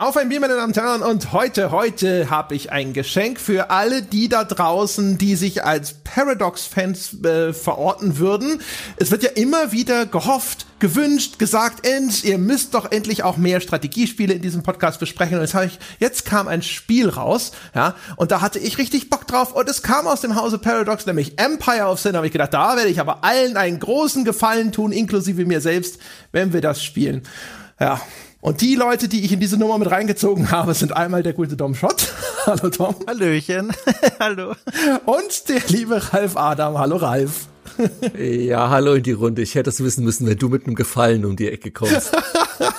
Auf ein Bier, meine Damen und Herren, und heute, heute habe ich ein Geschenk für alle die da draußen, die sich als Paradox-Fans äh, verorten würden. Es wird ja immer wieder gehofft, gewünscht, gesagt, End, ihr müsst doch endlich auch mehr Strategiespiele in diesem Podcast besprechen. Und jetzt, hab ich, jetzt kam ein Spiel raus, ja, und da hatte ich richtig Bock drauf. Und es kam aus dem Hause Paradox, nämlich Empire of Sin. Da habe ich gedacht, da werde ich aber allen einen großen Gefallen tun, inklusive mir selbst, wenn wir das spielen. Ja, und die Leute, die ich in diese Nummer mit reingezogen habe, sind einmal der gute Dom Schott. Hallo Tom. Hallöchen. Hallo. Und der liebe Ralf Adam. Hallo Ralf. ja, hallo in die Runde. Ich hätte es wissen müssen, wenn du mit einem Gefallen um die Ecke kommst.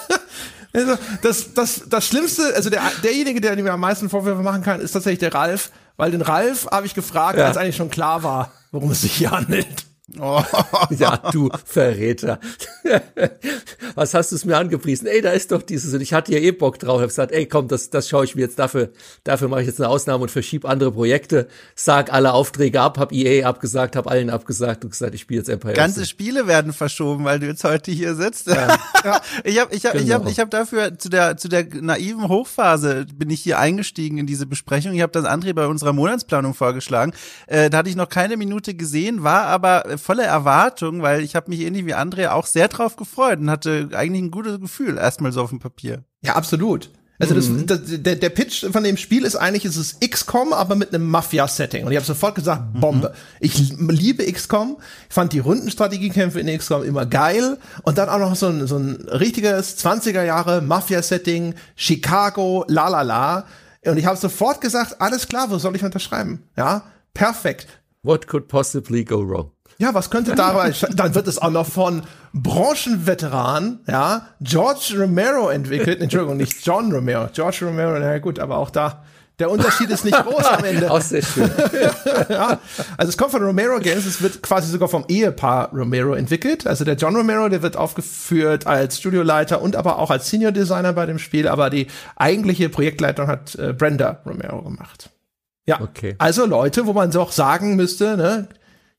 also, das, das, das Schlimmste, also der, derjenige, der mir am meisten Vorwürfe machen kann, ist tatsächlich der Ralf, weil den Ralf habe ich gefragt, ja. als eigentlich schon klar war, worum es sich hier handelt. Oh. ja, du Verräter. Was hast du es mir angepriesen? Ey, da ist doch dieses, und ich hatte ja eh Bock drauf. Ich hab gesagt, ey, komm, das, das schaue ich mir jetzt dafür, dafür mache ich jetzt eine Ausnahme und verschiebe andere Projekte, sag alle Aufträge ab, hab EA abgesagt, hab allen abgesagt und gesagt, ich spiele jetzt Empire. Ganze Spiele werden verschoben, weil du jetzt heute hier sitzt. Ja. Ich habe ich hab, genau. ich hab, ich hab dafür zu der, zu der naiven Hochphase bin ich hier eingestiegen in diese Besprechung. Ich habe das André bei unserer Monatsplanung vorgeschlagen. Äh, da hatte ich noch keine Minute gesehen, war aber voller Erwartung, weil ich habe mich ähnlich wie André auch sehr drauf gefreut und hatte eigentlich ein gutes Gefühl, erstmal so auf dem Papier. Ja, absolut. Also das, mhm. das, der, der Pitch von dem Spiel ist eigentlich, es ist XCOM, aber mit einem Mafia-Setting. Und ich habe sofort gesagt, mhm. Bombe. Mhm. Ich liebe XCOM. Ich fand die Rundenstrategiekämpfe in XCOM immer geil. Und dann auch noch so ein, so ein richtiges 20er Jahre Mafia-Setting, Chicago, la la la. Und ich habe sofort gesagt, alles klar, wo soll ich unterschreiben? Ja, perfekt. What could possibly go wrong? Ja, was könnte dabei, dann wird es auch noch von Branchenveteran, ja, George Romero entwickelt, Entschuldigung, nicht John Romero, George Romero, na gut, aber auch da, der Unterschied ist nicht groß am Ende. Auch sehr schön. ja, also es kommt von Romero Games, es wird quasi sogar vom Ehepaar Romero entwickelt. Also der John Romero, der wird aufgeführt als Studioleiter und aber auch als Senior Designer bei dem Spiel, aber die eigentliche Projektleitung hat äh, Brenda Romero gemacht. Ja, okay. also Leute, wo man doch sagen müsste, ne,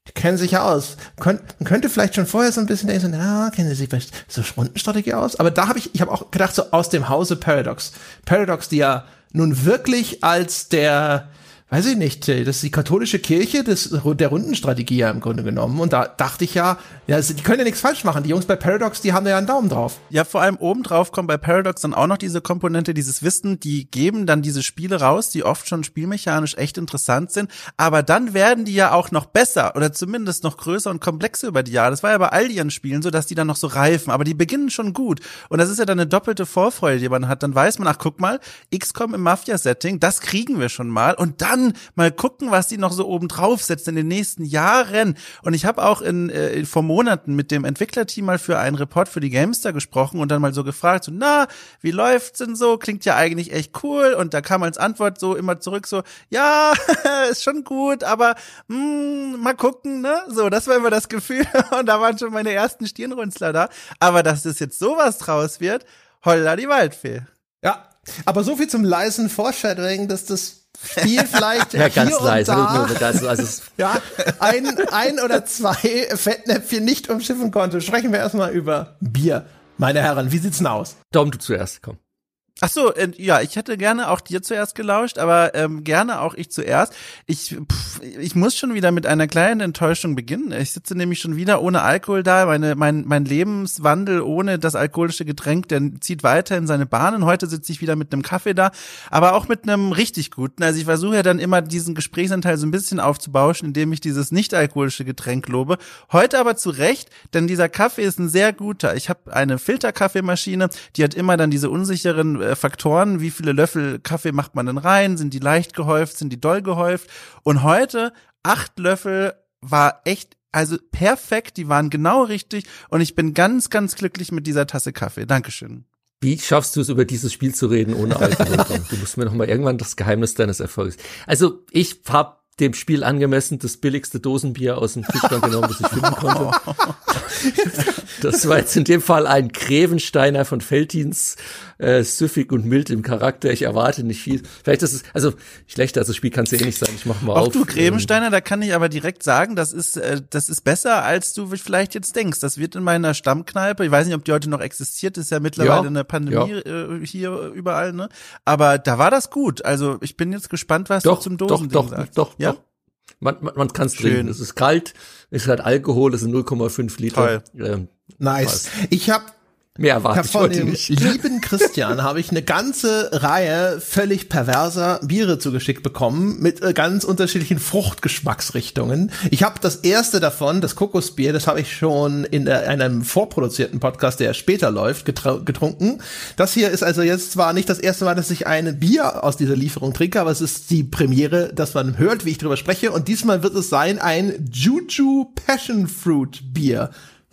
die kennen sich ja aus. Kön man könnte vielleicht schon vorher so ein bisschen denken, na, kennen sie sich vielleicht so Rundenstrategie aus? Aber da habe ich, ich habe auch gedacht, so aus dem Hause Paradox. Paradox, die ja nun wirklich als der weiß ich nicht, das ist die katholische Kirche des, der Rundenstrategie ja im Grunde genommen. Und da dachte ich ja, ja, die können ja nichts falsch machen. Die Jungs bei Paradox, die haben da ja einen Daumen drauf. Ja, vor allem oben drauf kommt bei Paradox dann auch noch diese Komponente, dieses Wissen, die geben dann diese Spiele raus, die oft schon spielmechanisch echt interessant sind. Aber dann werden die ja auch noch besser oder zumindest noch größer und komplexer über die Jahre. Das war ja bei all ihren Spielen so, dass die dann noch so reifen. Aber die beginnen schon gut. Und das ist ja dann eine doppelte Vorfreude, die man hat. Dann weiß man, ach, guck mal, XCOM im Mafia-Setting, das kriegen wir schon mal. Und dann mal gucken, was die noch so oben drauf setzt in den nächsten Jahren. Und ich habe auch in, äh, vor Monaten mit dem Entwicklerteam mal für einen Report für die Gamester gesprochen und dann mal so gefragt, so, na, wie läuft's denn so? Klingt ja eigentlich echt cool. Und da kam als Antwort so immer zurück so, ja, ist schon gut, aber mh, hm, mal gucken, ne? So, das war immer das Gefühl. Und da waren schon meine ersten Stirnrunzler da. Aber dass das jetzt sowas draus wird, holla die Waldfee. Ja, aber so viel zum leisen Foreshadowing, dass das Spiel vielleicht ja, ganz hier leise, und da, also, also ja, ein, ein oder zwei Fettnäpfchen nicht umschiffen konnte. Sprechen wir erstmal über Bier. Meine Herren, wie sieht's denn aus? Dom, du zuerst, komm. Ach so, äh, ja, ich hätte gerne auch dir zuerst gelauscht, aber ähm, gerne auch ich zuerst. Ich, pff, ich muss schon wieder mit einer kleinen Enttäuschung beginnen. Ich sitze nämlich schon wieder ohne Alkohol da. Meine, mein, mein Lebenswandel ohne das alkoholische Getränk, der zieht weiter in seine Bahnen. Heute sitze ich wieder mit einem Kaffee da, aber auch mit einem richtig guten. Also ich versuche ja dann immer diesen Gesprächsanteil so ein bisschen aufzubauschen, indem ich dieses nicht alkoholische Getränk lobe. Heute aber zu Recht, denn dieser Kaffee ist ein sehr guter. Ich habe eine Filterkaffeemaschine, die hat immer dann diese unsicheren äh, Faktoren, wie viele Löffel Kaffee macht man denn rein, sind die leicht gehäuft, sind die doll gehäuft und heute acht Löffel war echt also perfekt, die waren genau richtig und ich bin ganz, ganz glücklich mit dieser Tasse Kaffee. Dankeschön. Wie schaffst du es, über dieses Spiel zu reden ohne Alkohol? du musst mir noch mal irgendwann das Geheimnis deines Erfolgs. Also ich habe dem Spiel angemessen das billigste Dosenbier aus dem Kühlschrank genommen, das ich finden konnte. Das war jetzt in dem Fall ein Grevensteiner von Feltins äh, süffig und mild im Charakter. Ich erwarte nicht viel. Vielleicht ist es, also schlechter als das Spiel kann es ja eh nicht sein. Ich mach mal Auch auf. du Grebensteiner, da kann ich aber direkt sagen, das ist, äh, das ist besser, als du vielleicht jetzt denkst. Das wird in meiner Stammkneipe, ich weiß nicht, ob die heute noch existiert, ist ja mittlerweile Ja, eine Pandemie äh, hier überall, ne? Aber da war das gut. Also ich bin jetzt gespannt, was doch, du zum doch, Dosen doch, sagst. doch, ja? doch. Man, man, man kann es trinken. Es ist kalt, es hat Alkohol, es sind 0,5 Liter. Ähm, Nice. Ich habe mehr Ich erwarte hab ich von heute dem nicht. lieben Christian habe ich eine ganze Reihe völlig perverser Biere zugeschickt bekommen mit äh, ganz unterschiedlichen Fruchtgeschmacksrichtungen. Ich habe das erste davon, das Kokosbier, das habe ich schon in der, einem vorproduzierten Podcast, der später läuft, getrunken. Das hier ist also jetzt zwar nicht das erste Mal, dass ich ein Bier aus dieser Lieferung trinke, aber es ist die Premiere, dass man hört, wie ich drüber spreche. Und diesmal wird es sein ein Juju Passion Fruit Bier.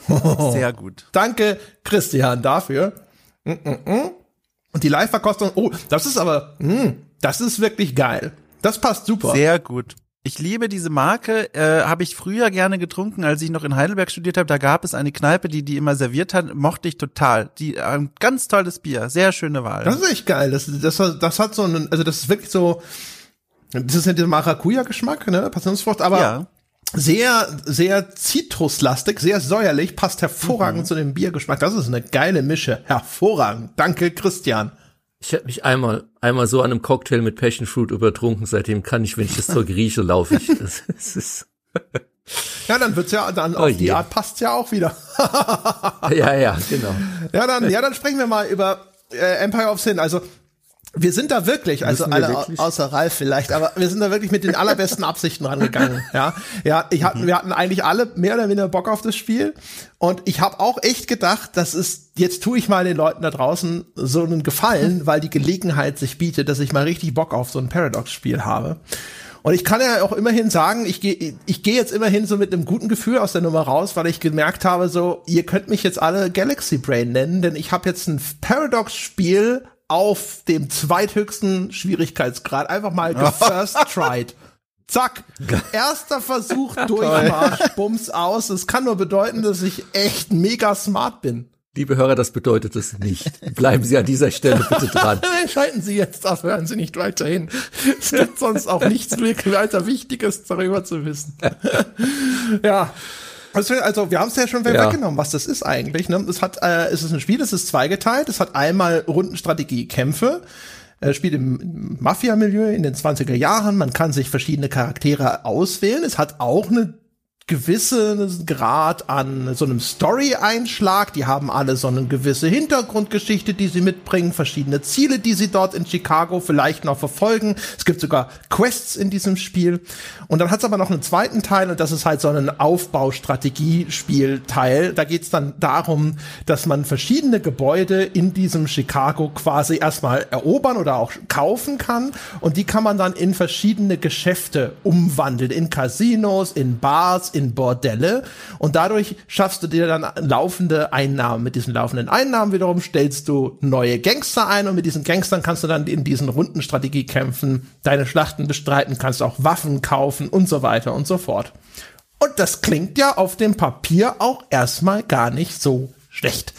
Sehr gut. Danke, Christian, dafür. Mm, mm, mm. Und die Live-Verkostung, oh, das ist aber, das ist wirklich geil. Das passt super. Sehr gut. Ich liebe diese Marke, äh, habe ich früher gerne getrunken, als ich noch in Heidelberg studiert habe. Da gab es eine Kneipe, die die immer serviert hat, mochte ich total. Die ein ganz tolles Bier, sehr schöne Wahl. Das ist echt geil. Das, das, hat- das hat so einen, also das ist wirklich so, das ist ja dieser Maracuja-Geschmack, ne, Passionsfrucht, aber ja. Sehr, sehr zitruslastig, sehr säuerlich, passt hervorragend zu dem Biergeschmack. Das ist eine geile Mische. Hervorragend. Danke, Christian. Ich habe mich einmal, einmal so an einem Cocktail mit Passion Fruit übertrunken. Seitdem kann ich, wenn ich das Zeug rieche, laufe ich. Das, das ist, Ja, dann wird's ja, dann Oh auf die je. Art passt's ja auch wieder. ja, ja, genau. Ja, dann, ja, dann sprechen wir mal über äh, Empire of Sin. Also wir sind da wirklich, also wir alle wirklich? au- außer Ralf vielleicht, aber wir sind da wirklich mit den allerbesten Absichten rangegangen. Ja, ja, ich hatten, wir hatten eigentlich alle mehr oder weniger Bock auf das Spiel und ich habe auch echt gedacht, das ist jetzt tue ich mal den Leuten da draußen so einen Gefallen, weil die Gelegenheit sich bietet, dass ich mal richtig Bock auf so ein Paradox-Spiel habe. Und ich kann ja auch immerhin sagen, ich gehe ich gehe jetzt immerhin so mit einem guten Gefühl aus der Nummer raus, weil ich gemerkt habe, so, ihr könnt mich jetzt alle Galaxy Brain nennen, denn ich habe jetzt ein Paradox-Spiel auf dem zweithöchsten Schwierigkeitsgrad einfach mal gefirst tried. Zack, erster Versuch, Durchmarsch, Bums aus. Es kann nur bedeuten, dass ich echt mega smart bin. Liebe Hörer, das bedeutet es nicht. Bleiben Sie an dieser Stelle bitte dran. Schalten Sie jetzt ab, hören Sie nicht weiterhin. Es gibt sonst auch nichts wirklich weiter Wichtiges darüber zu wissen. ja. Also, wir haben es ja schon Ja. weggenommen, was das ist eigentlich. Ne? Es hat, äh, es ist ein Spiel, es ist zweigeteilt. Es hat einmal Rundenstrategie-Kämpfe. Er spielt im Mafia-Milieu in den 20er Jahren. Man kann sich verschiedene Charaktere auswählen. Es hat auch eine gewissen Grad an so einem Story-Einschlag. Die haben alle so eine gewisse Hintergrundgeschichte, die sie mitbringen, verschiedene Ziele, die sie dort in Chicago vielleicht noch verfolgen. Es gibt sogar Quests in diesem Spiel. Und dann hat es aber noch einen zweiten Teil und das ist halt so ein Aufbaustrategiespielteil. Da geht es dann darum, dass man verschiedene Gebäude in diesem Chicago quasi erstmal erobern oder auch kaufen kann und die kann man dann in verschiedene Geschäfte umwandeln, in Casinos, in Bars, in Bordelle und dadurch schaffst du dir dann laufende Einnahmen. Mit diesen laufenden Einnahmen wiederum stellst du neue Gangster ein und mit diesen Gangstern kannst du dann in diesen Rundenstrategiekämpfen deine Schlachten bestreiten, kannst auch Waffen kaufen und so weiter und so fort. Und das klingt ja auf dem Papier auch erstmal gar nicht so schlecht.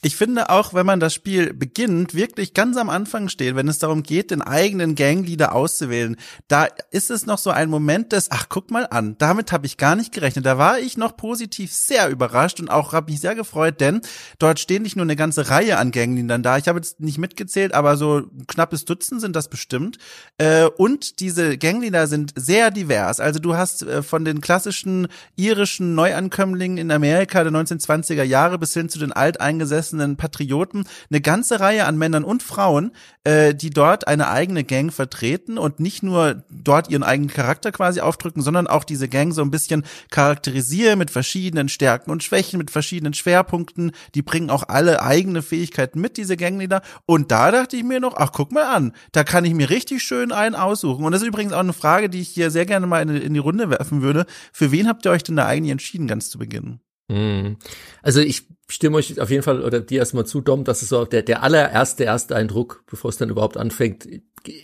Ich finde auch, wenn man das Spiel beginnt, wirklich ganz am Anfang steht, wenn es darum geht, den eigenen Gangleader auszuwählen, da ist es noch so ein Moment des, ach guck mal an, damit habe ich gar nicht gerechnet. Da war ich noch positiv sehr überrascht und auch habe mich sehr gefreut, denn dort stehen nicht nur eine ganze Reihe an Gangleadern da. Ich habe jetzt nicht mitgezählt, aber so knappes Dutzend sind das bestimmt. Äh, und diese Gangleader sind sehr divers. Also du hast äh, von den klassischen irischen Neuankömmlingen in Amerika der 1920er Jahre bis hin zu den alteingesessenen Patrioten eine ganze Reihe an Männern und Frauen, äh, die dort eine eigene Gang vertreten und nicht nur dort ihren eigenen Charakter quasi aufdrücken, sondern auch diese Gang so ein bisschen charakterisieren mit verschiedenen Stärken und Schwächen, mit verschiedenen Schwerpunkten. Die bringen auch alle eigene Fähigkeiten mit, diese Gangleader. Und da dachte ich mir noch, ach guck mal an, da kann ich mir richtig schön einen aussuchen. Und das ist übrigens auch eine Frage, die ich hier sehr gerne mal in, in die Runde werfen würde. Für wen habt ihr euch denn da eigentlich entschieden, ganz zu Beginn? Hm. Also ich stimme euch auf jeden Fall oder dir erstmal zu, Dom, dass es so der, der allererste erste Eindruck, bevor es dann überhaupt anfängt,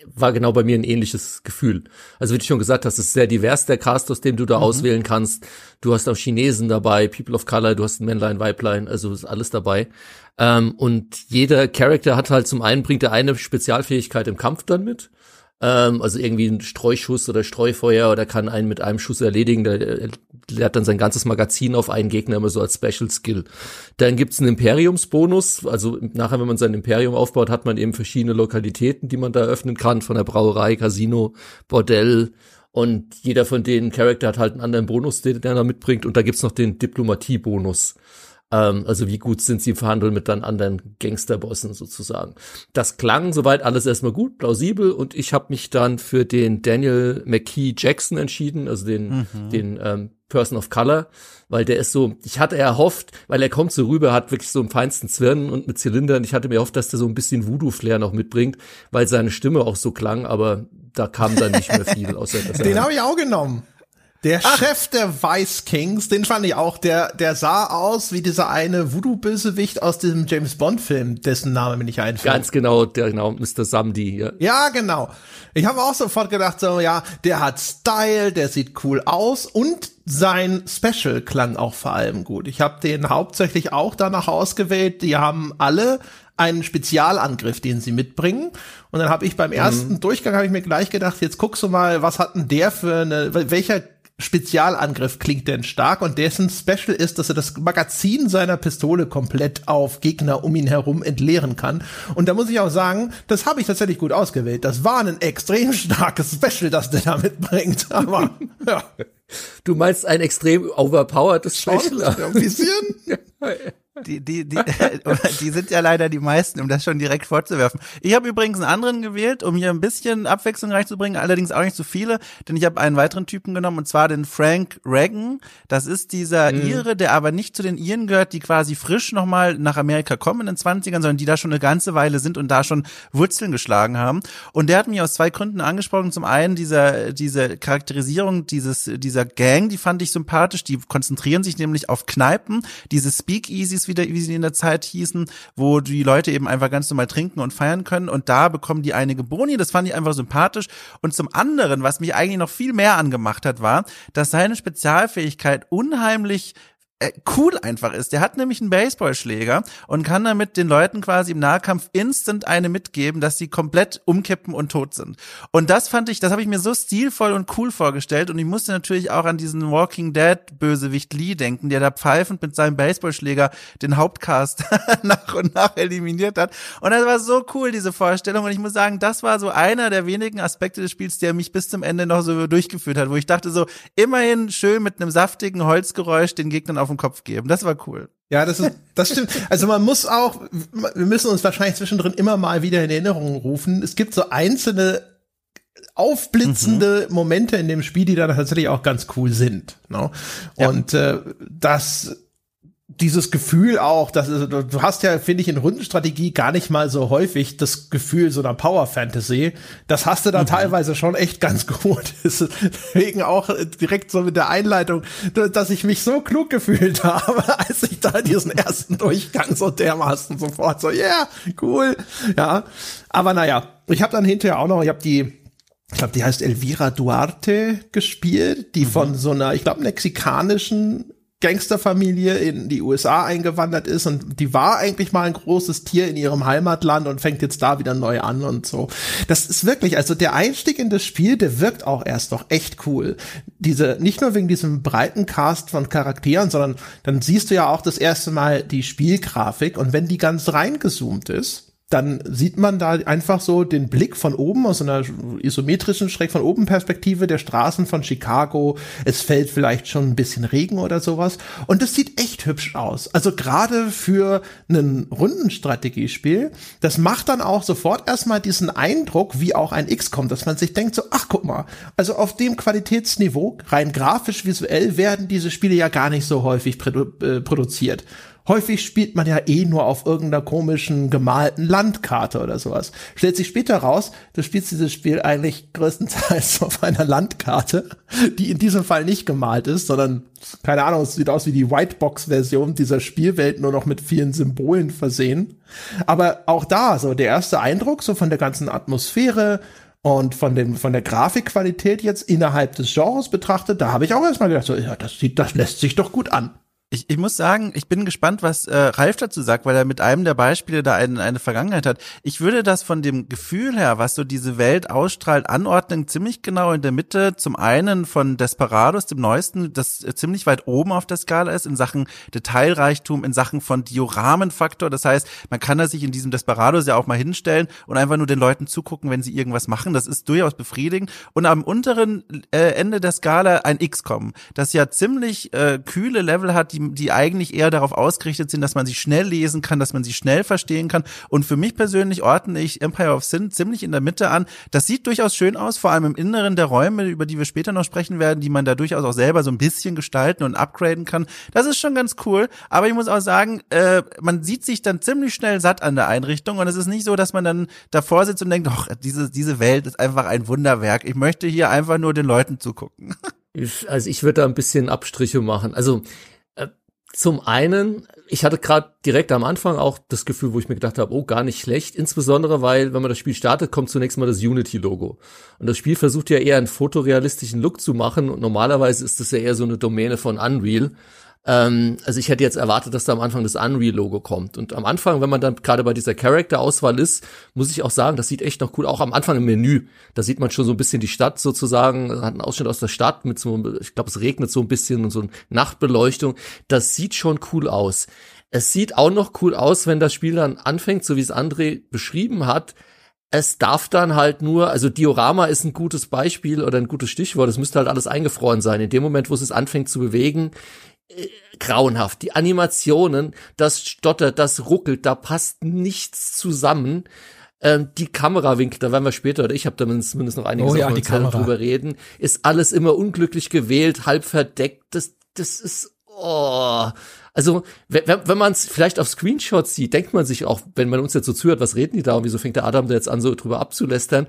war genau bei mir ein ähnliches Gefühl. Also wie du schon gesagt hast, es ist sehr divers, der Cast, aus dem du da mhm. auswählen kannst. Du hast auch Chinesen dabei, People of Color, du hast ein Männlein, Weiblein, also ist alles dabei. Ähm, und jeder Charakter hat halt zum einen bringt er eine Spezialfähigkeit im Kampf dann mit. Ähm, also irgendwie ein Streuschuss oder Streufeuer oder kann einen mit einem Schuss erledigen. Der, der hat dann sein ganzes Magazin auf einen Gegner immer so als Special Skill. Dann gibt's einen Imperiumsbonus. Also nachher, wenn man sein Imperium aufbaut, hat man eben verschiedene Lokalitäten, die man da öffnen kann, von der Brauerei, Casino, Bordell. Und jeder von den Charakter hat halt einen anderen Bonus, den er da mitbringt. Und da gibt's noch den Diplomatie-Bonus. Ähm, also wie gut sind sie im Verhandeln mit dann anderen Gangsterbossen sozusagen. Das klang soweit alles erstmal gut, plausibel und ich habe mich dann für den Daniel McKee Jackson entschieden, also den, mhm. den ähm, Person of Color, weil der ist so, ich hatte erhofft, weil er kommt so rüber, hat wirklich so einen feinsten Zwirn und mit Zylindern. Ich hatte mir erhofft, dass der so ein bisschen Voodoo-Flair noch mitbringt, weil seine Stimme auch so klang, aber da kam dann nicht mehr viel. Außer, dass Den habe ich auch genommen. Der Ach. Chef der Vice Kings, den fand ich auch, der, der sah aus wie dieser eine Voodoo-Bösewicht aus diesem James Bond-Film, dessen Name mir nicht einfällt. Ganz genau, der genau, Mr. Samdi, ja. Ja, genau. Ich habe auch sofort gedacht, so, ja, der hat Style, der sieht cool aus und sein Special klang auch vor allem gut. Ich habe den hauptsächlich auch danach ausgewählt. Die haben alle einen Spezialangriff, den sie mitbringen. Und dann habe ich beim mhm. ersten mhm. Durchgang habe ich mir gleich gedacht, jetzt guckst du mal, was hat denn der für eine, welcher Spezialangriff klingt denn stark und dessen Special ist, dass er das Magazin seiner Pistole komplett auf Gegner um ihn herum entleeren kann. Und da muss ich auch sagen, das habe ich tatsächlich gut ausgewählt. Das war ein extrem starkes Special, das der da mitbringt. Aber ja. Du meinst ein extrem overpowered Special? ein bisschen. Die, die, die, die sind ja leider die meisten, um das schon direkt vorzuwerfen. Ich habe übrigens einen anderen gewählt, um hier ein bisschen Abwechslung reinzubringen, allerdings auch nicht so viele, denn ich habe einen weiteren Typen genommen, und zwar den Frank Reagan. Das ist dieser mhm. Ire, der aber nicht zu den Iren gehört, die quasi frisch nochmal nach Amerika kommen in den 20ern, sondern die da schon eine ganze Weile sind und da schon Wurzeln geschlagen haben. Und der hat mich aus zwei Gründen angesprochen. Zum einen dieser, diese Charakterisierung dieses, dieser Gang, die fand ich sympathisch. Die konzentrieren sich nämlich auf Kneipen, diese Speakeasies Partys, wie, wie sie in der Zeit hießen, wo die Leute eben einfach ganz normal trinken und feiern können. Und da bekommen die einige Boni. Das fand ich einfach sympathisch. Und zum anderen, was mich eigentlich noch viel mehr angemacht hat, war, dass seine Spezialfähigkeit unheimlich cool einfach ist. Der hat nämlich einen Baseballschläger und kann damit den Leuten quasi im Nahkampf instant eine mitgeben, dass sie komplett umkippen und tot sind. Und das fand ich, das habe ich mir so stilvoll und cool vorgestellt und ich musste natürlich auch an diesen Walking Dead Bösewicht Lee denken, der da pfeifend mit seinem Baseballschläger den Hauptcast nach und nach eliminiert hat. Und das war so cool, diese Vorstellung. Und ich muss sagen, das war so einer der wenigen Aspekte des Spiels, der mich bis zum Ende noch so durchgeführt hat, wo ich dachte so, immerhin schön mit einem saftigen Holzgeräusch den Gegnern auf den Kopf geben. Das war cool. Ja, das ist, das stimmt. Also man muss auch, wir müssen uns wahrscheinlich zwischendrin immer mal wieder in Erinnerung rufen. Es gibt so einzelne aufblitzende mhm. Momente in dem Spiel, die dann tatsächlich auch ganz cool sind. Ne? Ja. Und äh, das dieses Gefühl auch, dass du hast ja, finde ich, in Rundenstrategie gar nicht mal so häufig das Gefühl so einer Power Fantasy. Das hast du da mhm. teilweise schon echt ganz gut. Deswegen auch direkt so mit der Einleitung, dass ich mich so klug gefühlt habe, als ich da diesen ersten Durchgang so dermaßen sofort so, yeah, cool, ja. Aber naja, ich habe dann hinterher auch noch, ich habe die ich glaube, die heißt Elvira Duarte gespielt, die mhm. von so einer, ich glaube, mexikanischen Gangsterfamilie in die USA eingewandert ist und die war eigentlich mal ein großes Tier in ihrem Heimatland und fängt jetzt da wieder neu an und so. Das ist wirklich, also der Einstieg in das Spiel, der wirkt auch erst doch echt cool. Diese, nicht nur wegen diesem breiten Cast von Charakteren, sondern dann siehst du ja auch das erste Mal die Spielgrafik und wenn die ganz reingezoomt ist, dann sieht man da einfach so den Blick von oben aus einer isometrischen Schräg von oben Perspektive der Straßen von Chicago. Es fällt vielleicht schon ein bisschen Regen oder sowas und es sieht echt hübsch aus. Also gerade für ein Rundenstrategiespiel, das macht dann auch sofort erstmal diesen Eindruck, wie auch ein XCOM, dass man sich denkt so, ach guck mal, also auf dem Qualitätsniveau, rein grafisch, visuell werden diese Spiele ja gar nicht so häufig produ äh, produziert. Häufig spielt man ja eh nur auf irgendeiner komischen gemalten Landkarte oder sowas. Stellt sich später raus, du spielst dieses Spiel eigentlich größtenteils auf einer Landkarte, die in diesem Fall nicht gemalt ist, sondern keine Ahnung, es sieht aus wie die Whitebox-Version dieser Spielwelt, nur noch mit vielen Symbolen versehen. Aber auch da, so der erste Eindruck, so von der ganzen Atmosphäre, und von dem, von der Grafikqualität jetzt innerhalb des Genres betrachtet, da habe ich auch erstmal gedacht, so, ja, das sieht, das lässt sich doch gut an. Ich, ich muss sagen, ich bin gespannt, was äh, Ralf dazu sagt, weil er mit einem der Beispiele da ein, eine Vergangenheit hat. Ich würde das von dem Gefühl her, was so diese Welt ausstrahlt, anordnen, ziemlich genau in der Mitte. Zum einen von Desperados, dem neuesten, das ziemlich weit oben auf der Skala ist in Sachen Detailreichtum, in Sachen von Dioramenfaktor. Das heißt, man kann da sich in diesem Desperados ja auch mal hinstellen und einfach nur den Leuten zugucken, wenn sie irgendwas machen. Das ist durchaus befriedigend. Und am unteren äh, Ende der Skala ein XCOM, das ja ziemlich äh, kühle Level hat, die die eigentlich eher darauf ausgerichtet sind, dass man sie schnell lesen kann, dass man sie schnell verstehen kann. Und für mich persönlich ordne ich Empire of Sin ziemlich in der Mitte an. Das sieht durchaus schön aus, vor allem im Inneren der Räume, über die wir später noch sprechen werden, die man da durchaus auch selber so ein bisschen gestalten und upgraden kann. Das ist schon ganz cool. Aber ich muss auch sagen, äh, man sieht sich dann ziemlich schnell satt an der Einrichtung und es ist nicht so, dass man dann davor sitzt und denkt, ach, diese, diese Welt ist einfach ein Wunderwerk. Ich möchte hier einfach nur den Leuten zugucken. Ich, also ich würde da ein bisschen Abstriche machen. Also zum einen, ich hatte gerade direkt am Anfang auch das Gefühl, wo ich mir gedacht habe, oh, gar nicht schlecht, insbesondere weil, wenn man das Spiel startet, kommt zunächst mal das Unity-Logo. Und das Spiel versucht ja eher einen fotorealistischen Look zu machen und normalerweise ist das ja eher so eine Domäne von Unreal. Ähm, also ich hätte jetzt erwartet, dass da am Anfang das Unreal-Logo kommt. Und am Anfang, wenn man dann gerade bei dieser Character-Auswahl ist, muss ich auch sagen, das sieht echt noch cool. Auch am Anfang im Menü, da sieht man schon so ein bisschen die Stadt sozusagen, hat einen Ausschnitt aus der Stadt mit so, ich glaube, es regnet so ein bisschen und so eine Nachtbeleuchtung. Das sieht schon cool aus. Es sieht auch noch cool aus, wenn das Spiel dann anfängt, so wie es André beschrieben hat. Es darf dann halt nur, also Diorama ist ein gutes Beispiel oder ein gutes Stichwort. Es müsste halt alles eingefroren sein. In dem Moment, wo es anfängt zu bewegen, äh, grauenhaft. Die Animationen, das stottert, das ruckelt, da passt nichts zusammen. Ähm, die Kamerawinkel, da werden wir später, oder ich habe da zumindest noch einiges oh, ja, drüber reden, ist alles immer unglücklich gewählt, halb verdeckt. Das, das ist, oh. Also, wenn, wenn man es vielleicht auf Screenshots sieht, denkt man sich auch, wenn man uns jetzt so zuhört, was reden die da und wieso fängt der Adam da jetzt an, so drüber abzulästern?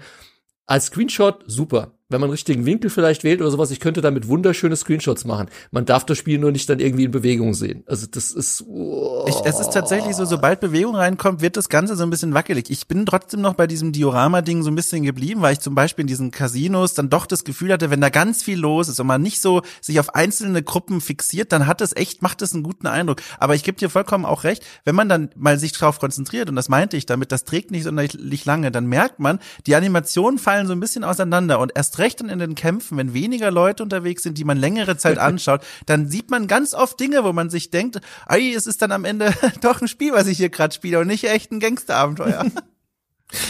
Als Screenshot super wenn man einen richtigen Winkel vielleicht wählt oder sowas, ich könnte damit wunderschöne Screenshots machen. Man darf das Spiel nur nicht dann irgendwie in Bewegung sehen. Also das ist. Oh. Ich, es ist tatsächlich so, sobald Bewegung reinkommt, wird das Ganze so ein bisschen wackelig. Ich bin trotzdem noch bei diesem Diorama-Ding so ein bisschen geblieben, weil ich zum Beispiel in diesen Casinos dann doch das Gefühl hatte, wenn da ganz viel los ist und man nicht so sich auf einzelne Gruppen fixiert, dann hat es echt, macht es einen guten Eindruck. Aber ich gebe dir vollkommen auch recht, wenn man dann mal sich drauf konzentriert, und das meinte ich damit, das trägt nicht sonderlich lange, dann merkt man, die Animationen fallen so ein bisschen auseinander und erst recht dann in den Kämpfen, wenn weniger Leute unterwegs sind, die man längere Zeit anschaut, dann sieht man ganz oft Dinge, wo man sich denkt, ey, es ist dann am Ende doch ein Spiel, was ich hier gerade spiele und nicht echt ein Gangsterabenteuer.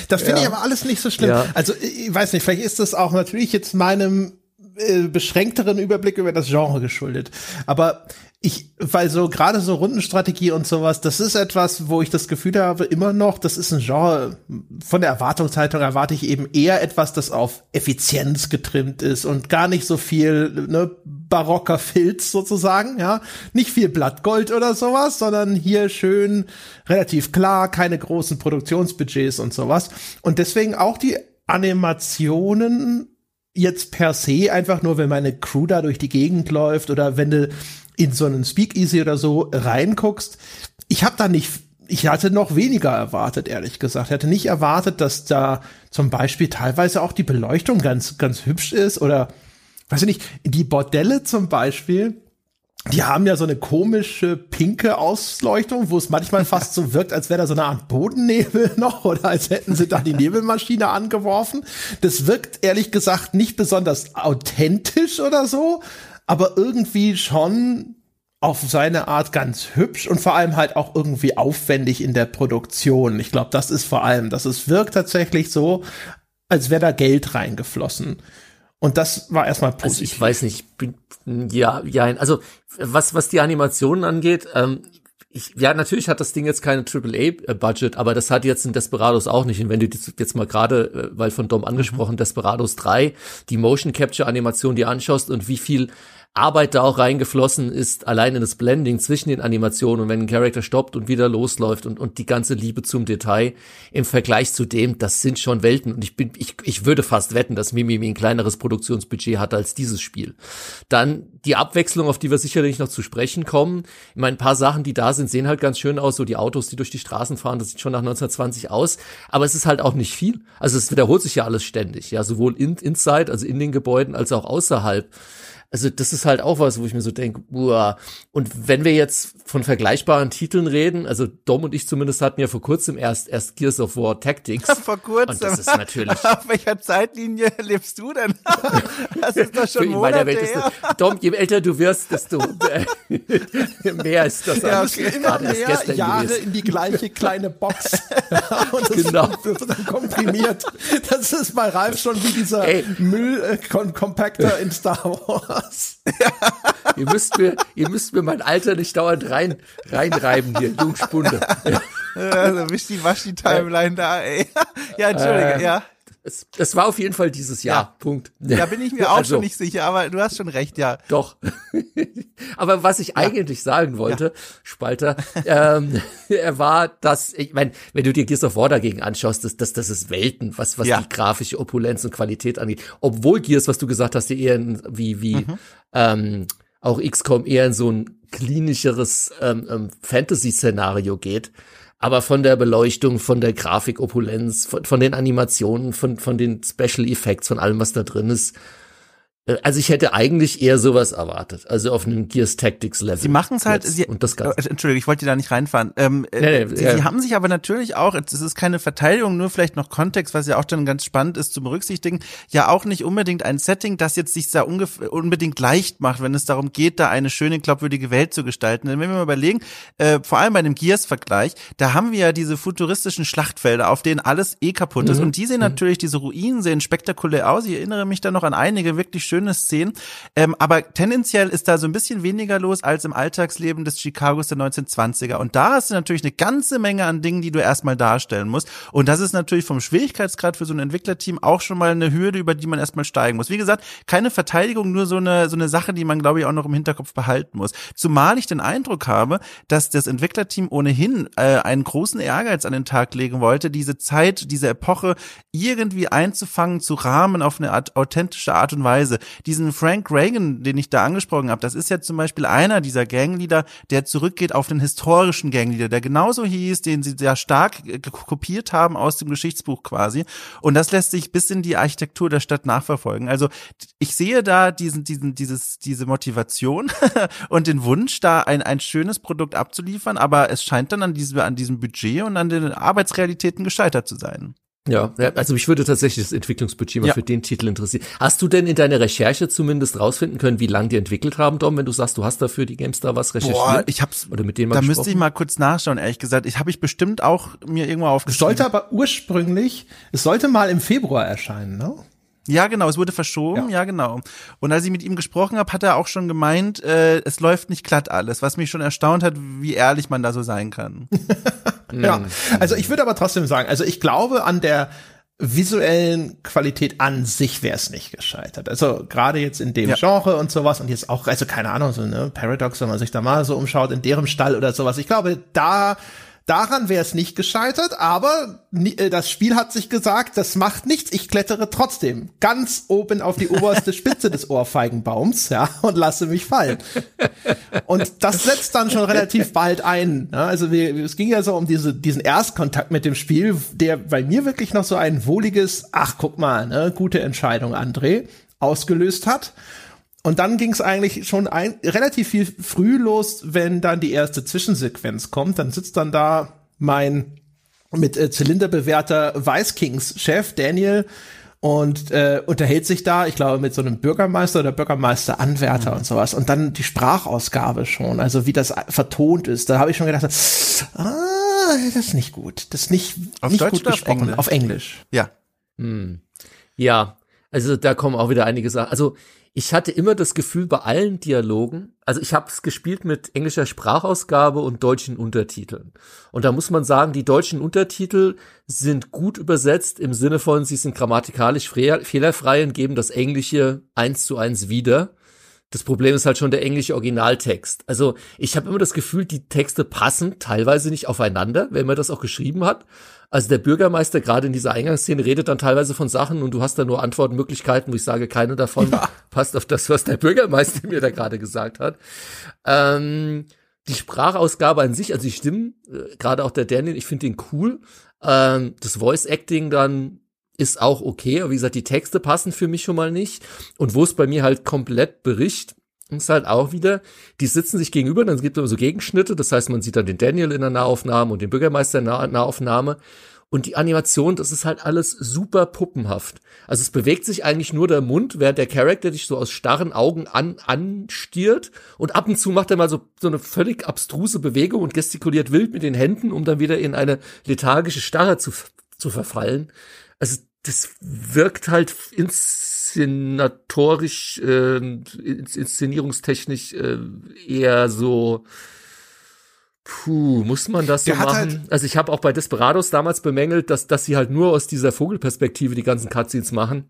Das finde ja. ich aber alles nicht so schlimm. Ja. Also ich weiß nicht, vielleicht ist das auch natürlich jetzt meinem äh, beschränkteren Überblick über das Genre geschuldet. Aber ich, weil so gerade so Rundenstrategie und sowas, das ist etwas, wo ich das Gefühl habe, immer noch, das ist ein Genre, von der Erwartungshaltung erwarte ich eben eher etwas, das auf Effizienz getrimmt ist und gar nicht so viel, ne, barocker Filz sozusagen, ja. Nicht viel Blattgold oder sowas, sondern hier schön relativ klar, keine großen Produktionsbudgets und sowas. Und deswegen auch die Animationen jetzt per se einfach nur, wenn meine Crew da durch die Gegend läuft oder wenn du in so einen Speakeasy oder so reinguckst, ich habe da nicht ich hatte noch weniger erwartet, ehrlich gesagt. Ich hatte nicht erwartet, dass da zum Beispiel teilweise auch die Beleuchtung ganz, ganz hübsch ist oder, weiß ich nicht, die Bordelle zum Beispiel, die haben ja so eine komische pinke Ausleuchtung, wo es manchmal fast so wirkt, als wäre da so eine Art Bodennebel noch oder als hätten sie da die Nebelmaschine angeworfen. Das wirkt ehrlich gesagt nicht besonders authentisch oder so, aber irgendwie schon auf seine Art ganz hübsch und vor allem halt auch irgendwie aufwendig in der Produktion. Ich glaube, das ist vor allem, dass es wirkt tatsächlich so, als wäre da Geld reingeflossen. Und das war erstmal positiv. Also ich weiß nicht, bin, ja, ja, also was, was die Animationen angeht, ähm, ich, ja, natürlich hat das Ding jetzt keine AAA-Budget, aber das hat jetzt ein Desperados auch nicht. Und wenn du jetzt mal gerade, äh, weil von Dom angesprochen, mhm. Desperados 3, die Motion Capture Animation dir anschaust und wie viel Arbeit da auch reingeflossen ist, allein in das Blending zwischen den Animationen und wenn ein Charakter stoppt und wieder losläuft und, und die ganze Liebe zum Detail im Vergleich zu dem, das sind schon Welten und ich bin, ich, ich würde fast wetten, dass Mimimi ein kleineres Produktionsbudget hat als dieses Spiel. Dann die Abwechslung, auf die wir sicherlich noch zu sprechen kommen. Ich meine, ein paar Sachen, die da sind, sehen halt ganz schön aus, so die Autos, die durch die Straßen fahren, das sieht schon nach 1920 aus, aber es ist halt auch nicht viel. Also es wiederholt sich ja alles ständig, ja, sowohl in, inside, also in den Gebäuden, als auch außerhalb. Also das ist halt auch was, wo ich mir so denke, uah. und wenn wir jetzt von vergleichbaren Titeln reden, also Dom und ich zumindest hatten ja vor kurzem erst erst Gears of War Tactics. vor kurzem. Und das ist natürlich. Auf welcher Zeitlinie lebst du denn? das ist doch schon in meiner Welt Monate ist das, Dom, je älter du wirst, desto äh, mehr ist das Ja, alles okay. immer mehr Jahre gewesen. in die gleiche kleine Box. Und das Genau. wird dann komprimiert. Das ist bei Ralf schon wie dieser Ey. Müll-Compactor in Star Wars. Ihr müsst mir, ihr müsst mir mein Alter nicht dauernd rein, reinreiben hier, Jungspunde. Also wisch die, wasch die Timeline da, ey. Ja, Entschuldige, Ähm, ja. Es, das war auf jeden Fall dieses Jahr. Ja. Punkt. Da bin ich mir auch Also, schon nicht sicher, aber du hast schon recht, ja. Doch. Aber was ich eigentlich sagen wollte, Spalter, ähm, er war, dass, ich meine, wenn du dir Gears of War dagegen anschaust, das, das, das ist Welten, was, was Ja. die grafische Opulenz und Qualität angeht. Obwohl Gears, was du gesagt hast, ja eher wie, wie, Mhm. ähm, auch XCOM eher in so ein klinischeres ähm, ähm, Fantasy-Szenario geht. Aber von der Beleuchtung, von der Grafikopulenz, von, von den Animationen, von, von den Special Effects, von allem, was da drin ist, also ich hätte eigentlich eher sowas erwartet, also auf einem Gears Tactics Level. Sie machen es halt, sie, und das Ganze. Äh, Entschuldige, ich wollte da nicht reinfahren. Ähm, äh, Nee, nee, sie, ja. sie haben sich aber natürlich auch, es ist keine Verteidigung, nur vielleicht noch Kontext, was ja auch dann ganz spannend ist zu berücksichtigen, ja auch nicht unbedingt ein Setting, das jetzt sich da unbedingt leicht macht, wenn es darum geht, da eine schöne, glaubwürdige Welt zu gestalten. Denn wenn wir mal überlegen, äh, vor allem bei dem Gears-Vergleich, da haben wir ja diese futuristischen Schlachtfelder, auf denen alles eh kaputt ist. Und die sehen natürlich, diese Ruinen sehen spektakulär aus. Ich erinnere mich da noch an einige wirklich schöne Szenen. Ähm, aber tendenziell ist da so ein bisschen weniger los als im Alltagsleben des Chicagos der 1920er. Und da hast du natürlich eine ganze Menge an Dingen, die du erstmal darstellen musst. Und das ist natürlich vom Schwierigkeitsgrad für so ein Entwicklerteam auch schon mal eine Hürde, über die man erstmal steigen muss. Wie gesagt, keine Verteidigung, nur so eine, so eine Sache, die man, glaube ich, auch noch im Hinterkopf behalten muss. Zumal ich den Eindruck habe, dass das Entwicklerteam ohnehin äh, einen großen Ehrgeiz an den Tag legen wollte, diese Zeit, diese Epoche irgendwie einzufangen, zu rahmen auf eine Art, authentische Art und Weise. Diesen Frank Reagan, den ich da angesprochen habe, das ist ja zum Beispiel einer dieser Gangleader, der zurückgeht auf den historischen Gangleader, der genauso hieß, den sie sehr stark kopiert haben aus dem Geschichtsbuch quasi. Und das lässt sich bis in die Architektur der Stadt nachverfolgen. Also ich sehe da diesen, diesen, dieses, diese Motivation und den Wunsch, da ein, ein schönes Produkt abzuliefern, aber es scheint dann an diesem, an diesem Budget und an den Arbeitsrealitäten gescheitert zu sein. Ja, ja, also mich würde tatsächlich das Entwicklungsbudget mal Ja. für den Titel interessieren. Hast du denn in deiner Recherche zumindest rausfinden können, wie lange die entwickelt haben, Dom, wenn du sagst, du hast dafür die GameStar was recherchiert? Boah, ich hab's, Oder mit denen mal da gesprochen? müsste ich mal kurz nachschauen, ehrlich gesagt. Ich habe ich bestimmt auch mir irgendwo Es aufgeschrieben. sollte aber ursprünglich, es sollte mal im Februar erscheinen, ne? Ja, genau, es wurde verschoben, ja. genau. Und als ich mit ihm gesprochen habe, hat er auch schon gemeint, äh, es läuft nicht glatt alles, was mich schon erstaunt hat, wie ehrlich man da so sein kann. Ja, also ich würde aber trotzdem sagen, also ich glaube an der visuellen Qualität an sich wäre es nicht gescheitert. Also gerade jetzt in dem Ja. Genre und sowas und jetzt auch, also keine Ahnung, so ne Paradox, wenn man sich da mal so umschaut, in deren Stall oder sowas. Ich glaube, da Daran wäre es nicht gescheitert, aber äh, das Spiel hat sich gesagt, das macht nichts, ich klettere trotzdem ganz oben auf die oberste Spitze des Ohrfeigenbaums, ja, und lasse mich fallen. Und das setzt dann schon relativ bald ein. Ne? Also wir, es ging ja so um diese, diesen Erstkontakt mit dem Spiel, der bei mir wirklich noch so ein wohliges, ach guck mal, ne, gute Entscheidung, André, ausgelöst hat. Und dann ging es eigentlich schon ein, relativ viel früh los, wenn dann die erste Zwischensequenz kommt. Dann sitzt dann da mein mit äh, Zylinderbewerter Weißkings-Chef Daniel und äh, unterhält sich da, ich glaube, mit so einem Bürgermeister oder Bürgermeisteranwärter und sowas. Und dann die Sprachausgabe schon, also wie das vertont ist. Da habe ich schon gedacht, ah, das ist nicht gut. Das ist nicht, Auf nicht Deutsch gut gesprochen. Englisch? Auf Englisch. Ja. Ja, also da kommen auch wieder einige Sachen. Also ich hatte immer das Gefühl bei allen Dialogen, also ich habe es gespielt mit englischer Sprachausgabe und deutschen Untertiteln. Und da muss man sagen, die deutschen Untertitel sind gut übersetzt im Sinne von, sie sind grammatikalisch fre- fehlerfrei und geben das Englische eins zu eins wieder. Das Problem ist halt schon der englische Originaltext. Also ich habe immer das Gefühl, die Texte passen teilweise nicht aufeinander, wenn man das auch geschrieben hat. Also der Bürgermeister gerade in dieser Eingangsszene redet dann teilweise von Sachen und du hast da nur Antwortmöglichkeiten, wo ich sage, keine davon ja. passt auf das, was der Bürgermeister mir da gerade gesagt hat. Ähm, die Sprachausgabe an sich, also die Stimmen, äh, gerade auch der Daniel, ich finde den cool. Ähm, das Voice Acting dann ist auch okay, aber wie gesagt, die Texte passen für mich schon mal nicht. Und wo es bei mir halt komplett bericht, ist halt auch wieder, die sitzen sich gegenüber, dann gibt es immer so Gegenschnitte, das heißt, man sieht dann den Daniel in der Nahaufnahme und den Bürgermeister in der Nahaufnahme. Und die Animation, das ist halt alles super puppenhaft. Also es bewegt sich eigentlich nur der Mund, während der Charakter dich so aus starren Augen an, anstiert. Und ab und zu macht er mal so, so eine völlig abstruse Bewegung und gestikuliert wild mit den Händen, um dann wieder in eine lethargische Starre zu, zu verfallen. Also das wirkt halt inszenatorisch, äh, inszenierungstechnisch äh, eher so Puh, muss man das so Der machen? Halt also ich habe auch bei Desperados damals bemängelt, dass, dass sie halt nur aus dieser Vogelperspektive die ganzen Cutscenes machen.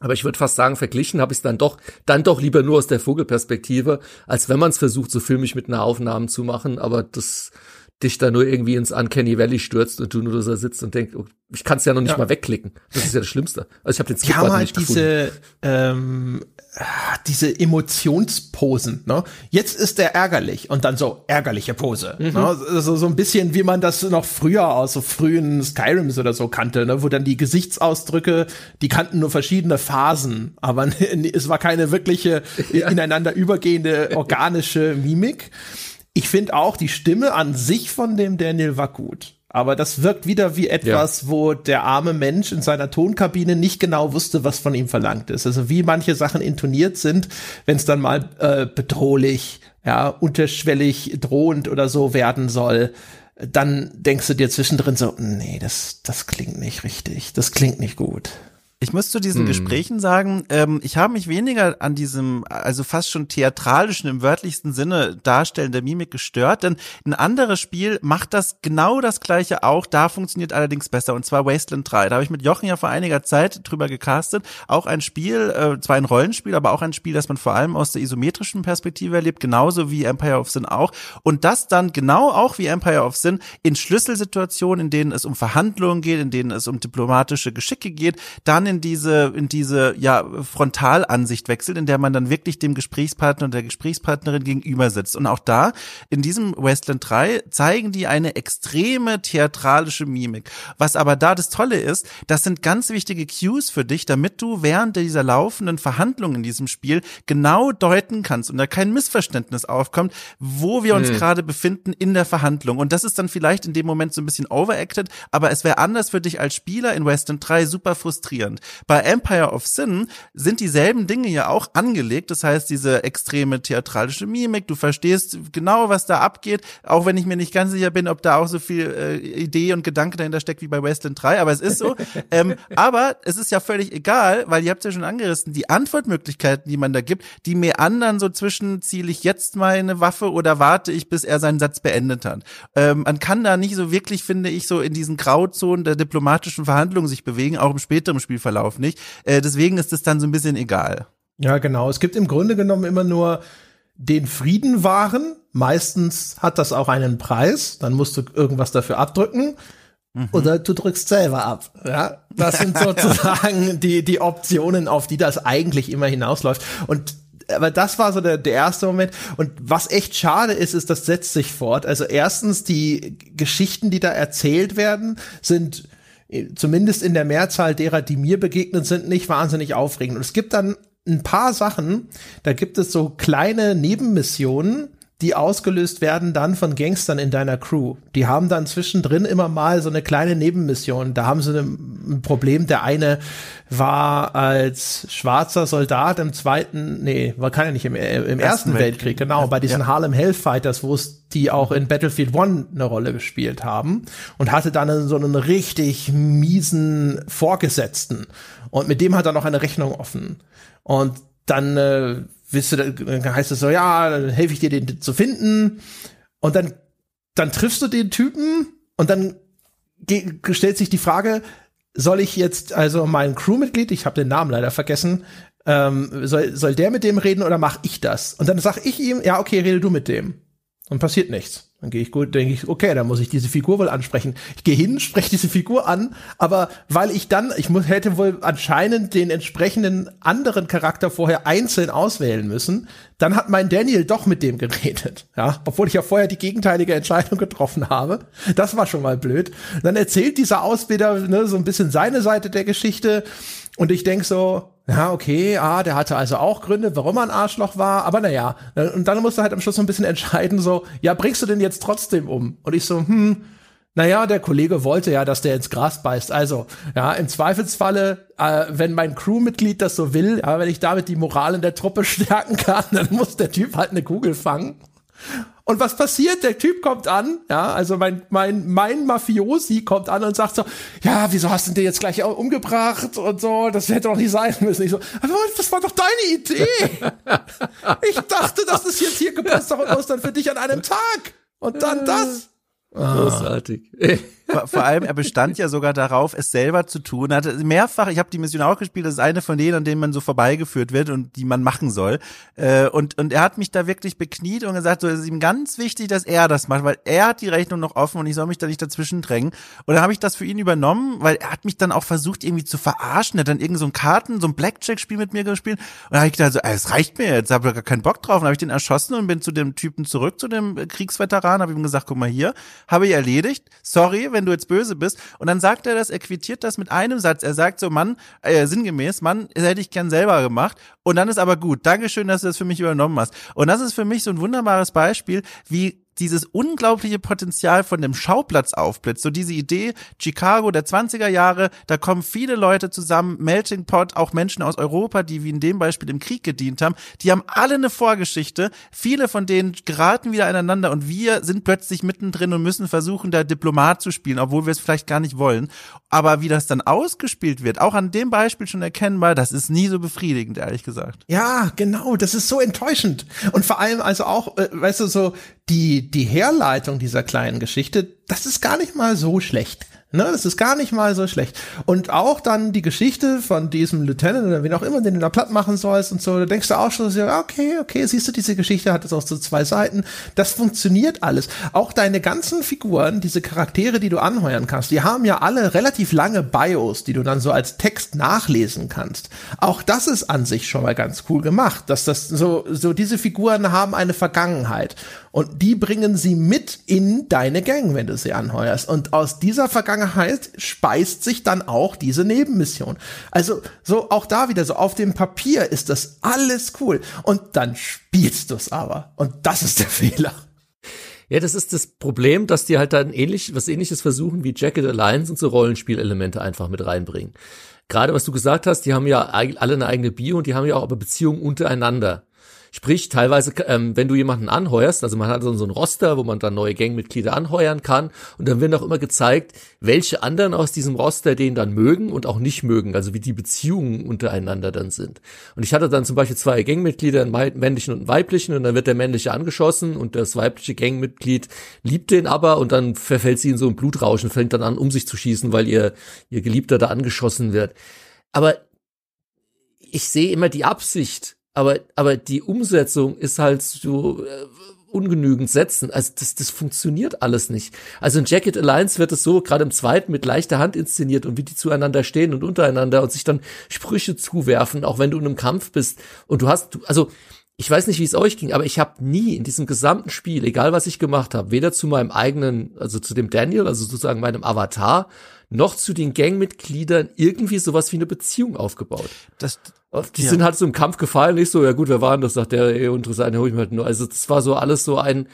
Aber ich würde fast sagen, verglichen habe ich es dann doch, dann doch lieber nur aus der Vogelperspektive, als wenn man es versucht, so filmisch mit einer Aufnahme zu machen. Aber das dich da nur irgendwie ins Uncanny Valley stürzt und du nur da sitzt und denkst, oh, ich kann es ja noch nicht ja. mal wegklicken. Das ist ja das Schlimmste. Also ich habe den Skip halt nicht diese ähm, diese Emotionsposen. Ne? Jetzt ist er ärgerlich und dann so ärgerliche Pose. Mhm. Ne? So, so ein bisschen wie man das noch früher aus so frühen Skyrims oder so kannte, ne? wo dann die Gesichtsausdrücke, die kannten nur verschiedene Phasen, aber es war keine wirkliche ja. ineinander übergehende organische Mimik. Ich finde auch, die Stimme an sich von dem Daniel war gut. Aber das wirkt wieder wie etwas, ja. wo der arme Mensch in seiner Tonkabine nicht genau wusste, was von ihm verlangt ist. Also wie manche Sachen intoniert sind, wenn es dann mal äh, bedrohlich, ja, unterschwellig, drohend oder so werden soll, dann denkst du dir zwischendrin so, nee, das, das klingt nicht richtig, das klingt nicht gut. Ich muss zu diesen hm. Gesprächen sagen, ähm, ich habe mich weniger an diesem, also fast schon theatralischen im wörtlichsten Sinne darstellen der Mimik gestört, denn ein anderes Spiel macht das genau das gleiche auch, da funktioniert allerdings besser und zwar Wasteland 3. Da habe ich mit Jochen ja vor einiger Zeit drüber gecastet, auch ein Spiel, äh, zwar ein Rollenspiel, aber auch ein Spiel, das man vor allem aus der isometrischen Perspektive erlebt, genauso wie Empire of Sin auch und das dann genau auch wie Empire of Sin in Schlüsselsituationen, in denen es um Verhandlungen geht, in denen es um diplomatische Geschicke geht, dann in in diese, in diese, ja, Frontalansicht wechselt, in der man dann wirklich dem Gesprächspartner und der Gesprächspartnerin gegenüber sitzt. Und auch da, in diesem Westland 3, zeigen die eine extreme theatralische Mimik. Was aber da das Tolle ist, das sind ganz wichtige Cues für dich, damit du während dieser laufenden Verhandlungen in diesem Spiel genau deuten kannst und da kein Missverständnis aufkommt, wo wir uns mhm. gerade befinden in der Verhandlung. Und das ist dann vielleicht in dem Moment so ein bisschen overacted, aber es wäre anders für dich als Spieler in Westland 3 super frustrierend. Bei Empire of Sin sind dieselben Dinge ja auch angelegt. Das heißt, diese extreme theatralische Mimik, du verstehst genau, was da abgeht, auch wenn ich mir nicht ganz sicher bin, ob da auch so viel äh, Idee und Gedanke dahinter steckt wie bei Westland 3, aber es ist so. ähm, aber es ist ja völlig egal, weil ihr habt ja schon angerissen, die Antwortmöglichkeiten, die man da gibt, die mir anderen so zwischen, ziele ich jetzt mal eine Waffe oder warte ich, bis er seinen Satz beendet hat. Ähm, man kann da nicht so wirklich, finde ich, so in diesen Grauzonen der diplomatischen Verhandlungen sich bewegen, auch im späteren Spielverlauf Verlauf nicht. Äh, deswegen ist es dann so ein bisschen egal. Ja, genau. Es gibt im Grunde genommen immer nur den Frieden wahren. Meistens hat das auch einen Preis. Dann musst du irgendwas dafür abdrücken. Mhm. Oder du drückst selber ab. Ja, das sind sozusagen die, die Optionen, auf die das eigentlich immer hinausläuft. Und aber das war so der, der erste Moment. Und was echt schade ist, ist, das setzt sich fort. Also erstens, die Geschichten, die da erzählt werden, sind zumindest in der Mehrzahl derer, die mir begegnet sind, nicht wahnsinnig aufregend. Und es gibt dann ein paar Sachen, da gibt es so kleine Nebenmissionen, die ausgelöst werden dann von Gangstern in deiner Crew. Die haben dann zwischendrin immer mal so eine kleine Nebenmission. Da haben sie ein Problem. Der eine war als schwarzer Soldat im zweiten, nee, war kann ja nicht im, äh, im ersten, ersten Weltkrieg, Weltkrieg, genau, bei diesen ja. Harlem Hellfighters, wo es die auch in Battlefield One eine Rolle gespielt haben und hatte dann so einen richtig miesen Vorgesetzten und mit dem hat er noch eine Rechnung offen. Und dann äh, willst du, dann heißt es so, ja, dann helfe ich dir, den zu finden. Und dann, dann triffst du den Typen und dann stellt sich die Frage, soll ich jetzt also mein Crewmitglied, ich habe den Namen leider vergessen, Ähm, soll, soll der mit dem reden oder mach ich das? Und dann sag ich ihm, ja, okay, rede du mit dem. Und passiert nichts. Dann gehe ich gut, denke ich, okay, dann muss ich diese Figur wohl ansprechen. Ich gehe hin, spreche diese Figur an, aber weil ich dann, ich muss, hätte wohl anscheinend den entsprechenden anderen Charakter vorher einzeln auswählen müssen, dann hat mein Daniel doch mit dem geredet, ja, obwohl ich ja vorher die gegenteilige Entscheidung getroffen habe. Das war schon mal blöd. Dann erzählt dieser Ausbilder ne, so ein bisschen seine Seite der Geschichte und ich denk so, ja, okay, ah, der hatte also auch Gründe, warum er ein Arschloch war, aber naja. Und dann musste halt am Schluss so ein bisschen entscheiden, so, ja, bringst du den jetzt trotzdem um? Und ich so, hm, naja, der Kollege wollte ja, dass der ins Gras beißt. Also, ja, im Zweifelsfalle, äh, wenn mein Crewmitglied das so will, ja, wenn ich damit die Moral in der Truppe stärken kann, dann muss der Typ halt eine Kugel fangen. Und was passiert? Der Typ kommt an, ja, also mein, mein, mein Mafiosi kommt an und sagt so, ja, wieso hast du den jetzt gleich umgebracht und so, das hätte doch nicht sein müssen. Ich so, aber das war doch deine Idee. ich dachte, das ist jetzt hier Geburtstag und Ostern für dich an einem Tag. Und dann das. Großartig. Vor, vor, allem, er bestand ja sogar darauf, es selber zu tun. Er hatte mehrfach, ich habe die Mission auch gespielt, das ist eine von denen, an denen man so vorbeigeführt wird und die man machen soll. Äh, und, und er hat mich da wirklich bekniet und gesagt, so, es ist ihm ganz wichtig, dass er das macht, weil er hat die Rechnung noch offen und ich soll mich da nicht dazwischen drängen. Und dann habe ich das für ihn übernommen, weil er hat mich dann auch versucht, irgendwie zu verarschen. Er hat dann irgend so ein Karten, so ein Blackjack-Spiel mit mir gespielt. Und da habe ich gedacht, so, es reicht mir jetzt, habe gar keinen Bock drauf. Und dann habe ich den erschossen und bin zu dem Typen zurück, zu dem Kriegsveteran, habe ihm gesagt, guck mal hier, habe ich erledigt. Sorry, wenn du jetzt böse bist. Und dann sagt er das, er quittiert das mit einem Satz. Er sagt so, Mann, äh, sinngemäß, Mann, das hätte ich gern selber gemacht. Und dann ist aber gut. Dankeschön, dass du das für mich übernommen hast. Und das ist für mich so ein wunderbares Beispiel, wie dieses unglaubliche Potenzial von dem Schauplatz aufblitzt. So diese Idee, Chicago der 20er Jahre, da kommen viele Leute zusammen, Melting Pot, auch Menschen aus Europa, die wie in dem Beispiel im Krieg gedient haben, die haben alle eine Vorgeschichte. Viele von denen geraten wieder aneinander und wir sind plötzlich mittendrin und müssen versuchen, da Diplomat zu spielen, obwohl wir es vielleicht gar nicht wollen. Aber wie das dann ausgespielt wird, auch an dem Beispiel schon erkennbar, das ist nie so befriedigend, ehrlich gesagt. Ja, genau, das ist so enttäuschend. Und vor allem also auch, äh, weißt du, so die, die Herleitung dieser kleinen Geschichte, das ist gar nicht mal so schlecht. Ne, das ist gar nicht mal so schlecht. Und auch dann die Geschichte von diesem Lieutenant oder wen auch immer, den du da platt machen sollst und so, da denkst du auch schon so, okay, okay, siehst du, diese Geschichte hat es auch so zwei Seiten. Das funktioniert alles. Auch deine ganzen Figuren, diese Charaktere, die du anheuern kannst, die haben ja alle relativ lange Bios, die du dann so als Text nachlesen kannst. Auch das ist an sich schon mal ganz cool gemacht, dass das so, so diese Figuren haben eine Vergangenheit. Und die bringen sie mit in deine Gang, wenn du sie anheuerst. Und aus dieser Vergangenheit speist sich dann auch diese Nebenmission. Also so auch da wieder so auf dem Papier ist das alles cool. Und dann spielst du es aber. Und das ist der Fehler. Ja, das ist das Problem, dass die halt dann ähnlich, was ähnliches versuchen wie Jacket Alliance und so Rollenspielelemente einfach mit reinbringen. Gerade was du gesagt hast, die haben ja alle eine eigene Bio und die haben ja auch aber Beziehungen untereinander. Sprich, teilweise, ähm, wenn du jemanden anheuerst, also man hat so, ein Roster, wo man dann neue Gangmitglieder anheuern kann und dann wird auch immer gezeigt, welche anderen aus diesem Roster den dann mögen und auch nicht mögen, also wie die Beziehungen untereinander dann sind. Und ich hatte dann zum Beispiel zwei Gangmitglieder, einen männlichen und einen weiblichen und dann wird der männliche angeschossen und das weibliche Gangmitglied liebt den aber und dann verfällt sie in so ein Blutrausch und fängt dann an, um sich zu schießen, weil ihr, ihr Geliebter da angeschossen wird. Aber ich sehe immer die Absicht aber, aber die Umsetzung ist halt so äh, ungenügend setzen. Also das, das funktioniert alles nicht. Also in Jacket Alliance wird es so, gerade im zweiten, mit leichter Hand inszeniert und wie die zueinander stehen und untereinander und sich dann Sprüche zuwerfen, auch wenn du in einem Kampf bist. Und du hast, du, also ich weiß nicht, wie es euch ging, aber ich habe nie in diesem gesamten Spiel, egal was ich gemacht habe, weder zu meinem eigenen, also zu dem Daniel, also sozusagen meinem Avatar, noch zu den Gangmitgliedern irgendwie sowas wie eine Beziehung aufgebaut. Das, die ja. sind halt so im Kampf gefallen, nicht so, ja gut, wer war denn das? Sagt der, ey, interessant, hol ich mir halt nur. Also das war so alles so ein,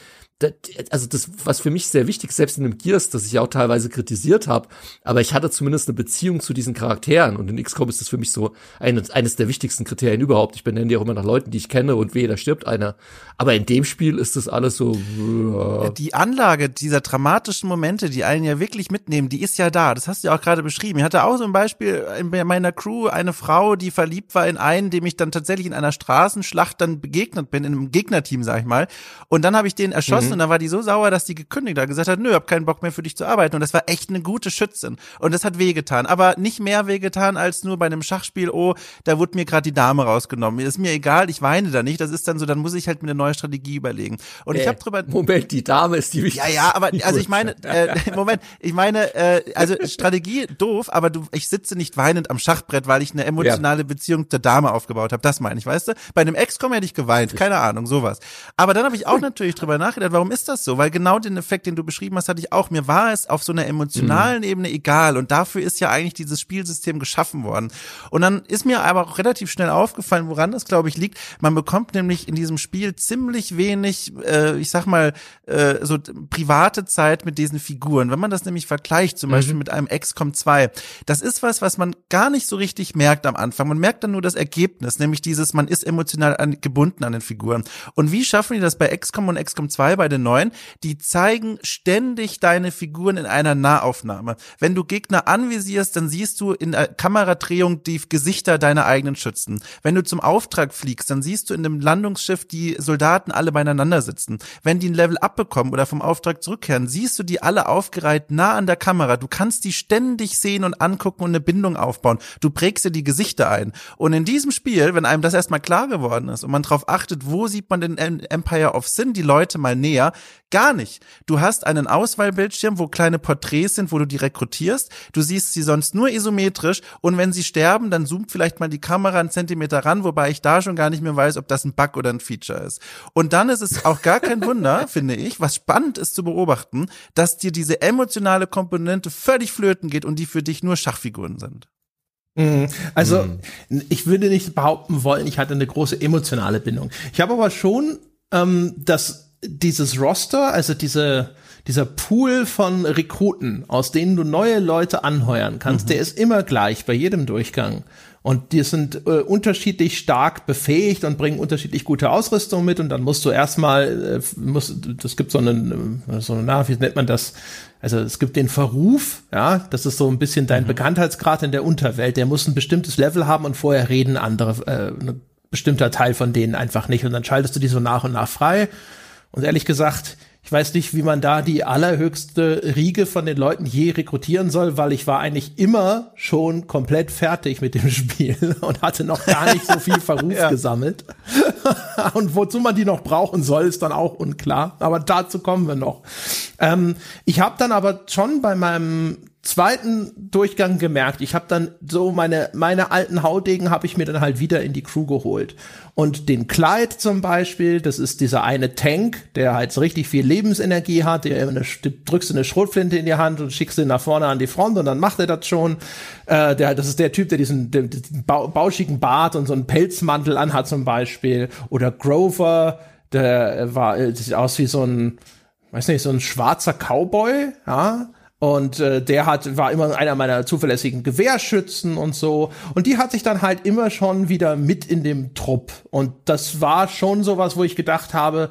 also das, was für mich sehr wichtig selbst in dem Gears, das ich auch teilweise kritisiert habe, aber ich hatte zumindest eine Beziehung zu diesen Charakteren und in XCOM ist das für mich so eines, eines der wichtigsten Kriterien überhaupt. Ich benenne die auch immer nach Leuten, die ich kenne und weh, da stirbt einer. Aber in dem Spiel ist das alles so. Ja. Die Anlage dieser dramatischen Momente, die einen ja wirklich mitnehmen, die ist ja da. Das hast du ja auch gerade beschrieben. Ich hatte auch so ein Beispiel in meiner Crew eine Frau, die verliebt war in einen, dem ich dann tatsächlich in einer Straßenschlacht dann begegnet bin, in einem Gegnerteam, sag ich mal. Und dann habe ich den erschossen. Mhm und dann war die so sauer, dass die gekündigt hat, gesagt hat, nö, hab keinen Bock mehr für dich zu arbeiten. Und das war echt eine gute Schützin. Und das hat wehgetan. Aber nicht mehr wehgetan als nur bei einem Schachspiel, oh, da wurde mir gerade die Dame rausgenommen. Ist mir egal, ich weine da nicht. Das ist dann so, dann muss ich halt mir eine neue Strategie überlegen. Und äh, ich habe drüber. Moment, die Dame ist die wichtigste. Ja, ja, aber also ich meine, äh, Moment, ich meine, äh, also Strategie doof, aber du, ich sitze nicht weinend am Schachbrett, weil ich eine emotionale ja. Beziehung zur Dame aufgebaut habe. Das meine ich, weißt du? Bei einem Ex-Com hätte ich geweint, keine Ahnung, sowas. Aber dann habe ich auch natürlich drüber nachgedacht, warum ist das so? Weil genau den Effekt, den du beschrieben hast, hatte ich auch. Mir war es auf so einer emotionalen mhm. Ebene egal und dafür ist ja eigentlich dieses Spielsystem geschaffen worden. Und dann ist mir aber auch relativ schnell aufgefallen, woran das, glaube ich, liegt. Man bekommt nämlich in diesem Spiel ziemlich wenig, äh, ich sag mal, äh, so private Zeit mit diesen Figuren. Wenn man das nämlich vergleicht, zum mhm. Beispiel mit einem XCOM 2, das ist was, was man gar nicht so richtig merkt am Anfang. Man merkt dann nur das Ergebnis, nämlich dieses, man ist emotional an, gebunden an den Figuren. Und wie schaffen die das bei XCOM und XCOM 2 bei den neuen? Die zeigen ständig deine Figuren in einer Nahaufnahme. Wenn du Gegner anvisierst, dann siehst du in der Kameradrehung die Gesichter deiner eigenen Schützen. Wenn du zum Auftrag fliegst, dann siehst du in dem Landungsschiff die Soldaten alle beieinander sitzen. Wenn die ein Level abbekommen oder vom Auftrag zurückkehren, siehst du die alle aufgereiht nah an der Kamera. Du kannst die ständig sehen und angucken und eine Bindung aufbauen. Du prägst dir die Gesichter ein. Und in diesem Spiel, wenn einem das erstmal klar geworden ist und man darauf achtet, wo sieht man den Empire of Sin die Leute mal näher, Gar nicht. Du hast einen Auswahlbildschirm, wo kleine Porträts sind, wo du die rekrutierst. Du siehst sie sonst nur isometrisch und wenn sie sterben, dann zoomt vielleicht mal die Kamera einen Zentimeter ran, wobei ich da schon gar nicht mehr weiß, ob das ein Bug oder ein Feature ist. Und dann ist es auch gar kein Wunder, finde ich, was spannend ist zu beobachten, dass dir diese emotionale Komponente völlig flöten geht und die für dich nur Schachfiguren sind. Mhm. Also, mhm. ich würde nicht behaupten wollen, ich hatte eine große emotionale Bindung. Ich habe aber schon ähm, das dieses Roster, also diese, dieser Pool von Rekruten, aus denen du neue Leute anheuern kannst, mhm. der ist immer gleich bei jedem Durchgang. Und die sind äh, unterschiedlich stark befähigt und bringen unterschiedlich gute Ausrüstung mit. Und dann musst du erstmal, äh, musst, das gibt so einen, äh, so eine, na, wie nennt man das? Also es gibt den Verruf, ja, das ist so ein bisschen dein mhm. Bekanntheitsgrad in der Unterwelt. Der muss ein bestimmtes Level haben und vorher reden andere, äh, ein bestimmter Teil von denen einfach nicht. Und dann schaltest du die so nach und nach frei. Und ehrlich gesagt, ich weiß nicht, wie man da die allerhöchste Riege von den Leuten je rekrutieren soll, weil ich war eigentlich immer schon komplett fertig mit dem Spiel und hatte noch gar nicht so viel Verruf ja. gesammelt. und wozu man die noch brauchen soll, ist dann auch unklar. Aber dazu kommen wir noch. Ähm, ich habe dann aber schon bei meinem zweiten Durchgang gemerkt, ich habe dann so meine meine alten Haudegen habe ich mir dann halt wieder in die Crew geholt. Und den Clyde zum Beispiel, das ist dieser eine Tank, der halt so richtig viel Lebensenergie hat, der eine, drückst du eine Schrotflinte in die Hand und schickst ihn nach vorne an die Front und dann macht er das schon. Äh, der, das ist der Typ, der diesen, den, den bauschigen Bart und so einen Pelzmantel anhat zum Beispiel. Oder Grover, der war äh, sieht aus wie so ein weiß nicht so ein schwarzer Cowboy, ja und äh, der hat, war immer einer meiner zuverlässigen Gewehrschützen und so. Und die hat sich dann halt immer schon wieder mit in dem Trupp. Und das war schon sowas, wo ich gedacht habe,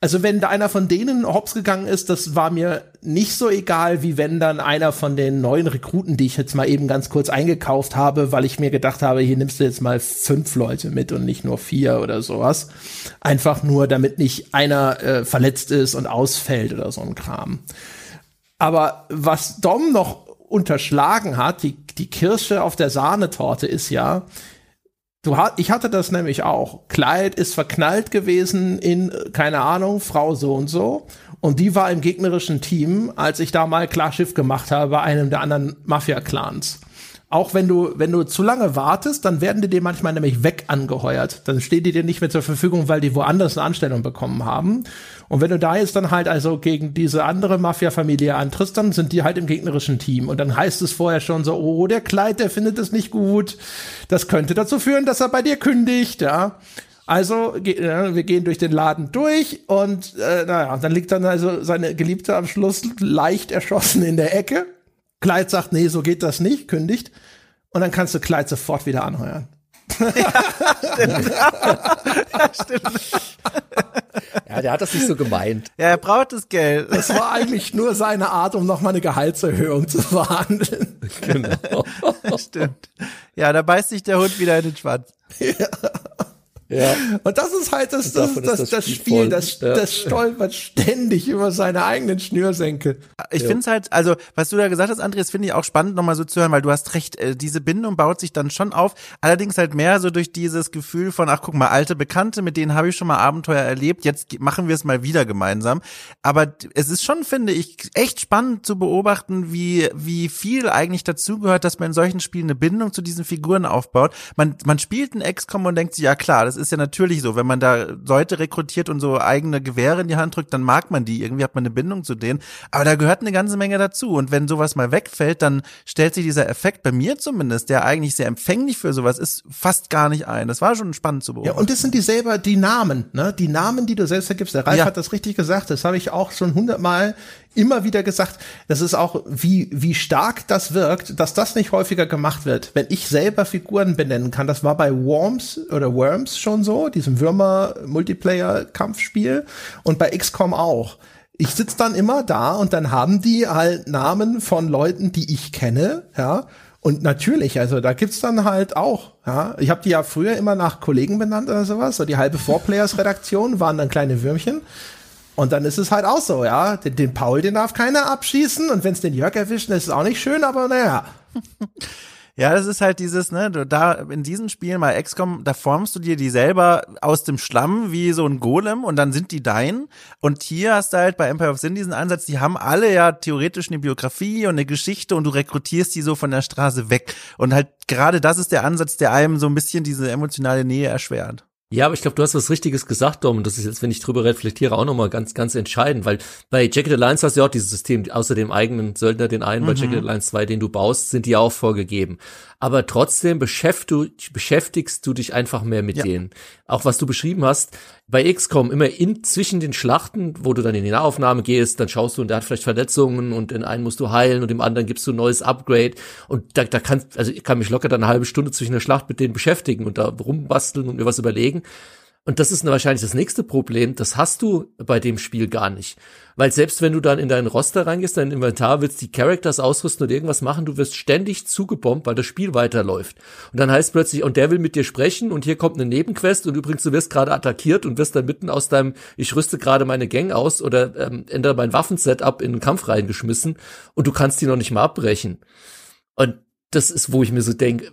also wenn da einer von denen hops gegangen ist, das war mir nicht so egal, wie wenn dann einer von den neuen Rekruten, die ich jetzt mal eben ganz kurz eingekauft habe, weil ich mir gedacht habe, hier nimmst du jetzt mal fünf Leute mit und nicht nur vier oder sowas. Einfach nur, damit nicht einer äh, verletzt ist und ausfällt oder so ein Kram. Aber was Dom noch unterschlagen hat, die, die Kirsche auf der Sahnetorte ist ja, du hat, ich hatte das nämlich auch. Clyde ist verknallt gewesen in, keine Ahnung, Frau so und so. Und die war im gegnerischen Team, als ich da mal Klarschiff gemacht habe bei einem der anderen Mafia-Clans auch wenn du, wenn du zu lange wartest, dann werden die dir manchmal nämlich weg angeheuert. Dann stehen die dir nicht mehr zur Verfügung, weil die woanders eine Anstellung bekommen haben. Und wenn du da jetzt dann halt also gegen diese andere Mafia-Familie antrittst, dann sind die halt im gegnerischen Team. Und dann heißt es vorher schon so, oh, der Kleid, der findet es nicht gut. Das könnte dazu führen, dass er bei dir kündigt, ja. Also, wir gehen durch den Laden durch und äh, naja, dann liegt dann also seine Geliebte am Schluss leicht erschossen in der Ecke. Kleid sagt, nee, so geht das nicht, kündigt. Und dann kannst du Kleid sofort wieder anheuern. ja, stimmt. ja, stimmt. Ja, der hat das nicht so gemeint. Ja, er braucht das Geld. Das war eigentlich nur seine Art, um nochmal eine Gehaltserhöhung zu verhandeln. Genau. Stimmt. Ja, da beißt sich der Hund wieder in den Schwanz. Ja. Ja. Und das ist halt das, das, das, das, das Spiel, das, ja. das stolpert ständig über seine eigenen Schnürsenkel. Ich ja. finde es halt, also was du da gesagt hast, Andreas, finde ich auch spannend nochmal so zu hören, weil du hast recht, äh, diese Bindung baut sich dann schon auf, allerdings halt mehr so durch dieses Gefühl von, ach guck mal, alte Bekannte, mit denen habe ich schon mal Abenteuer erlebt, jetzt machen wir es mal wieder gemeinsam. Aber es ist schon, finde ich, echt spannend zu beobachten, wie, wie viel eigentlich dazugehört, dass man in solchen Spielen eine Bindung zu diesen Figuren aufbaut. Man, man spielt ein XCOM und denkt sich, ja klar, das ist ja natürlich so, wenn man da Leute rekrutiert und so eigene Gewehre in die Hand drückt, dann mag man die, irgendwie hat man eine Bindung zu denen. Aber da gehört eine ganze Menge dazu. Und wenn sowas mal wegfällt, dann stellt sich dieser Effekt bei mir zumindest, der eigentlich sehr empfänglich für sowas ist, fast gar nicht ein. Das war schon spannend zu beobachten. Ja, und das sind die selber, die Namen, ne? Die Namen, die du selbst ergibst. Der Ralf ja. hat das richtig gesagt. Das habe ich auch schon hundertmal immer wieder gesagt, das ist auch, wie, wie stark das wirkt, dass das nicht häufiger gemacht wird. Wenn ich selber Figuren benennen kann, das war bei Worms oder Worms schon so, diesem Würmer-Multiplayer-Kampfspiel und bei XCOM auch. Ich sitz dann immer da und dann haben die halt Namen von Leuten, die ich kenne, ja. Und natürlich, also da gibt's dann halt auch, ja. Ich habe die ja früher immer nach Kollegen benannt oder sowas. So die halbe Four-Players-Redaktion waren dann kleine Würmchen. Und dann ist es halt auch so, ja. Den, den Paul, den darf keiner abschießen. Und wenn es den Jörg erwischt, ist es auch nicht schön, aber naja. Ja, das ist halt dieses, ne, du da in diesen Spielen mal XCOM, da formst du dir die selber aus dem Schlamm wie so ein Golem und dann sind die dein. Und hier hast du halt bei Empire of Sin diesen Ansatz, die haben alle ja theoretisch eine Biografie und eine Geschichte und du rekrutierst die so von der Straße weg. Und halt gerade das ist der Ansatz, der einem so ein bisschen diese emotionale Nähe erschwert. Ja, aber ich glaube, du hast was Richtiges gesagt, Dom. Und das ist jetzt, wenn ich drüber reflektiere, auch nochmal ganz, ganz entscheidend, weil bei Jacket Alliance hast du ja auch dieses System, außer dem eigenen Söldner, den einen, mhm. bei Jacket Alliance 2, den du baust, sind die auch vorgegeben aber trotzdem beschäftigst du dich einfach mehr mit ja. denen. Auch was du beschrieben hast, bei XCOM immer in zwischen den Schlachten, wo du dann in die Nahaufnahme gehst, dann schaust du und der hat vielleicht Verletzungen und den einen musst du heilen und dem anderen gibst du ein neues Upgrade und da, da kann, also ich kann mich locker dann eine halbe Stunde zwischen der Schlacht mit denen beschäftigen und da rumbasteln und mir was überlegen. Und das ist wahrscheinlich das nächste Problem. Das hast du bei dem Spiel gar nicht. Weil selbst wenn du dann in deinen Roster reingehst, dein Inventar, willst die Characters ausrüsten und irgendwas machen, du wirst ständig zugebombt, weil das Spiel weiterläuft. Und dann heißt plötzlich, und der will mit dir sprechen und hier kommt eine Nebenquest und übrigens, du wirst gerade attackiert und wirst dann mitten aus deinem, ich rüste gerade meine Gang aus oder ähm, ändere mein Waffensetup in den Kampf reingeschmissen und du kannst die noch nicht mal abbrechen. Und das ist, wo ich mir so denke,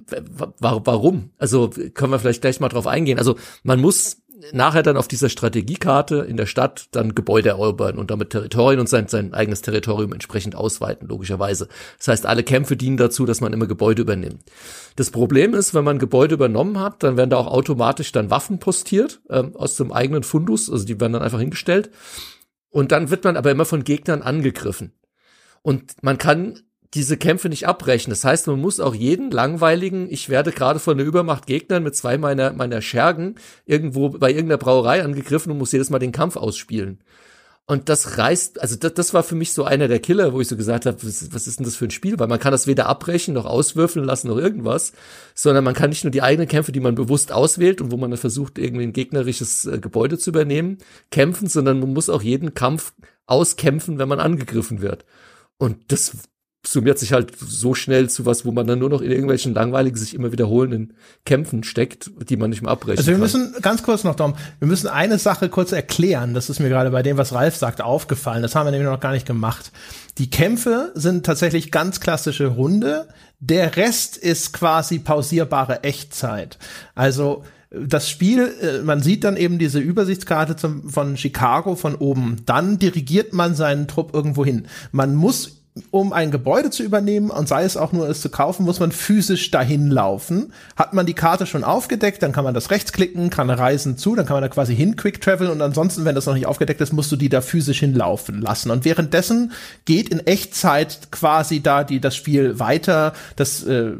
warum? Also können wir vielleicht gleich mal drauf eingehen. Also man muss nachher dann auf dieser Strategiekarte in der Stadt dann Gebäude erobern und damit Territorien und sein, sein eigenes Territorium entsprechend ausweiten, logischerweise. Das heißt, alle Kämpfe dienen dazu, dass man immer Gebäude übernimmt. Das Problem ist, wenn man Gebäude übernommen hat, dann werden da auch automatisch dann Waffen postiert ähm, aus dem eigenen Fundus, also die werden dann einfach hingestellt. Und dann wird man aber immer von Gegnern angegriffen. Und man kann diese Kämpfe nicht abbrechen. Das heißt, man muss auch jeden langweiligen, ich werde gerade von der Übermacht Gegnern mit zwei meiner, meiner Schergen irgendwo bei irgendeiner Brauerei angegriffen und muss jedes Mal den Kampf ausspielen. Und das reißt, also das, das war für mich so einer der Killer, wo ich so gesagt habe, was, was ist denn das für ein Spiel? Weil man kann das weder abbrechen, noch auswürfeln lassen, noch irgendwas, sondern man kann nicht nur die eigenen Kämpfe, die man bewusst auswählt und wo man dann versucht, irgendwie ein gegnerisches äh, Gebäude zu übernehmen, kämpfen, sondern man muss auch jeden Kampf auskämpfen, wenn man angegriffen wird. Und das summiert sich halt so schnell zu was, wo man dann nur noch in irgendwelchen langweiligen, sich immer wiederholenden Kämpfen steckt, die man nicht mehr abbrechen Also wir kann. müssen, ganz kurz noch, Dom, wir müssen eine Sache kurz erklären. Das ist mir gerade bei dem, was Ralf sagt, aufgefallen. Das haben wir nämlich noch gar nicht gemacht. Die Kämpfe sind tatsächlich ganz klassische Runde. Der Rest ist quasi pausierbare Echtzeit. Also, das Spiel, äh, man sieht dann eben diese Übersichtskarte zum, von Chicago von oben. Dann dirigiert man seinen Trupp irgendwo hin. Man muss um ein Gebäude zu übernehmen und sei es auch nur es zu kaufen, muss man physisch dahin laufen. Hat man die Karte schon aufgedeckt, dann kann man das rechtsklicken, kann reisen zu, dann kann man da quasi hin quick travel und ansonsten, wenn das noch nicht aufgedeckt ist, musst du die da physisch hinlaufen lassen. Und währenddessen geht in Echtzeit quasi da die das Spiel weiter. Das äh,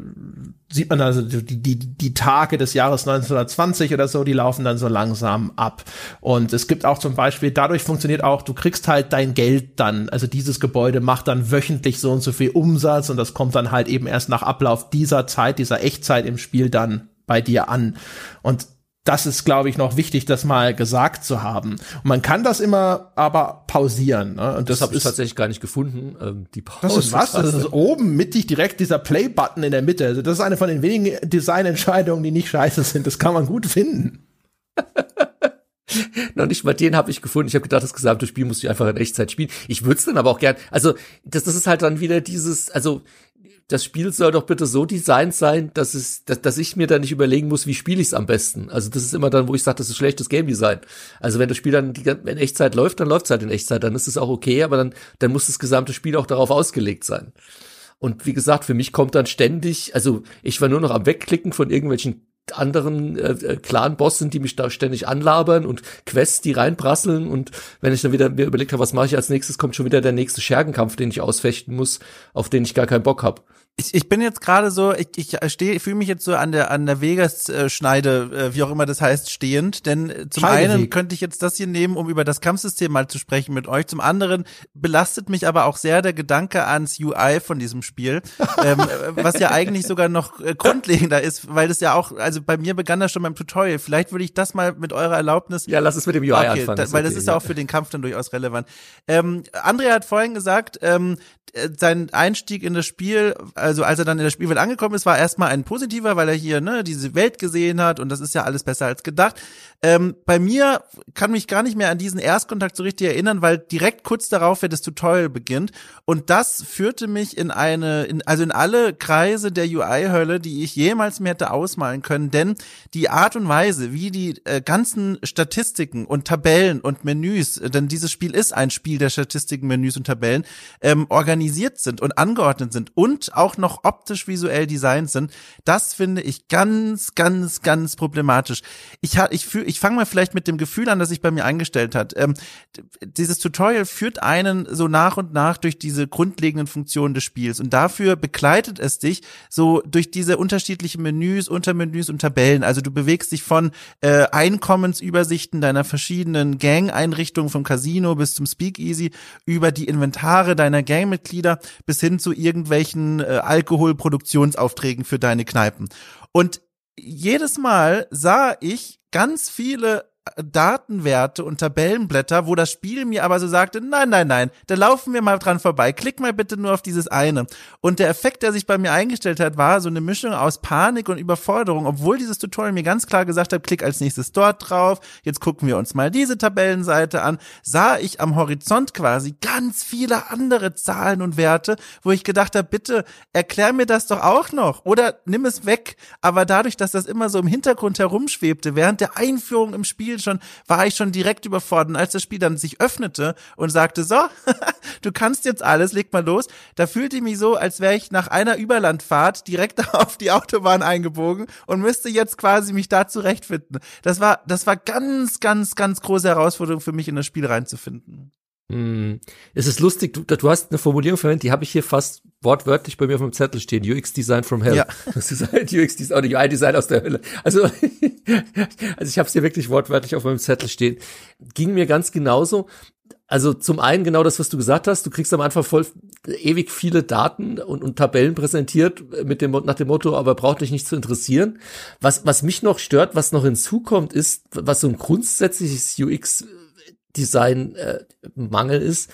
sieht man also die, die, die Tage des Jahres 1920 oder so, die laufen dann so langsam ab. Und es gibt auch zum Beispiel, dadurch funktioniert auch, du kriegst halt dein Geld dann, also dieses Gebäude macht dann wöchentlich so und so viel Umsatz und das kommt dann halt eben erst nach Ablauf dieser Zeit, dieser Echtzeit im Spiel dann bei dir an. Und das ist, glaube ich, noch wichtig, das mal gesagt zu haben. Und man kann das immer aber pausieren. Ne? Und das, das habe ich tatsächlich gar nicht gefunden. Ähm, die Pause das ist was? Das ist oben mittig direkt dieser Play-Button in der Mitte. Also das ist eine von den wenigen Designentscheidungen, die nicht scheiße sind. Das kann man gut finden. Noch nicht mal den habe ich gefunden. Ich habe gedacht, das gesamte Spiel muss ich einfach in Echtzeit spielen. Ich würde es dann aber auch gern. Also das, das ist halt dann wieder dieses, also das Spiel soll doch bitte so designt sein, dass es, dass, dass ich mir dann nicht überlegen muss, wie spiele ich es am besten. Also das ist immer dann, wo ich sage, das ist schlechtes Game Design. Also wenn das Spiel dann die, in Echtzeit läuft, dann läuft es halt in Echtzeit, dann ist es auch okay, aber dann, dann muss das gesamte Spiel auch darauf ausgelegt sein. Und wie gesagt, für mich kommt dann ständig, also ich war nur noch am Wegklicken von irgendwelchen anderen äh, äh, Clan-Bossen, die mich da ständig anlabern und Quests, die reinprasseln und wenn ich dann wieder mir überlegt habe, was mache ich als nächstes, kommt schon wieder der nächste Schergenkampf, den ich ausfechten muss, auf den ich gar keinen Bock habe. Ich, ich bin jetzt gerade so, ich, ich stehe, fühle mich jetzt so an der an der Vegas-Schneide, äh, wie auch immer das heißt, stehend. Denn äh, zum einen könnte ich jetzt das hier nehmen, um über das Kampfsystem mal zu sprechen mit euch. Zum anderen belastet mich aber auch sehr der Gedanke ans UI von diesem Spiel, ähm, was ja eigentlich sogar noch äh, grundlegender ist, weil das ja auch, also bei mir begann das schon beim Tutorial. Vielleicht würde ich das mal mit eurer Erlaubnis. Ja, lass es mit dem UI okay, anfangen. Da, weil okay, das ist ja auch für den Kampf dann durchaus relevant. Ähm, Andrea hat vorhin gesagt, ähm, sein Einstieg in das Spiel also als er dann in der Spielwelt angekommen ist, war erstmal ein positiver, weil er hier ne diese Welt gesehen hat und das ist ja alles besser als gedacht. Ähm, bei mir kann mich gar nicht mehr an diesen Erstkontakt so richtig erinnern, weil direkt kurz darauf ja das Tutorial beginnt und das führte mich in eine, in, also in alle Kreise der UI-Hölle, die ich jemals mir hätte ausmalen können, denn die Art und Weise, wie die äh, ganzen Statistiken und Tabellen und Menüs, denn dieses Spiel ist ein Spiel der Statistiken, Menüs und Tabellen, ähm, organisiert sind und angeordnet sind und auch noch optisch visuell designt sind, das finde ich ganz, ganz, ganz problematisch. Ich, ich fühle ich fange mal vielleicht mit dem Gefühl an, das sich bei mir eingestellt hat. Ähm, dieses Tutorial führt einen so nach und nach durch diese grundlegenden Funktionen des Spiels und dafür begleitet es dich so durch diese unterschiedlichen Menüs, Untermenüs und Tabellen. Also du bewegst dich von äh, Einkommensübersichten deiner verschiedenen Gang-Einrichtungen vom Casino bis zum Speakeasy über die Inventare deiner Gangmitglieder bis hin zu irgendwelchen äh, Alkoholproduktionsaufträgen für deine Kneipen. Und jedes Mal sah ich ganz viele Datenwerte und Tabellenblätter, wo das Spiel mir aber so sagte, nein, nein, nein, da laufen wir mal dran vorbei, klick mal bitte nur auf dieses eine. Und der Effekt, der sich bei mir eingestellt hat, war so eine Mischung aus Panik und Überforderung, obwohl dieses Tutorial mir ganz klar gesagt hat, klick als nächstes dort drauf, jetzt gucken wir uns mal diese Tabellenseite an, sah ich am Horizont quasi ganz viele andere Zahlen und Werte, wo ich gedacht habe, bitte erklär mir das doch auch noch oder nimm es weg. Aber dadurch, dass das immer so im Hintergrund herumschwebte, während der Einführung im Spiel Spiel schon, war ich schon direkt überfordert. Und als das Spiel dann sich öffnete und sagte, so, du kannst jetzt alles, leg mal los, da fühlte ich mich so, als wäre ich nach einer Überlandfahrt direkt auf die Autobahn eingebogen und müsste jetzt quasi mich da zurechtfinden. Das war, das war ganz, ganz, ganz große Herausforderung für mich in das Spiel reinzufinden. Mm. Es ist lustig, du, du hast eine Formulierung verwendet, die habe ich hier fast wortwörtlich bei mir auf dem Zettel stehen. UX Design from Hell. Ja. Das ist halt UX Design, oder UI Design aus der Hölle. Also, also ich habe es hier wirklich wortwörtlich auf meinem Zettel stehen. Ging mir ganz genauso. Also zum einen genau das, was du gesagt hast. Du kriegst am Anfang voll ewig viele Daten und, und Tabellen präsentiert mit dem nach dem Motto, aber braucht dich nicht zu interessieren. Was was mich noch stört, was noch hinzukommt, ist, was so ein grundsätzliches UX Design äh, Mangel ist.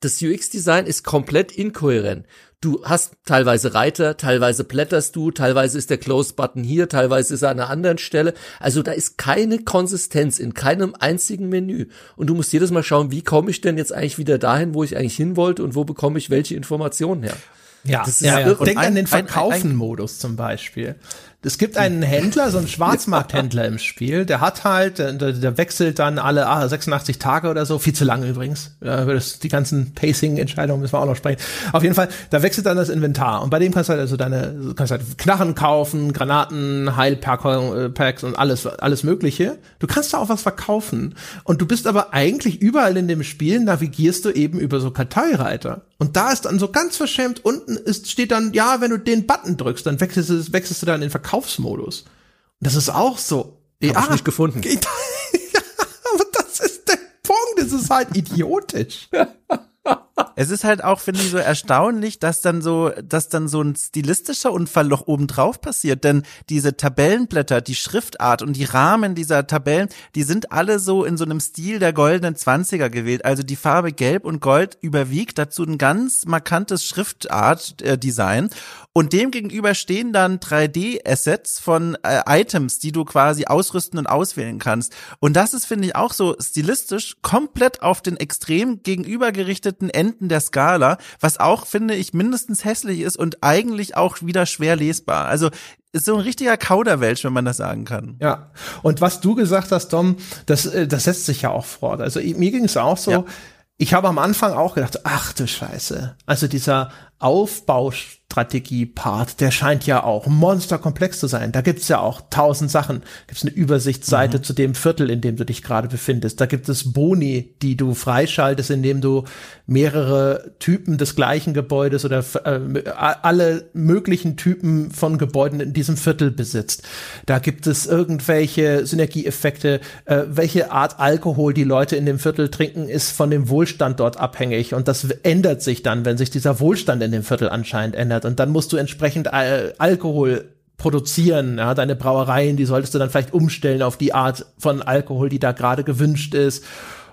Das UX-Design ist komplett inkohärent. Du hast teilweise Reiter, teilweise blätterst du, teilweise ist der Close-Button hier, teilweise ist er an einer anderen Stelle. Also da ist keine Konsistenz in keinem einzigen Menü. Und du musst jedes Mal schauen, wie komme ich denn jetzt eigentlich wieder dahin, wo ich eigentlich hin wollte und wo bekomme ich welche Informationen her. Ja, ja, ja. denk an den Verkaufen-Modus zum Beispiel. Es gibt einen Händler, so einen Schwarzmarkthändler im Spiel, der hat halt, der, der wechselt dann alle ah, 86 Tage oder so, viel zu lange übrigens. Ja, das, die ganzen Pacing-Entscheidungen müssen wir auch noch sprechen. Auf jeden Fall, da wechselt dann das Inventar und bei dem kannst du halt also deine, kannst halt Knarren kaufen, Granaten, Heilpacks und alles, alles Mögliche. Du kannst da auch was verkaufen und du bist aber eigentlich überall in dem Spiel navigierst du eben über so Karteireiter. Und da ist dann so ganz verschämt unten ist, steht dann, ja, wenn du den Button drückst, dann wechselst du, wechselst du dann in den Verkaufsmodus. Und das ist auch so. Hab ja, ich nicht gefunden. ja, aber das ist der Punkt. Das ist halt idiotisch. Es ist halt auch, finde ich, so erstaunlich, dass dann so, dass dann so ein stilistischer Unfall noch obendrauf passiert. Denn diese Tabellenblätter, die Schriftart und die Rahmen dieser Tabellen, die sind alle so in so einem Stil der goldenen Zwanziger gewählt. Also die Farbe Gelb und Gold überwiegt dazu ein ganz markantes Schriftart-Design. Und dem gegenüber stehen dann 3D-Assets von äh, Items, die du quasi ausrüsten und auswählen kannst. Und das ist, finde ich, auch so stilistisch komplett auf den extrem gegenübergerichteten Enden der Skala, was auch, finde ich, mindestens hässlich ist und eigentlich auch wieder schwer lesbar. Also ist so ein richtiger Kauderwelsch, wenn man das sagen kann. Ja. Und was du gesagt hast, Dom, das, äh, das setzt sich ja auch fort. Also mir ging es auch so. Ja. Ich habe am Anfang auch gedacht, ach du Scheiße. Also dieser Aufbau Strategie-Part, der scheint ja auch monsterkomplex zu sein. Da gibt's ja auch tausend Sachen. Gibt's eine Übersichtsseite mhm. zu dem Viertel, in dem du dich gerade befindest. Da gibt es Boni, die du freischaltest, indem du mehrere Typen des gleichen Gebäudes oder äh, alle möglichen Typen von Gebäuden in diesem Viertel besitzt. Da gibt es irgendwelche Synergieeffekte. Äh, welche Art Alkohol die Leute in dem Viertel trinken, ist von dem Wohlstand dort abhängig. Und das ändert sich dann, wenn sich dieser Wohlstand in dem Viertel anscheinend ändert verändert und dann musst du entsprechend Al Alkohol produzieren. Ja, deine Brauereien, die solltest du dann vielleicht umstellen auf die Art von Alkohol, die da gerade gewünscht ist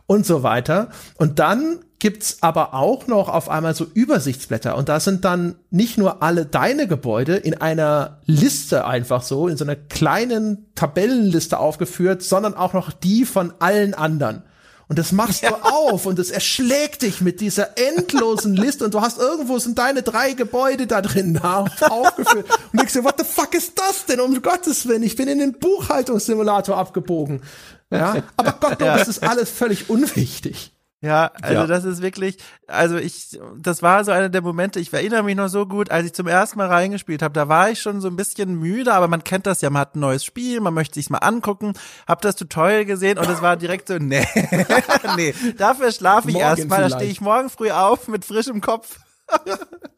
und so weiter. Und dann gibt's aber auch noch auf einmal so Übersichtsblätter und da sind dann nicht nur alle deine Gebäude in einer Liste einfach so, in so einer kleinen Tabellenliste aufgeführt, sondern auch noch die von allen anderen. Und das machst ja. du auf und es erschlägt dich mit dieser endlosen Liste und du hast irgendwo sind deine drei Gebäude da drin aufgeführt und denkst dir, what the fuck ist das denn? Um Gottes Willen, ich bin in den Buchhaltungssimulator abgebogen. Ja, aber Gott, das ist alles völlig unwichtig. Ja, also ja. das ist wirklich, also ich, das war so einer der Momente, ich erinnere mich noch so gut, als ich zum ersten Mal reingespielt habe, da war ich schon so ein bisschen müde, aber man kennt das ja, man hat ein neues Spiel, man möchte sich's mal angucken, hab das Tutorial gesehen und es war direkt so, nee, nee, dafür schlafe ich erstmal, da stehe ich morgen früh auf mit frischem Kopf.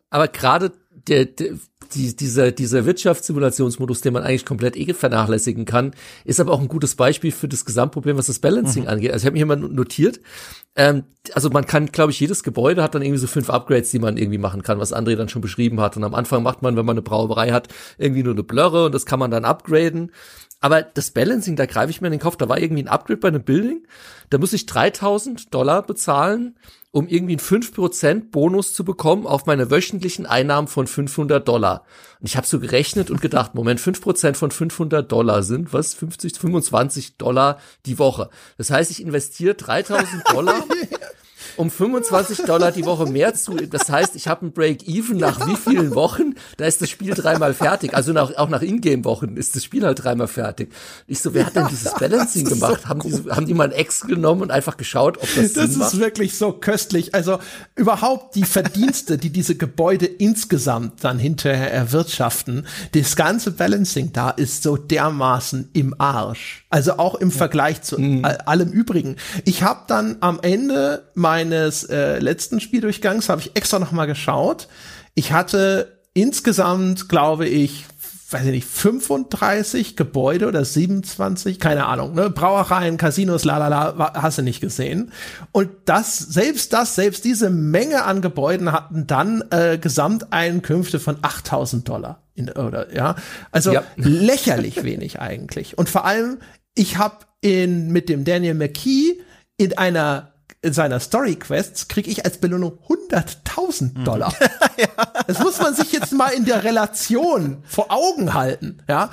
aber gerade der, der die, dieser, dieser Wirtschaftssimulationsmodus, den man eigentlich komplett eh vernachlässigen kann, ist aber auch ein gutes Beispiel für das Gesamtproblem, was das Balancing mhm. angeht. Also ich habe mir mal notiert, ähm, also man kann, glaube ich, jedes Gebäude hat dann irgendwie so fünf Upgrades, die man irgendwie machen kann, was André dann schon beschrieben hat. Und am Anfang macht man, wenn man eine Brauerei hat, irgendwie nur eine Blöre und das kann man dann upgraden. Aber das Balancing, da greife ich mir in den Kopf, da war irgendwie ein Upgrade bei einem Building, da muss ich 3000 Dollar bezahlen um irgendwie einen 5% Bonus zu bekommen auf meine wöchentlichen Einnahmen von 500 Dollar. Und ich habe so gerechnet und gedacht, Moment, 5% von 500 Dollar sind, was, 50, 25 Dollar die Woche. Das heißt, ich investiere 3000 Dollar um 25 Dollar die Woche mehr zu. Das heißt, ich habe ein Break-Even nach wie vielen Wochen? Da ist das Spiel dreimal fertig. Also nach, auch nach Ingame-Wochen ist das Spiel halt dreimal fertig. Ich so, wer hat denn dieses Balancing gemacht? So haben, die, haben die mal ein Ex genommen und einfach geschaut, ob das Das ist macht? wirklich so köstlich. Also überhaupt die Verdienste, die diese Gebäude insgesamt dann hinterher erwirtschaften, das ganze Balancing da ist so dermaßen im Arsch. Also auch im ja. Vergleich zu mhm. allem übrigen. Ich habe dann am Ende meines äh, letzten Spieldurchgangs habe ich extra noch mal geschaut. Ich hatte insgesamt, glaube ich, weiß ich nicht, 35 Gebäude oder 27, keine Ahnung, ne? Brauereien, Casinos, lalala, hast du nicht gesehen. Und das, selbst das, selbst diese Menge an Gebäuden hatten dann äh, Gesamteinkünfte von 8000 Dollar. In, oder, ja, also ja. lächerlich wenig eigentlich. Und vor allem, ich habe in mit dem Daniel McKee in einer in seiner Story Quests kriege ich als Belohnung 100.000 mhm. Dollar. ja. Das muss man sich jetzt mal in der Relation vor Augen halten, ja.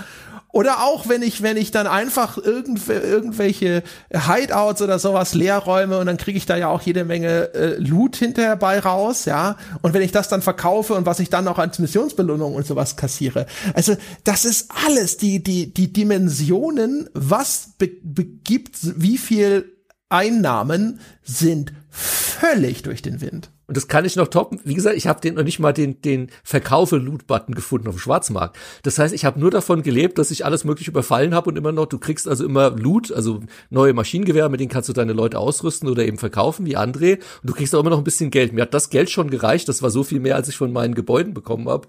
Oder auch, wenn ich, wenn ich dann einfach irgendw irgendwelche Hideouts oder sowas leer räume und dann kriege ich da ja auch jede Menge äh, Loot hinterher bei raus, ja. Und wenn ich das dann verkaufe und was ich dann auch als Missionsbelohnung und sowas kassiere. Also, das ist alles, die, die, die Dimensionen, was be begibt, wie viel Einnahmen sind völlig durch den Wind. Und das kann ich noch toppen. Wie gesagt, ich habe den noch nicht mal den, den Verkaufe-Loot-Button gefunden auf dem Schwarzmarkt. Das heißt, ich habe nur davon gelebt, dass ich alles mögliche überfallen habe und immer noch, du kriegst also immer Loot, also neue Maschinengewehre, mit denen kannst du deine Leute ausrüsten oder eben verkaufen, wie André. Und du kriegst auch immer noch ein bisschen Geld. Mir hat das Geld schon gereicht. Das war so viel mehr, als ich von meinen Gebäuden bekommen habe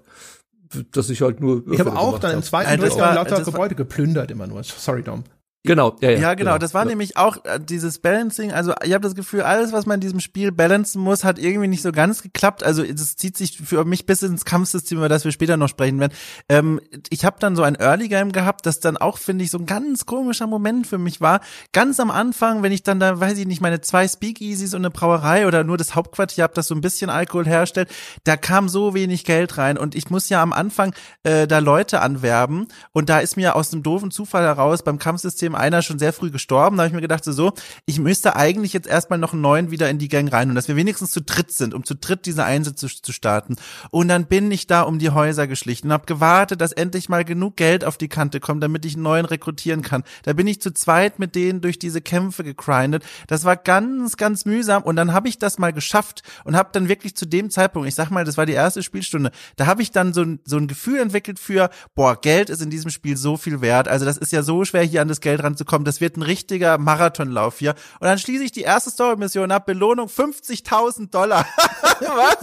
dass ich halt nur. Ich habe auch dann im zweiten Durchgang lauter Gebäude geplündert immer nur. Sorry, Dom. Genau, ja, ja, ja genau. genau. Das war ja. nämlich auch äh, dieses Balancing. Also ich habe das Gefühl, alles, was man in diesem Spiel balancen muss, hat irgendwie nicht so ganz geklappt. Also es zieht sich für mich bis ins Kampfsystem, über das wir später noch sprechen werden. Ähm, ich habe dann so ein Early Game gehabt, das dann auch, finde ich, so ein ganz komischer Moment für mich war. Ganz am Anfang, wenn ich dann da, weiß ich nicht, meine zwei Speakeasies und eine Brauerei oder nur das Hauptquartier habe, das so ein bisschen Alkohol herstellt, da kam so wenig Geld rein und ich muss ja am Anfang äh, da Leute anwerben und da ist mir aus dem doofen Zufall heraus beim Kampfsystem einer schon sehr früh gestorben. Da habe ich mir gedacht, so, so, ich müsste eigentlich jetzt erstmal noch einen neuen wieder in die Gang rein und dass wir wenigstens zu dritt sind, um zu dritt diese Einsätze zu starten. Und dann bin ich da um die Häuser geschlichen und habe gewartet, dass endlich mal genug Geld auf die Kante kommt, damit ich einen neuen rekrutieren kann. Da bin ich zu zweit mit denen durch diese Kämpfe gegrindet. Das war ganz, ganz mühsam und dann habe ich das mal geschafft und habe dann wirklich zu dem Zeitpunkt, ich sag mal, das war die erste Spielstunde, da habe ich dann so so ein Gefühl entwickelt für, boah, Geld ist in diesem Spiel so viel wert. Also das ist ja so schwer, hier an das Geld ranzukommen. Das wird ein richtiger Marathonlauf hier. Und dann schließe ich die erste Story-Mission ab, Belohnung 50.000 Dollar. was?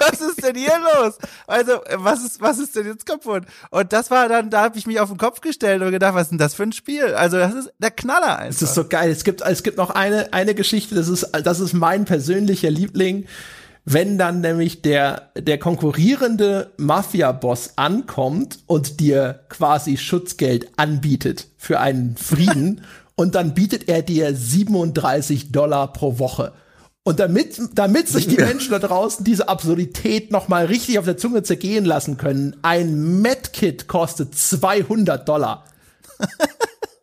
Was ist denn hier los? Also, was ist, was ist denn jetzt kaputt? Und das war dann, da habe ich mich auf den Kopf gestellt und gedacht, was ist denn das für ein Spiel? Also, das ist der Knaller einfach. Es ist so geil. Es gibt, es gibt noch eine, eine Geschichte, das ist, das ist mein persönlicher Liebling wenn dann nämlich der, der konkurrierende Mafia-Boss ankommt und dir quasi Schutzgeld anbietet für einen Frieden und dann bietet er dir 37 Dollar pro Woche. Und damit, damit sich die Menschen da draußen diese Absurdität nochmal richtig auf der Zunge zergehen lassen können, ein Medkit kostet 200 Dollar.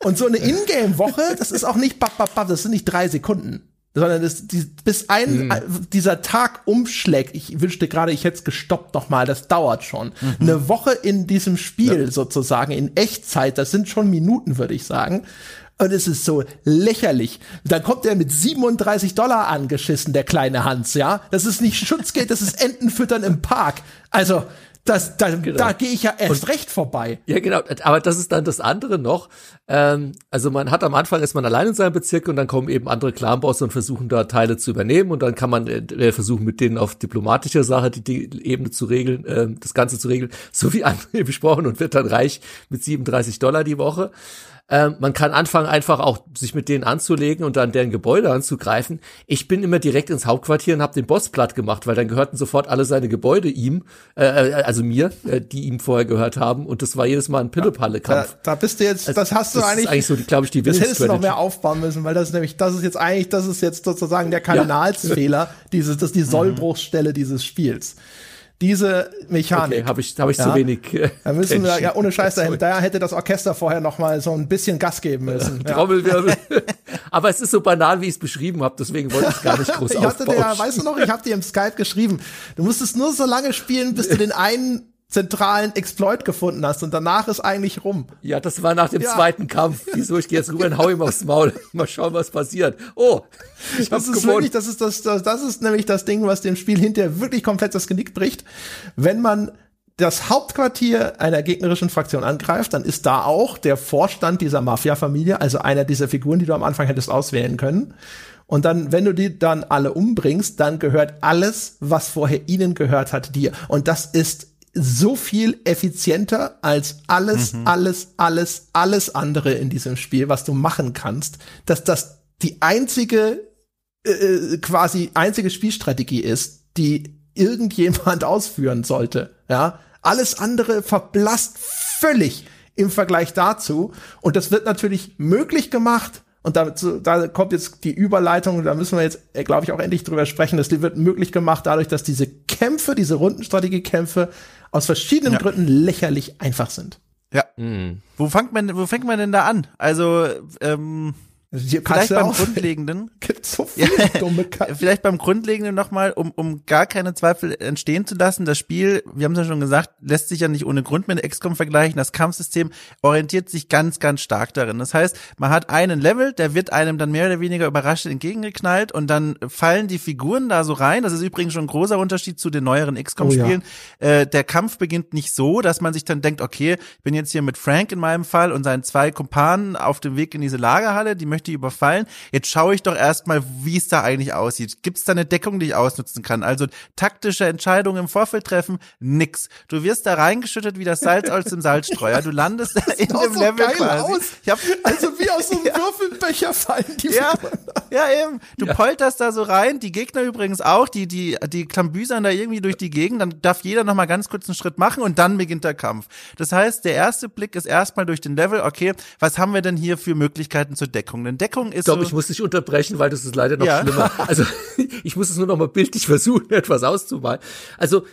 Und so eine Ingame-Woche, das ist auch nicht, das sind nicht drei Sekunden sondern das, die, bis ein mhm. dieser Tag umschlägt. Ich wünschte gerade, ich hätte es gestoppt noch mal. Das dauert schon. Mhm. Eine Woche in diesem Spiel ja. sozusagen in Echtzeit. Das sind schon Minuten, würde ich sagen. Und es ist so lächerlich. Dann kommt er mit 37 Dollar angeschissen, der kleine Hans, ja. Das ist nicht Schutzgeld, das ist Entenfüttern im Park. Also, das, da, genau. da gehe ich ja erst und, recht vorbei. Ja, genau. Aber das ist dann das andere noch. Ähm, also man hat am Anfang ist man allein in seinem Bezirk und dann kommen eben andere Clanbosse und versuchen da Teile zu übernehmen und dann kann man äh, versuchen mit denen auf diplomatischer Sache die, die Ebene zu regeln, äh, das Ganze zu regeln, so wie André besprochen und wird dann reich mit 37 Dollar die Woche. Ähm, man kann anfangen, einfach auch sich mit denen anzulegen und dann deren Gebäude anzugreifen. Ich bin immer direkt ins Hauptquartier und habe den Boss platt gemacht, weil dann gehörten sofort alle seine Gebäude ihm, äh, äh also mir, äh, die ihm vorher gehört haben. Und das war jedes Mal ein Pillepalle-Kampf. Da, da, bist du jetzt, also, das hast du das eigentlich. Ist eigentlich so, glaube ich, die Das hättest du noch mehr aufbauen müssen, weil das ist nämlich, das ist jetzt eigentlich, das ist jetzt sozusagen der Kardinalsfehler, ja. dieses, das ist die mhm. Sollbruchstelle dieses Spiels diese Mechanik. Okay, habe ich, hab ich ja, zu wenig. Äh, da müssen wir, ja, ohne Scheiß dahin. Da hätte das Orchester vorher noch mal so ein bisschen Gas geben müssen. Ja. Trommelwirbel. Aber es ist so banal, wie ich es beschrieben habe, deswegen wollte ich gar nicht groß ich hatte dir, Weißt du noch, ich habe dir im Skype geschrieben, du musstest nur so lange spielen, bis du den einen zentralen Exploit gefunden hast und danach ist eigentlich rum. Ja, das war nach dem ja. zweiten Kampf. Wieso ich gehe jetzt rüber und hau ihm aufs Maul. Mal schauen, was passiert. Oh, ich das ist gewonnen. wirklich, das ist das, das, das ist nämlich das Ding, was dem Spiel hinterher wirklich komplett das Genick bricht. Wenn man das Hauptquartier einer gegnerischen Fraktion angreift, dann ist da auch der Vorstand dieser Mafia-Familie, also einer dieser Figuren, die du am Anfang hättest auswählen können. Und dann, wenn du die dann alle umbringst, dann gehört alles, was vorher ihnen gehört hat, dir. Und das ist so viel effizienter als alles, mhm. alles, alles, alles andere in diesem Spiel, was du machen kannst, dass das die einzige, äh, äh quasi einzige Spielstrategie ist, die irgendjemand ausführen sollte. Ja, alles andere verblasst völlig im Vergleich dazu. Und das wird natürlich möglich gemacht. Und da, da kommt jetzt die Überleitung, da müssen wir jetzt, äh, glaube ich, auch endlich drüber sprechen. Das wird möglich gemacht dadurch, dass diese Kämpfe, diese Rundenstrategiekämpfe aus verschiedenen ja. Gründen lächerlich einfach sind. Ja. Mhm. Wo fängt man, wo fängt man denn da an? Also, ähm, hier vielleicht beim Grundlegenden. Gibt so viele dumme Vielleicht beim Grundlegenden nochmal, um, um gar keine Zweifel entstehen zu lassen. Das Spiel, wir haben es ja schon gesagt, lässt sich ja nicht ohne Grund mit XCOM vergleichen. Das Kampfsystem orientiert sich ganz, ganz stark darin. Das heißt, man hat einen Level, der wird einem dann mehr oder weniger überraschend entgegengeknallt und dann fallen die Figuren da so rein. Das ist übrigens schon ein großer Unterschied zu den neueren XCOM-Spielen. Oh ja. äh, der Kampf beginnt nicht so, dass man sich dann denkt, okay, ich bin jetzt hier mit Frank in meinem Fall und seinen zwei Kumpanen auf dem Weg in diese Lagerhalle, die möchte überfallen. Jetzt schaue ich doch erstmal, wie es da eigentlich aussieht. Gibt es da eine Deckung, die ich ausnutzen kann? Also taktische Entscheidungen im Vorfeld treffen, nix. Du wirst da reingeschüttet wie das Salz aus dem Salzstreuer. Du landest in dem so Level geil quasi. Aus. Ich hab, also wie aus so einem Würfelbecher fallen die ja, ja, eben. Du Ja. polterst da so rein, die Gegner übrigens auch, die, die, die klambüsern da irgendwie durch die Gegend, dann darf jeder noch mal ganz kurz einen Schritt machen und dann beginnt der Kampf. Das heißt, der erste Blick ist erstmal durch den Level, okay, was haben wir denn hier für Möglichkeiten zur Deckung? Denn Deckung ist Dom, so, ich muss dich unterbrechen, weil das ist leider noch Ja. schlimmer. Also ich muss es nur noch mal bildlich versuchen, etwas auszumalen. Also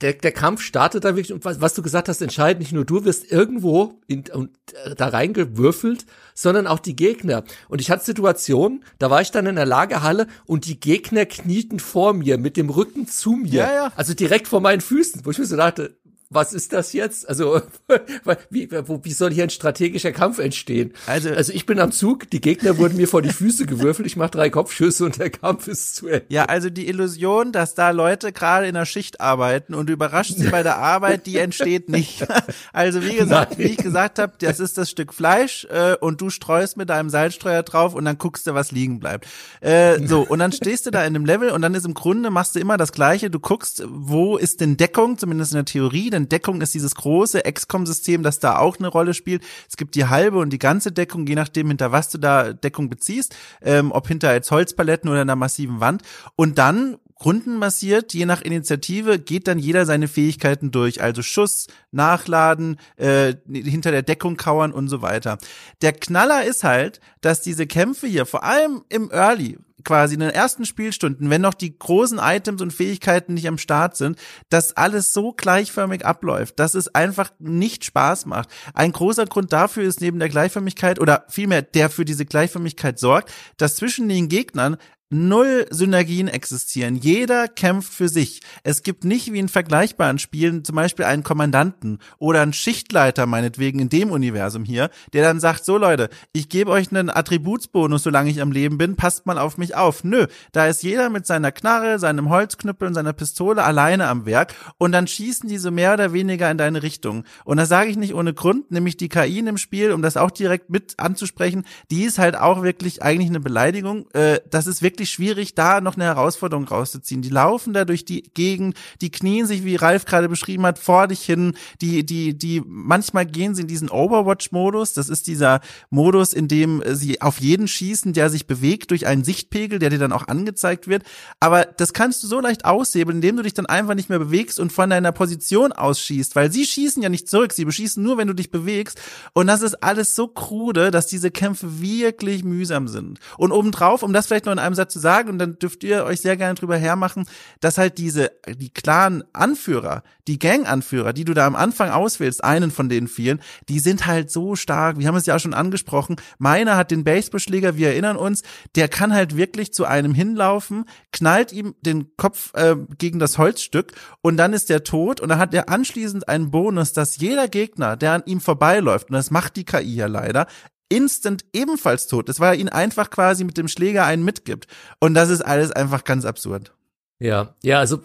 der, der Kampf startet dann wirklich, und was, was du gesagt hast, entscheidend, nicht nur du wirst irgendwo in, und, äh, da reingewürfelt, sondern auch die Gegner. Und ich hatte Situationen, da war ich dann in der Lagerhalle und die Gegner knieten vor mir, mit dem Rücken zu mir. Ja, ja. Also direkt vor meinen Füßen, wo ich mir so dachte, was ist das jetzt? Also, wie, wo, wie soll hier ein strategischer Kampf entstehen? Also- also ich bin am Zug, die Gegner wurden mir vor die Füße gewürfelt, ich mache drei Kopfschüsse und der Kampf ist zu Ende. ja, also die Illusion, dass da Leute gerade in der Schicht arbeiten und du überraschst sie bei der Arbeit, die entsteht nicht. Also wie gesagt, Nein. wie ich gesagt habe, das ist das Stück Fleisch äh, und du streust mit deinem Salzstreuer drauf und dann guckst du, was liegen bleibt. Äh, so, und dann stehst du da in dem Level und dann ist im Grunde, machst du immer das Gleiche. Du guckst, wo ist denn Deckung, zumindest in der Theorie, denn Deckung ist dieses große XCOM-System, das da auch eine Rolle spielt. Es gibt die halbe und die ganze Deckung, je nachdem, hinter was du da Deckung beziehst, ähm, ob hinter jetzt Holzpaletten oder einer massiven Wand. Und dann rundenbasiert, je nach Initiative, geht dann jeder seine Fähigkeiten durch. Also Schuss, Nachladen, äh, hinter der Deckung kauern und so weiter. Der Knaller ist halt, dass diese Kämpfe hier, vor allem im Early, quasi in den ersten Spielstunden, wenn noch die großen Items und Fähigkeiten nicht am Start sind, dass alles so gleichförmig abläuft, dass es einfach nicht Spaß macht. Ein großer Grund dafür ist neben der Gleichförmigkeit oder vielmehr der für diese Gleichförmigkeit sorgt, dass zwischen den Gegnern null Synergien existieren. Jeder kämpft für sich. Es gibt nicht wie in vergleichbaren Spielen zum Beispiel einen Kommandanten oder einen Schichtleiter meinetwegen in dem Universum hier, der dann sagt, so Leute, ich gebe euch einen Attributsbonus, solange ich am Leben bin, passt mal auf mich auf. Nö, da ist jeder mit seiner Knarre, seinem Holzknüppel und seiner Pistole alleine am Werk und dann schießen die so mehr oder weniger in deine Richtung. Und das sage ich nicht ohne Grund, nämlich die KI in dem Spiel, um das auch direkt mit anzusprechen, die ist halt auch wirklich eigentlich eine Beleidigung. Äh, das ist wirklich schwierig, da noch eine Herausforderung rauszuziehen. Die laufen da durch die Gegend, die knien sich, wie Ralf gerade beschrieben hat, vor dich hin. Die, die, die, manchmal gehen sie in diesen Overwatch-Modus. Das ist dieser Modus, in dem sie auf jeden schießen, der sich bewegt durch einen Sichtpegel, der dir dann auch angezeigt wird. Aber das kannst du so leicht aushebeln, indem du dich dann einfach nicht mehr bewegst und von deiner Position ausschießt, weil sie schießen ja nicht zurück, sie beschießen nur, wenn du dich bewegst. Und das ist alles so krude, dass diese Kämpfe wirklich mühsam sind. Und obendrauf, um das vielleicht noch in einem Satz zu sagen, und dann dürft ihr euch sehr gerne drüber hermachen, dass halt diese, die klaren Anführer, die Gang-Anführer, die du da am Anfang auswählst, einen von den vielen, die sind halt so stark. Wir haben es ja auch schon angesprochen. Meiner hat den Baseballschläger, wir erinnern uns, der kann halt wirklich zu einem hinlaufen, knallt ihm den Kopf äh, gegen das Holzstück und dann ist der tot und dann hat er anschließend einen Bonus, dass jeder Gegner, der an ihm vorbeiläuft, und das macht die KI ja leider, instant ebenfalls tot ist, weil er ihn einfach quasi mit dem Schläger einen mitgibt. Und das ist alles einfach ganz absurd. Ja, ja, also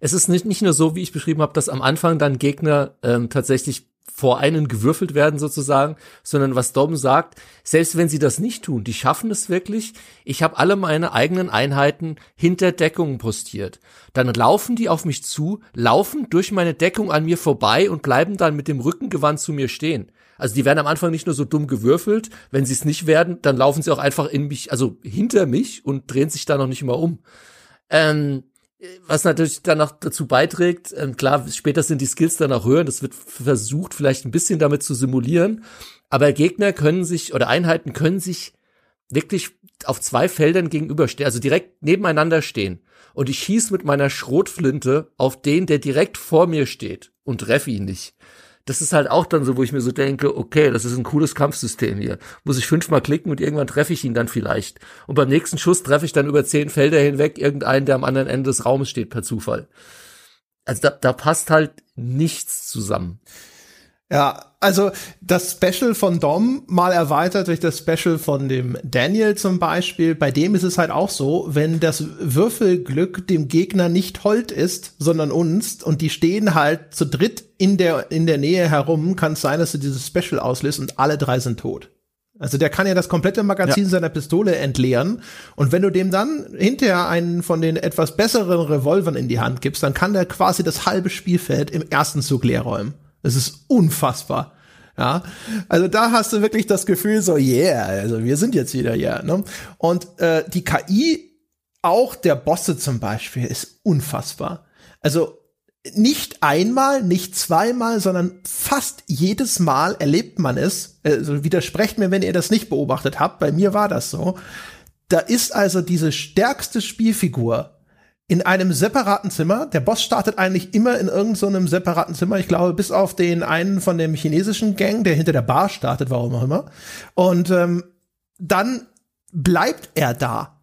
es ist nicht, nicht nur so, wie ich beschrieben habe, dass am Anfang dann Gegner ähm, tatsächlich vor einen gewürfelt werden sozusagen, sondern was Dom sagt, selbst wenn sie das nicht tun, die schaffen es wirklich. Ich habe alle meine eigenen Einheiten hinter Deckungen postiert. Dann laufen die auf mich zu, laufen durch meine Deckung an mir vorbei und bleiben dann mit dem Rücken gewandt zu mir stehen. Also die werden am Anfang nicht nur so dumm gewürfelt, wenn sie es nicht werden, dann laufen sie auch einfach in mich, also hinter mich und drehen sich da noch nicht mal um. Ähm, was natürlich dann noch dazu beiträgt, ähm, klar, später sind die Skills dann auch höher, das wird versucht, vielleicht ein bisschen damit zu simulieren, aber Gegner können sich oder Einheiten können sich wirklich auf zwei Feldern gegenüberstehen, also direkt nebeneinander stehen. Und ich schieß mit meiner Schrotflinte auf den, der direkt vor mir steht und treffe ihn nicht. Das ist halt auch dann so, wo ich mir so denke, okay, das ist ein cooles Kampfsystem hier. Muss ich fünfmal klicken und irgendwann treffe ich ihn dann vielleicht. Und beim nächsten Schuss treffe ich dann über zehn Felder hinweg irgendeinen, der am anderen Ende des Raumes steht, per Zufall. Also da, da passt halt nichts zusammen. Ja, also das Special von Dom mal erweitert durch das Special von dem Daniel zum Beispiel. Bei dem ist es halt auch so, wenn das Würfelglück dem Gegner nicht hold ist, sondern uns und die stehen halt zu dritt in der, in der Nähe herum, kann es sein, dass du dieses Special auslöst und alle drei sind tot. Also der kann ja das komplette Magazin ja. seiner Pistole entleeren. Und wenn du dem dann hinterher einen von den etwas besseren Revolvern in die Hand gibst, dann kann der quasi das halbe Spielfeld im ersten Zug leer räumen. Das ist unfassbar. Ja, also da hast du wirklich das Gefühl so, yeah, also wir sind jetzt wieder. Yeah, ne? Und äh, die KI auch der Bosse zum Beispiel ist unfassbar. Also nicht einmal, nicht zweimal, sondern fast jedes Mal erlebt man es. Also widersprecht mir, wenn ihr das nicht beobachtet habt. Bei mir war das so. Da ist also diese stärkste Spielfigur in einem separaten Zimmer. Der Boss startet eigentlich immer in irgendeinem so separaten Zimmer. Ich glaube, bis auf den einen von dem chinesischen Gang, der hinter der Bar startet, warum auch immer. Und ähm, dann bleibt er da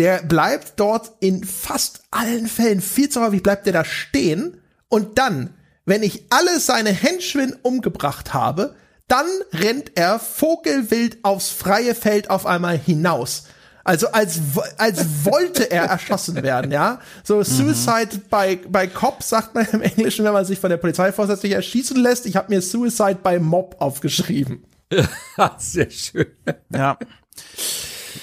der bleibt dort in fast allen Fällen viel zu häufig bleibt er da stehen und dann, wenn ich alle seine Henchwin umgebracht habe, dann rennt er vogelwild aufs freie Feld auf einmal hinaus. Also als, als wollte er erschossen werden, ja. So mhm. Suicide mhm. by, by Cop sagt man im Englischen, wenn man sich von der Polizei vorsätzlich erschießen lässt. Ich habe mir Suicide by Mob aufgeschrieben. Sehr schön. Ja.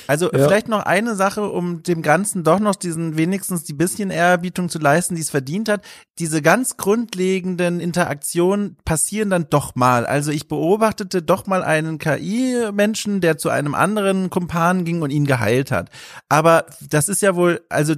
Also ja. vielleicht noch eine Sache, um dem Ganzen doch noch diesen wenigstens die bisschen Ehrerbietung zu leisten, die es verdient hat. Diese ganz grundlegenden Interaktionen passieren dann doch mal. Also ich beobachtete doch mal einen KI-Menschen, der zu einem anderen Kumpan ging und ihn geheilt hat. Aber das ist ja wohl, also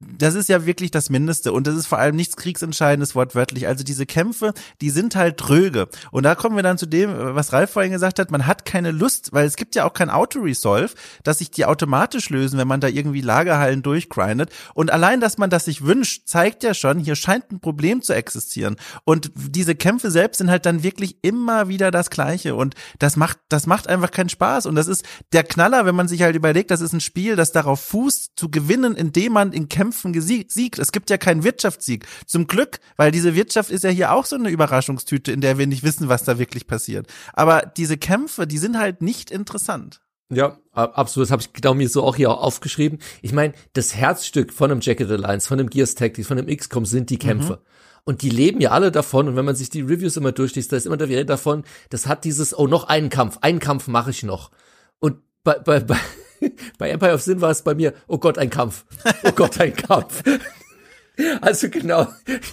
das ist ja wirklich das Mindeste und das ist vor allem nichts kriegsentscheidendes wortwörtlich. Also diese Kämpfe, die sind halt tröge. Und da kommen wir dann zu dem, was Ralf vorhin gesagt hat, man hat keine Lust, weil es gibt ja auch kein Auto-Resolve, dass sich die automatisch lösen, wenn man da irgendwie Lagerhallen durchgrindet. Und allein, dass man das sich wünscht, zeigt ja schon, hier scheint ein Problem zu existieren. Und diese Kämpfe selbst sind halt dann wirklich immer wieder das Gleiche. Und das macht, das macht einfach keinen Spaß. Und das ist der Knaller, wenn man sich halt überlegt, das ist ein Spiel, das darauf fußt, zu gewinnen, indem man in Kämpfen Kämpfen gesiegt. Es gibt ja keinen Wirtschaftssieg. Zum Glück, weil diese Wirtschaft ist ja hier auch so eine Überraschungstüte, in der wir nicht wissen, was da wirklich passiert. Aber diese Kämpfe, die sind halt nicht interessant. Ja, absolut. Das habe ich genau mir so auch hier aufgeschrieben. Ich meine, das Herzstück von einem Jacket Alliance, von einem Gears Tactics, von einem XCOM sind die Kämpfe. Mhm. Und die leben ja alle davon. Und wenn man sich die Reviews immer durchliest, da ist immer der Rede davon, das hat dieses, oh, noch einen Kampf, einen Kampf mache ich noch. Und bei, bei, bei, bei Empire of Sin war es bei mir, oh Gott, ein Kampf. Oh Gott, ein Kampf. Also genau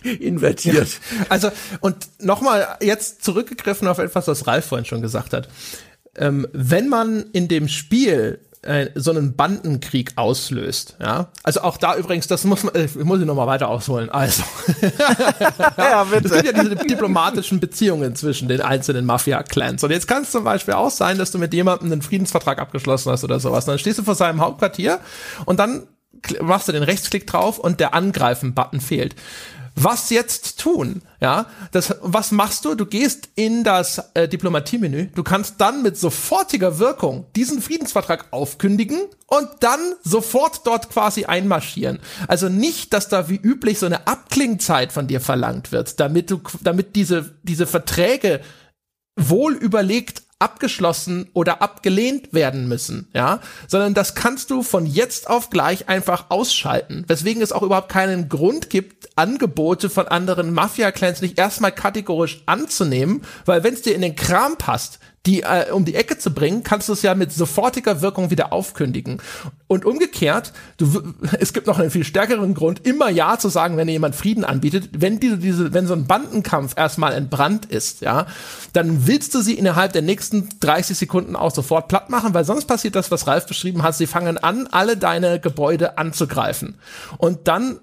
invertiert. Ja, also und nochmal jetzt zurückgegriffen auf etwas, was Ralf vorhin schon gesagt hat. Ähm, wenn man in dem Spiel äh, so einen Bandenkrieg auslöst. Ja, also auch da übrigens, das muss man, äh, muss ich noch mal weiter ausholen. Also, ja, bitte. es gibt ja diese diplomatischen Beziehungen zwischen den einzelnen Mafia-Clans. Und jetzt kann es zum Beispiel auch sein, dass du mit jemandem einen Friedensvertrag abgeschlossen hast oder sowas. Und dann stehst du vor seinem Hauptquartier und dann machst du den Rechtsklick drauf und der Angreifen-Button fehlt was jetzt tun? Ja, das, was machst du? Du gehst in das äh, Diplomatiemenü. Du kannst dann mit sofortiger Wirkung diesen Friedensvertrag aufkündigen und dann sofort dort quasi einmarschieren. Also nicht, dass da wie üblich so eine Abklingzeit von dir verlangt wird, damit du, damit diese, diese Verträge wohl überlegt abgeschlossen oder abgelehnt werden müssen, ja, sondern das kannst du von jetzt auf gleich einfach ausschalten, weswegen es auch überhaupt keinen Grund gibt, Angebote von anderen Mafia-Clans nicht erstmal kategorisch anzunehmen, weil wenn es dir in den Kram passt, die äh, um die Ecke zu bringen, kannst du es ja mit sofortiger Wirkung wieder aufkündigen. Und umgekehrt, du, es gibt noch einen viel stärkeren Grund, immer Ja zu sagen, wenn dir jemand Frieden anbietet. Wenn diese, diese, wenn so ein Bandenkampf erstmal entbrannt ist, ja, dann willst du sie innerhalb der nächsten 30 Sekunden auch sofort platt machen, weil sonst passiert das, was Ralf beschrieben hat. Sie fangen an, alle deine Gebäude anzugreifen. Und dann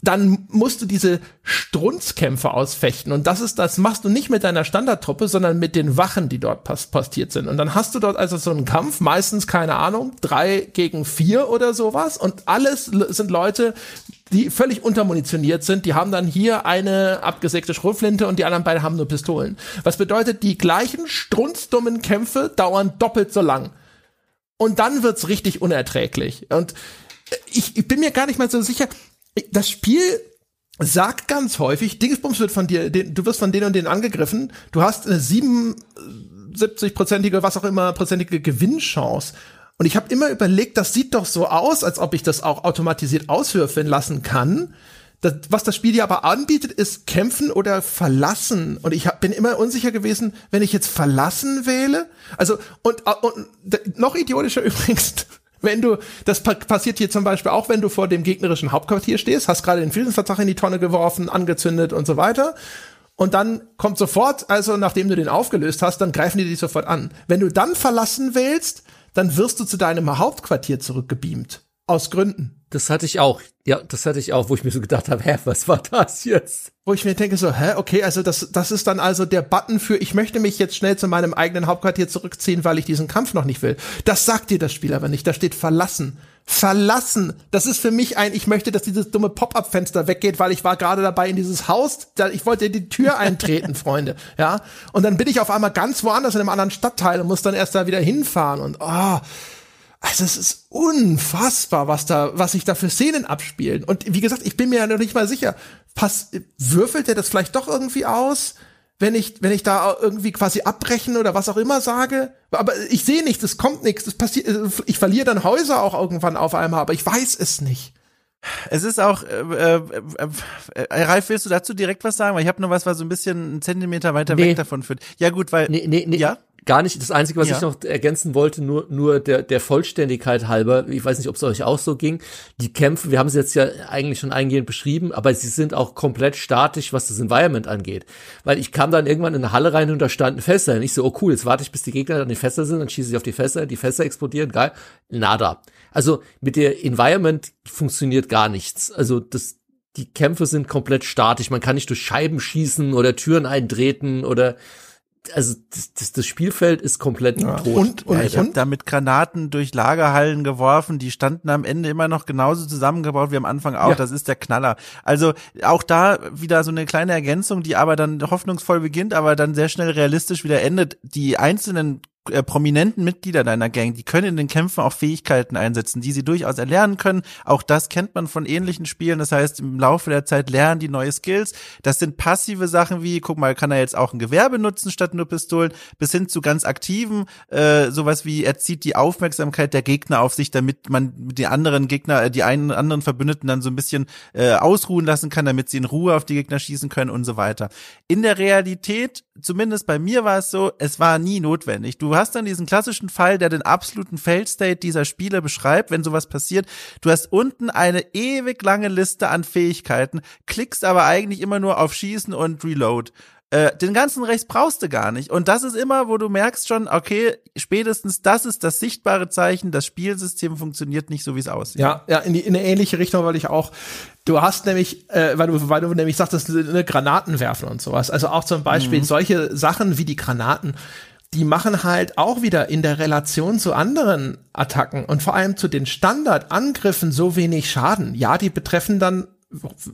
dann musst du diese Strunzkämpfe ausfechten. Und das ist, das machst du nicht mit deiner Standardtruppe, sondern mit den Wachen, die dort postiert sind. Und dann hast du dort also so einen Kampf, meistens, keine Ahnung, drei gegen vier oder sowas. Und alles sind Leute, die völlig untermunitioniert sind. Die haben dann hier eine abgesägte Schrotflinte und die anderen beiden haben nur Pistolen. Was bedeutet, die gleichen strunzdummen Kämpfe dauern doppelt so lang. Und dann wird's richtig unerträglich. Und ich, ich bin mir gar nicht mal so sicher, das Spiel sagt ganz häufig, Dingsbums wird von dir, du wirst von denen und denen angegriffen, du hast eine 77-prozentige, was auch immer, prozentige Gewinnchance. Und ich habe immer überlegt, das sieht doch so aus, als ob ich das auch automatisiert auswürfeln lassen kann. Das, was das Spiel dir aber anbietet, ist kämpfen oder verlassen. Und ich hab, bin immer unsicher gewesen, wenn ich jetzt verlassen wähle. Also, und, und noch idiotischer übrigens, wenn du, das passiert hier zum Beispiel auch, wenn du vor dem gegnerischen Hauptquartier stehst, hast gerade den Friedensvertrag in die Tonne geworfen, angezündet und so weiter. Und dann kommt sofort, also nachdem du den aufgelöst hast, dann greifen die dich sofort an. Wenn du dann verlassen wählst, dann wirst du zu deinem Hauptquartier zurückgebeamt. Aus Gründen. Das hatte ich auch. Ja, das hatte ich auch, wo ich mir so gedacht habe, hä, was war das jetzt? Wo ich mir denke so, hä, okay, also das, das ist dann also der Button für, ich möchte mich jetzt schnell zu meinem eigenen Hauptquartier zurückziehen, weil ich diesen Kampf noch nicht will. Das sagt dir das Spiel aber nicht. Da steht verlassen. Verlassen. Das ist für mich ein, ich möchte, dass dieses dumme Pop-up-Fenster weggeht, weil ich war gerade dabei in dieses Haus, da, ich wollte in die Tür eintreten, Freunde. Ja. Und dann bin ich auf einmal ganz woanders in einem anderen Stadtteil und muss dann erst da wieder hinfahren und, oh, also es ist unfassbar, was da, was sich da für Szenen abspielen. Und wie gesagt, ich bin mir ja noch nicht mal sicher. Pass, würfelt er das vielleicht doch irgendwie aus, wenn ich, wenn ich da irgendwie quasi abbrechen oder was auch immer sage? Aber ich sehe nichts, es kommt nichts, es passiert, ich verliere dann Häuser auch irgendwann auf einmal, aber ich weiß es nicht. Es ist auch, äh, äh, äh, äh, Ralf, willst du dazu direkt was sagen? Weil ich habe nur was, was so ein bisschen einen Zentimeter weiter nee. weg davon führt. Ja gut, weil nee, nee, nee. ja gar nicht. Das Einzige, was ja. ich noch ergänzen wollte, nur, nur der, der Vollständigkeit halber, ich weiß nicht, ob es euch auch so ging, die Kämpfe, wir haben sie jetzt ja eigentlich schon eingehend beschrieben, aber sie sind auch komplett statisch, was das Environment angeht. Weil ich kam dann irgendwann in eine Halle rein und da standen Fässer. Und ich so, oh cool, jetzt warte ich, bis die Gegner an den Fässer sind, dann schieße ich auf die Fässer, die Fässer explodieren, geil. Nada. Also mit der Environment funktioniert gar nichts. Also das, die Kämpfe sind komplett statisch. Man kann nicht durch Scheiben schießen oder Türen eintreten oder also das, das, das Spielfeld ist komplett ja. tot. Und, und ja, ich habe da mit Granaten durch Lagerhallen geworfen, die standen am Ende immer noch genauso zusammengebaut wie am Anfang auch. Ja. Das ist der Knaller. Also auch da wieder so eine kleine Ergänzung, die aber dann hoffnungsvoll beginnt, aber dann sehr schnell realistisch wieder endet. Die einzelnen äh, prominenten Mitglieder deiner Gang, die können in den Kämpfen auch Fähigkeiten einsetzen, die sie durchaus erlernen können. Auch das kennt man von ähnlichen Spielen. Das heißt, im Laufe der Zeit lernen die neue Skills. Das sind passive Sachen wie, guck mal, kann er jetzt auch ein Gewehr benutzen statt nur Pistolen, bis hin zu ganz aktiven, äh, sowas wie, er zieht die Aufmerksamkeit der Gegner auf sich, damit man die anderen Gegner, äh, die einen anderen Verbündeten dann so ein bisschen äh, ausruhen lassen kann, damit sie in Ruhe auf die Gegner schießen können und so weiter. In der Realität, zumindest bei mir war es so, es war nie notwendig. Du hast dann diesen klassischen Fall, der den absoluten Fail-State dieser Spiele beschreibt, wenn sowas passiert. Du hast unten eine ewig lange Liste an Fähigkeiten, klickst aber eigentlich immer nur auf Schießen und Reload. Äh, den ganzen Rechts brauchst du gar nicht. Und das ist immer, wo du merkst schon, okay, spätestens das ist das sichtbare Zeichen, das Spielsystem funktioniert nicht so, wie es aussieht. Ja, ja, in, die, in eine ähnliche Richtung, weil ich auch, du hast nämlich, äh, weil du, weil du nämlich sagtest, eine Granaten werfen und sowas. Also auch zum Beispiel mhm. solche Sachen wie die Granaten die machen halt auch wieder in der Relation zu anderen Attacken und vor allem zu den Standardangriffen so wenig Schaden. Ja, die betreffen dann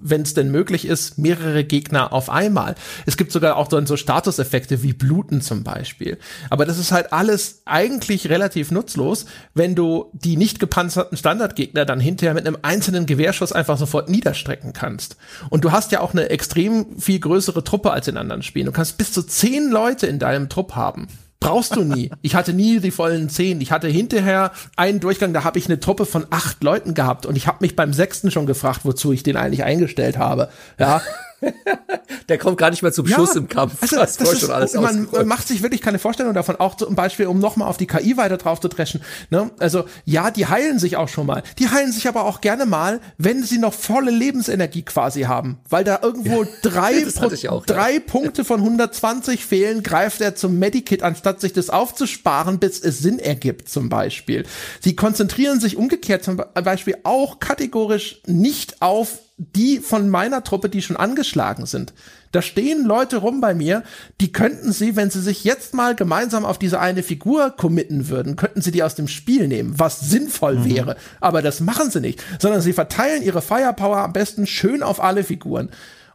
wenn es denn möglich ist, mehrere Gegner auf einmal. Es gibt sogar auch so, so Statuseffekte wie Bluten zum Beispiel. Aber das ist halt alles eigentlich relativ nutzlos, wenn du die nicht gepanzerten Standardgegner dann hinterher mit einem einzelnen Gewehrschuss einfach sofort niederstrecken kannst. Und du hast ja auch eine extrem viel größere Truppe als in anderen Spielen. Du kannst bis zu zehn Leute in deinem Trupp haben. Brauchst du nie. Ich hatte nie die vollen zehn. Ich hatte hinterher einen Durchgang, da habe ich eine Truppe von acht Leuten gehabt und ich habe mich beim sechsten schon gefragt, wozu ich den eigentlich eingestellt habe. Ja, Der kommt gar nicht mehr zum ja, Schuss im Kampf. Also, das, das ist, schon alles man, man macht sich wirklich keine Vorstellung davon. Auch zum Beispiel, um nochmal auf die KI weiter drauf zu dreschen. Ne? Also ja, die heilen sich auch schon mal. Die heilen sich aber auch gerne mal, wenn sie noch volle Lebensenergie quasi haben. Weil da irgendwo ja, drei, auch, drei ja. Punkte von 120 fehlen, greift er zum Medikit, anstatt sich das aufzusparen, bis es Sinn ergibt zum Beispiel. Sie konzentrieren sich umgekehrt zum Beispiel auch kategorisch nicht auf die von meiner Truppe, die schon angeschlagen sind. Da stehen Leute rum bei mir, die könnten sie, wenn sie sich jetzt mal gemeinsam auf diese eine Figur committen würden, könnten sie die aus dem Spiel nehmen, was sinnvoll mhm. wäre. Aber das machen sie nicht, sondern sie verteilen ihre Firepower am besten schön auf alle Figuren.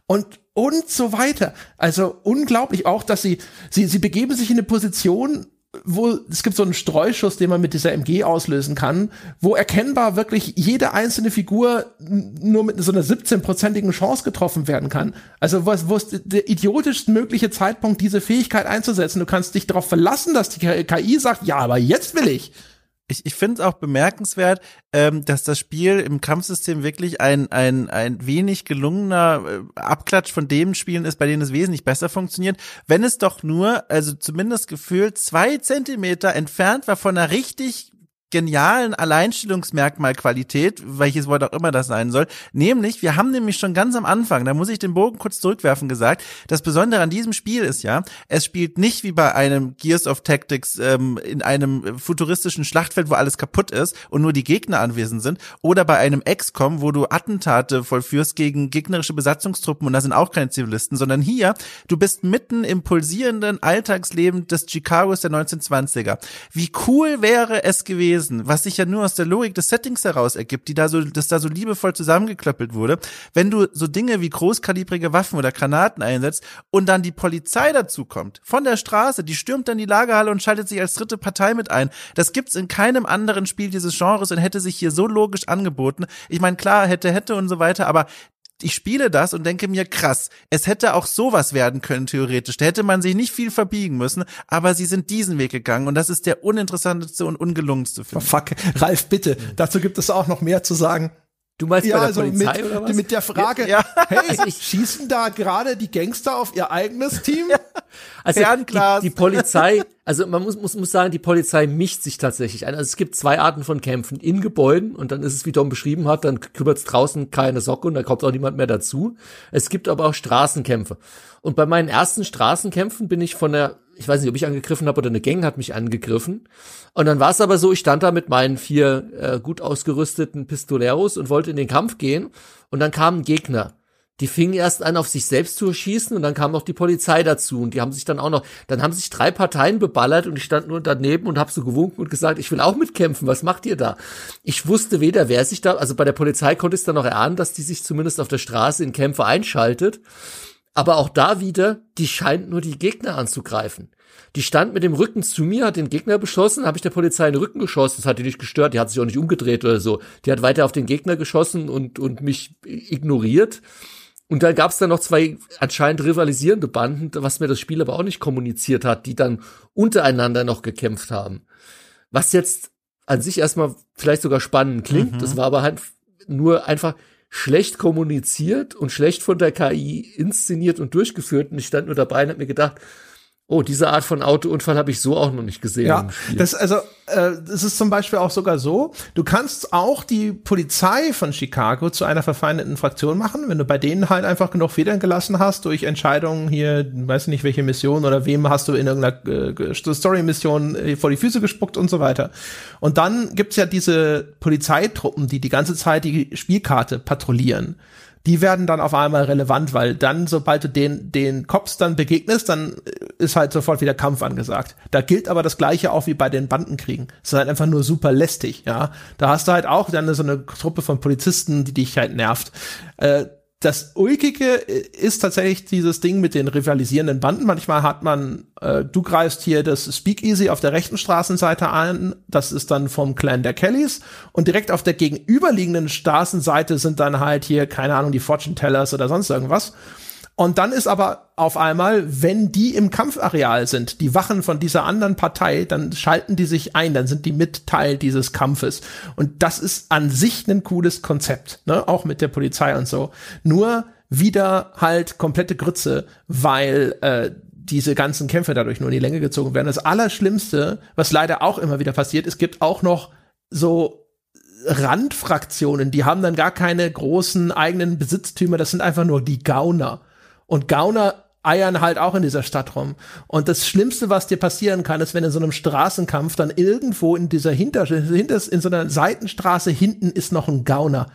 Und und so weiter. Also unglaublich auch, dass sie, sie, sie begeben sich in eine Position, wo es gibt so einen Streuschuss, den man mit dieser MG auslösen kann, wo erkennbar wirklich jede einzelne Figur nur mit so einer 17-prozentigen Chance getroffen werden kann. Also was, wo ist der idiotischst mögliche Zeitpunkt, diese Fähigkeit einzusetzen? Du kannst dich darauf verlassen, dass die KI sagt, ja, aber jetzt will ich. Ich, ich finde es auch bemerkenswert, ähm, dass das Spiel im Kampfsystem wirklich ein, ein, ein wenig gelungener äh, Abklatsch von dem Spielen ist, bei denen es wesentlich besser funktioniert, wenn es doch nur, also zumindest gefühlt, zwei Zentimeter entfernt war von einer richtig genialen Alleinstellungsmerkmalqualität, welches Wort auch immer das sein soll. Nämlich, wir haben nämlich schon ganz am Anfang, da muss ich den Bogen kurz zurückwerfen gesagt, das Besondere an diesem Spiel ist ja, es spielt nicht wie bei einem Gears of Tactics ähm, in einem futuristischen Schlachtfeld, wo alles kaputt ist und nur die Gegner anwesend sind, oder bei einem XCOM, wo du Attentate vollführst gegen gegnerische Besatzungstruppen und da sind auch keine Zivilisten, sondern hier, du bist mitten im pulsierenden Alltagsleben des Chicagos der 1920er. Wie cool wäre es gewesen, gewesen, was sich ja nur aus der Logik des Settings heraus ergibt, die da so, das da so liebevoll zusammengeklöppelt wurde, wenn du so Dinge wie großkalibrige Waffen oder Granaten einsetzt und dann die Polizei dazu kommt, von der Straße, die stürmt dann die Lagerhalle und schaltet sich als dritte Partei mit ein. Das gibt's in keinem anderen Spiel dieses Genres und hätte sich hier so logisch angeboten. Ich meine, klar, hätte, hätte und so weiter, aber ich spiele das und denke mir, krass, es hätte auch sowas werden können, theoretisch. Da hätte man sich nicht viel verbiegen müssen, aber sie sind diesen Weg gegangen und das ist der uninteressanteste und ungelungenste Film. Oh, fuck, Ralf, bitte, dazu gibt es auch noch mehr zu sagen. Du meinst ja, bei der also Polizei mit, oder was? Mit der Frage, ja. hey, also ich, schießen da gerade die Gangster auf ihr eigenes Team? Ja. Also die, die, Polizei, also man muss, muss, muss sagen, die Polizei mischt sich tatsächlich ein. Also es gibt zwei Arten von Kämpfen. In Gebäuden, und dann ist es, wie Tom beschrieben hat, dann kümmert es draußen keine Socke und da kommt auch niemand mehr dazu. Es gibt aber auch Straßenkämpfe. Und bei meinen ersten Straßenkämpfen bin ich von der ich weiß nicht, ob ich angegriffen habe oder eine Gang hat mich angegriffen. Und dann war es aber so, ich stand da mit meinen vier äh, gut ausgerüsteten Pistoleros und wollte in den Kampf gehen. Und dann kamen Gegner. Die fingen erst an, auf sich selbst zu schießen und dann kam noch die Polizei dazu und die haben sich dann auch noch, dann haben sich drei Parteien beballert und ich stand nur daneben und habe so gewunken und gesagt, ich will auch mitkämpfen, was macht ihr da? Ich wusste weder, wer sich da, also bei der Polizei konnte ich es dann noch erahnen, dass die sich zumindest auf der Straße in Kämpfe einschaltet. Aber auch da wieder, die scheint nur die Gegner anzugreifen. Die stand mit dem Rücken zu mir, hat den Gegner beschossen, habe ich der Polizei in den Rücken geschossen. Das hat die nicht gestört, die hat sich auch nicht umgedreht oder so. Die hat weiter auf den Gegner geschossen und, und mich ignoriert. Und da gab es dann noch zwei anscheinend rivalisierende Banden, was mir das Spiel aber auch nicht kommuniziert hat, die dann untereinander noch gekämpft haben. Was jetzt an sich erstmal vielleicht sogar spannend klingt, mhm. das war aber halt nur einfach, schlecht kommuniziert und schlecht von der KI inszeniert und durchgeführt. Und ich stand nur dabei und habe mir gedacht, Oh, diese Art von Autounfall habe ich so auch noch nicht gesehen. Ja, das also äh, das ist zum Beispiel auch sogar so. Du kannst auch die Polizei von Chicago zu einer verfeindeten Fraktion machen, wenn du bei denen halt einfach genug Federn gelassen hast durch Entscheidungen hier, weiß nicht welche Mission oder wem hast du in irgendeiner äh, Story-Mission äh, vor die Füße gespuckt und so weiter. Und dann gibt's ja diese Polizeitruppen, die die ganze Zeit die Spielkarte patrouillieren die werden dann auf einmal relevant, weil dann, sobald du den, den Cops dann begegnest, dann ist halt sofort wieder Kampf angesagt. Da gilt aber das Gleiche auch wie bei den Bandenkriegen. Es ist halt einfach nur super lästig, ja. Da hast du halt auch dann so eine Truppe von Polizisten, die dich halt nervt. Äh, das Ulkige ist tatsächlich dieses Ding mit den rivalisierenden Banden. Manchmal hat man, äh, du greifst hier das Speakeasy auf der rechten Straßenseite an, das ist dann vom Clan der Kellys und direkt auf der gegenüberliegenden Straßenseite sind dann halt hier, keine Ahnung, die Fortune Tellers oder sonst irgendwas. Und dann ist aber auf einmal, wenn die im Kampfareal sind, die Wachen von dieser anderen Partei, dann schalten die sich ein, dann sind die mit Teil dieses Kampfes. Und das ist an sich ein cooles Konzept, ne? auch mit der Polizei und so. Nur wieder halt komplette Grütze, weil äh, diese ganzen Kämpfe dadurch nur in die Länge gezogen werden. Das Allerschlimmste, was leider auch immer wieder passiert, es gibt auch noch so Randfraktionen, die haben dann gar keine großen eigenen Besitztümer, das sind einfach nur die Gauner. Und Gauner eiern halt auch in dieser Stadt rum. Und das Schlimmste, was dir passieren kann, ist, wenn in so einem Straßenkampf dann irgendwo in dieser Hinter, hinter in so einer Seitenstraße hinten ist noch ein Gauner.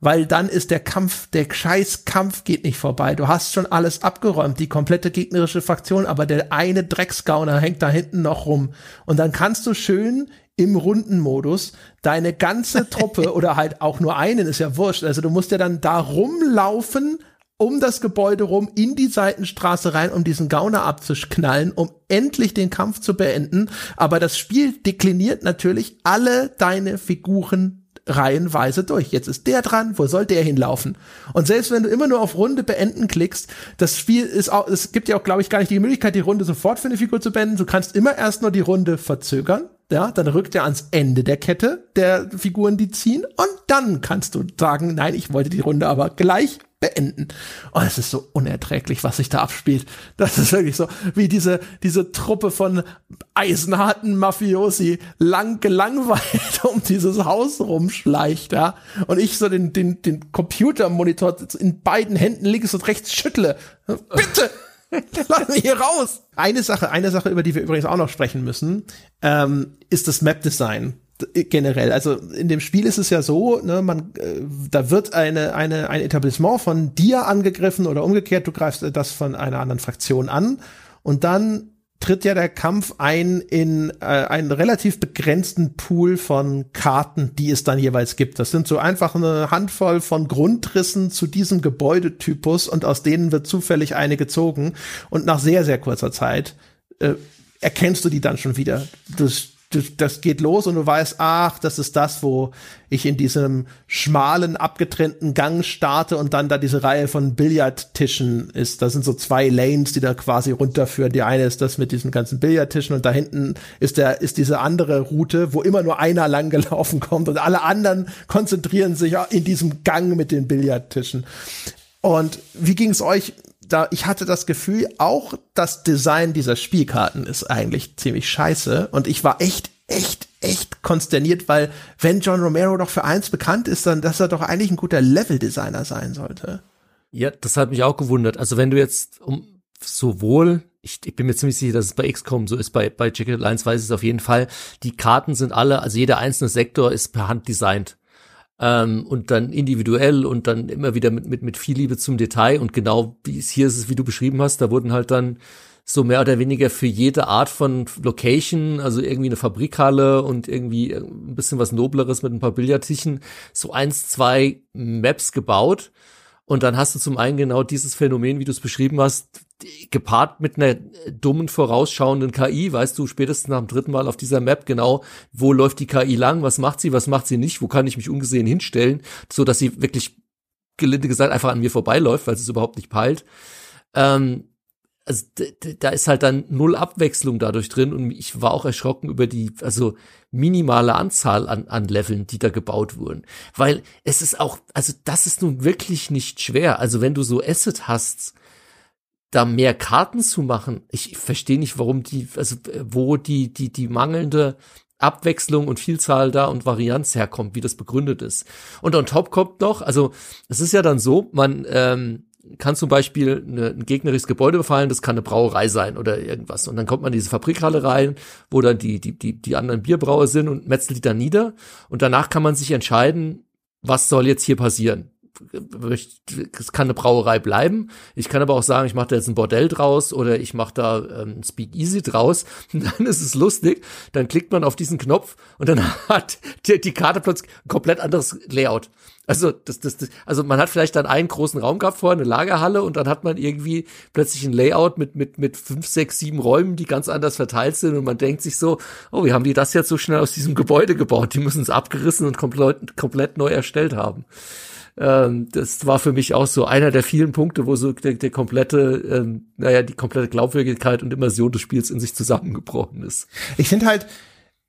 Weil dann ist der Kampf, der Scheißkampf geht nicht vorbei. Du hast schon alles abgeräumt, die komplette gegnerische Fraktion, aber der eine Drecksgauner hängt da hinten noch rum. Und dann kannst du schön im Rundenmodus deine ganze Truppe oder halt auch nur einen, ist ja wurscht. Also du musst ja dann da rumlaufen, um das Gebäude rum in die Seitenstraße rein, um diesen Gauner abzuknallen, um endlich den Kampf zu beenden. Aber das Spiel dekliniert natürlich alle deine Figuren reihenweise durch. Jetzt ist der dran, wo soll der hinlaufen? Und selbst wenn du immer nur auf Runde beenden klickst, das Spiel ist auch, es gibt ja auch, glaube ich, gar nicht die Möglichkeit, die Runde sofort für eine Figur zu beenden. Du kannst immer erst nur die Runde verzögern ja, dann rückt er ans Ende der Kette der Figuren, die ziehen, und dann kannst du sagen, nein, ich wollte die Runde aber gleich beenden. Und es ist so unerträglich, was sich da abspielt. Das ist wirklich so, wie diese, diese Truppe von eisenharten Mafiosi lang gelangweilt um dieses Haus rumschleicht, ja. Und ich so den, den, den Computermonitor in beiden Händen links und rechts schüttle. Bitte! Lass mich hier raus! Eine Sache, eine Sache, über die wir übrigens auch noch sprechen müssen, ähm, ist das Map-Design generell. Also in dem Spiel ist es ja so, ne, man, äh, da wird eine, eine, ein Etablissement von dir angegriffen oder umgekehrt, du greifst das von einer anderen Fraktion an und dann tritt ja der Kampf ein in äh, einen relativ begrenzten Pool von Karten, die es dann jeweils gibt. Das sind so einfach eine Handvoll von Grundrissen zu diesem Gebäudetypus und aus denen wird zufällig eine gezogen und nach sehr, sehr kurzer Zeit äh, erkennst du die dann schon wieder. Das das geht los und du weißt, ach, das ist das, wo ich in diesem schmalen, abgetrennten Gang starte und dann da diese Reihe von Billardtischen ist. Da sind so zwei Lanes, die da quasi runterführen. Die eine ist das mit diesen ganzen Billardtischen und da hinten ist der, ist diese andere Route, wo immer nur einer lang gelaufen kommt und alle anderen konzentrieren sich in diesem Gang mit den Billardtischen. Und wie ging es euch da, ich hatte das Gefühl, auch das Design dieser Spielkarten ist eigentlich ziemlich scheiße. Und ich war echt, echt, echt konsterniert, weil wenn John Romero doch für eins bekannt ist, dann, dass er doch eigentlich ein guter Level-Designer sein sollte. Ja, das hat mich auch gewundert. Also wenn du jetzt um sowohl ich, ich bin mir ziemlich sicher, dass es bei XCOM so ist, bei, bei Jacket Lines weiß ich es auf jeden Fall. Die Karten sind alle, also jeder einzelne Sektor ist per Hand designt ähm, und dann individuell und dann immer wieder mit, mit, mit viel Liebe zum Detail und genau wie es hier ist es, wie du beschrieben hast, da wurden halt dann so mehr oder weniger für jede Art von Location, also irgendwie eine Fabrikhalle und irgendwie ein bisschen was Nobleres mit ein paar Billardtischen, so eins, zwei Maps gebaut. Und dann hast du zum einen genau dieses Phänomen, wie du es beschrieben hast, gepaart mit einer dummen vorausschauenden KI, weißt du spätestens nach dem dritten Mal auf dieser Map genau, wo läuft die KI lang, was macht sie, was macht sie nicht, wo kann ich mich ungesehen hinstellen, so dass sie wirklich gelinde gesagt einfach an mir vorbeiläuft, weil sie es überhaupt nicht peilt. Ähm, also da ist halt dann null Abwechslung dadurch drin und ich war auch erschrocken über die also minimale Anzahl an, an Leveln, die da gebaut wurden, weil es ist auch also das ist nun wirklich nicht schwer. Also wenn du so Asset hast, da mehr Karten zu machen. Ich verstehe nicht, warum die, also wo die, die, die mangelnde Abwechslung und Vielzahl da und Varianz herkommt, wie das begründet ist. Und on top kommt noch, also es ist ja dann so, man ähm, kann zum Beispiel eine, ein gegnerisches Gebäude befallen, das kann eine Brauerei sein oder irgendwas. Und dann kommt man in diese Fabrikhalle rein, wo dann die, die, die, die anderen Bierbrauer sind und metzelt die dann nieder. Und danach kann man sich entscheiden, was soll jetzt hier passieren es kann eine Brauerei bleiben. Ich kann aber auch sagen, ich mache da jetzt ein Bordell draus oder ich mache da ähm, Speakeasy draus. Und dann ist es lustig. Dann klickt man auf diesen Knopf und dann hat die, die Karte plötzlich ein komplett anderes Layout. Also das, das, das, also man hat vielleicht dann einen großen Raum gehabt vorher, eine Lagerhalle und dann hat man irgendwie plötzlich ein Layout mit mit mit fünf, sechs, sieben Räumen, die ganz anders verteilt sind und man denkt sich so, oh, wie haben die das jetzt so schnell aus diesem Gebäude gebaut? Die müssen es abgerissen und komplett komplett neu erstellt haben. Ähm, das war für mich auch so einer der vielen Punkte, wo so der, der komplette, ähm, naja, die komplette Glaubwürdigkeit und Immersion des Spiels in sich zusammengebrochen ist. Ich finde halt,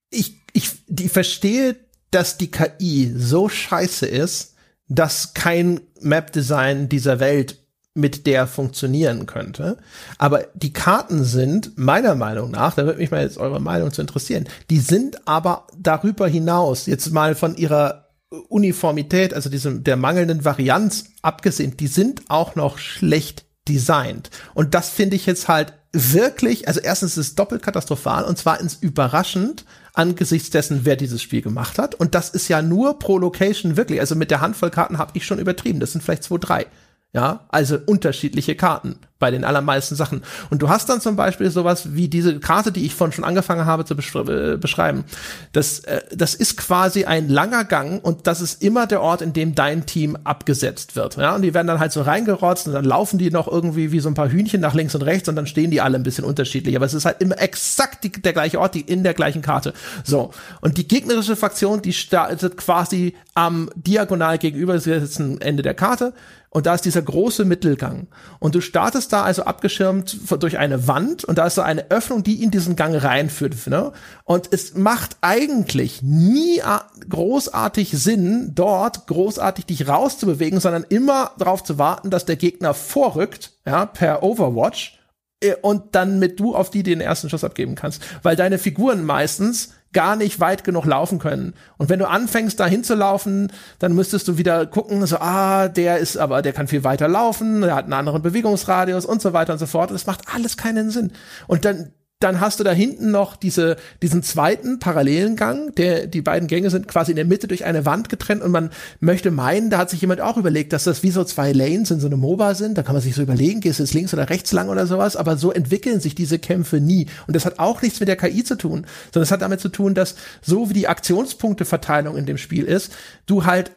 ich, ich, die verstehe, dass die KI so scheiße ist, dass kein Map-Design dieser Welt mit der funktionieren könnte. Aber die Karten sind meiner Meinung nach, da würde mich mal jetzt eure Meinung zu interessieren, die sind aber darüber hinaus, jetzt mal von ihrer Uniformität, also diesem, der mangelnden Varianz abgesehen, die sind auch noch schlecht designt. Und das finde ich jetzt halt wirklich, also erstens ist es doppelt katastrophal und zweitens überraschend angesichts dessen, wer dieses Spiel gemacht hat. Und das ist ja nur pro Location wirklich. Also mit der Handvoll Karten habe ich schon übertrieben. Das sind vielleicht zwei, drei. Ja, also unterschiedliche Karten bei den allermeisten Sachen. Und du hast dann zum Beispiel sowas wie diese Karte, die ich von schon angefangen habe zu äh, beschreiben. Das, äh, das ist quasi ein langer Gang und das ist immer der Ort, in dem dein Team abgesetzt wird. Ja, und die werden dann halt so reingerotzt und dann laufen die noch irgendwie wie so ein paar Hühnchen nach links und rechts und dann stehen die alle ein bisschen unterschiedlich. Aber es ist halt immer exakt die, der gleiche Ort, die in der gleichen Karte. So. Und die gegnerische Fraktion, die startet quasi am diagonal gegenüber sitzen Ende der Karte und da ist dieser große Mittelgang. Und du startest ist da also abgeschirmt durch eine Wand und da ist so eine Öffnung, die in diesen Gang reinführt. Ne? Und es macht eigentlich nie großartig Sinn, dort großartig dich rauszubewegen, sondern immer darauf zu warten, dass der Gegner vorrückt, ja, per Overwatch äh, und dann mit du auf die den ersten Schuss abgeben kannst, weil deine Figuren meistens gar nicht weit genug laufen können. Und wenn du anfängst, da hinzulaufen, dann müsstest du wieder gucken, so, ah, der ist aber, der kann viel weiter laufen, der hat einen anderen Bewegungsradius und so weiter und so fort. Das macht alles keinen Sinn. Und dann, dann hast du da hinten noch diese, diesen zweiten parallelen Gang, der, die beiden Gänge sind quasi in der Mitte durch eine Wand getrennt und man möchte meinen, da hat sich jemand auch überlegt, dass das wie so zwei Lanes in so eine MOBA sind. Da kann man sich so überlegen, gehst du jetzt links oder rechts lang oder sowas, aber so entwickeln sich diese Kämpfe nie. Und das hat auch nichts mit der KI zu tun, sondern es hat damit zu tun, dass so wie die Aktionspunkteverteilung in dem Spiel ist, du halt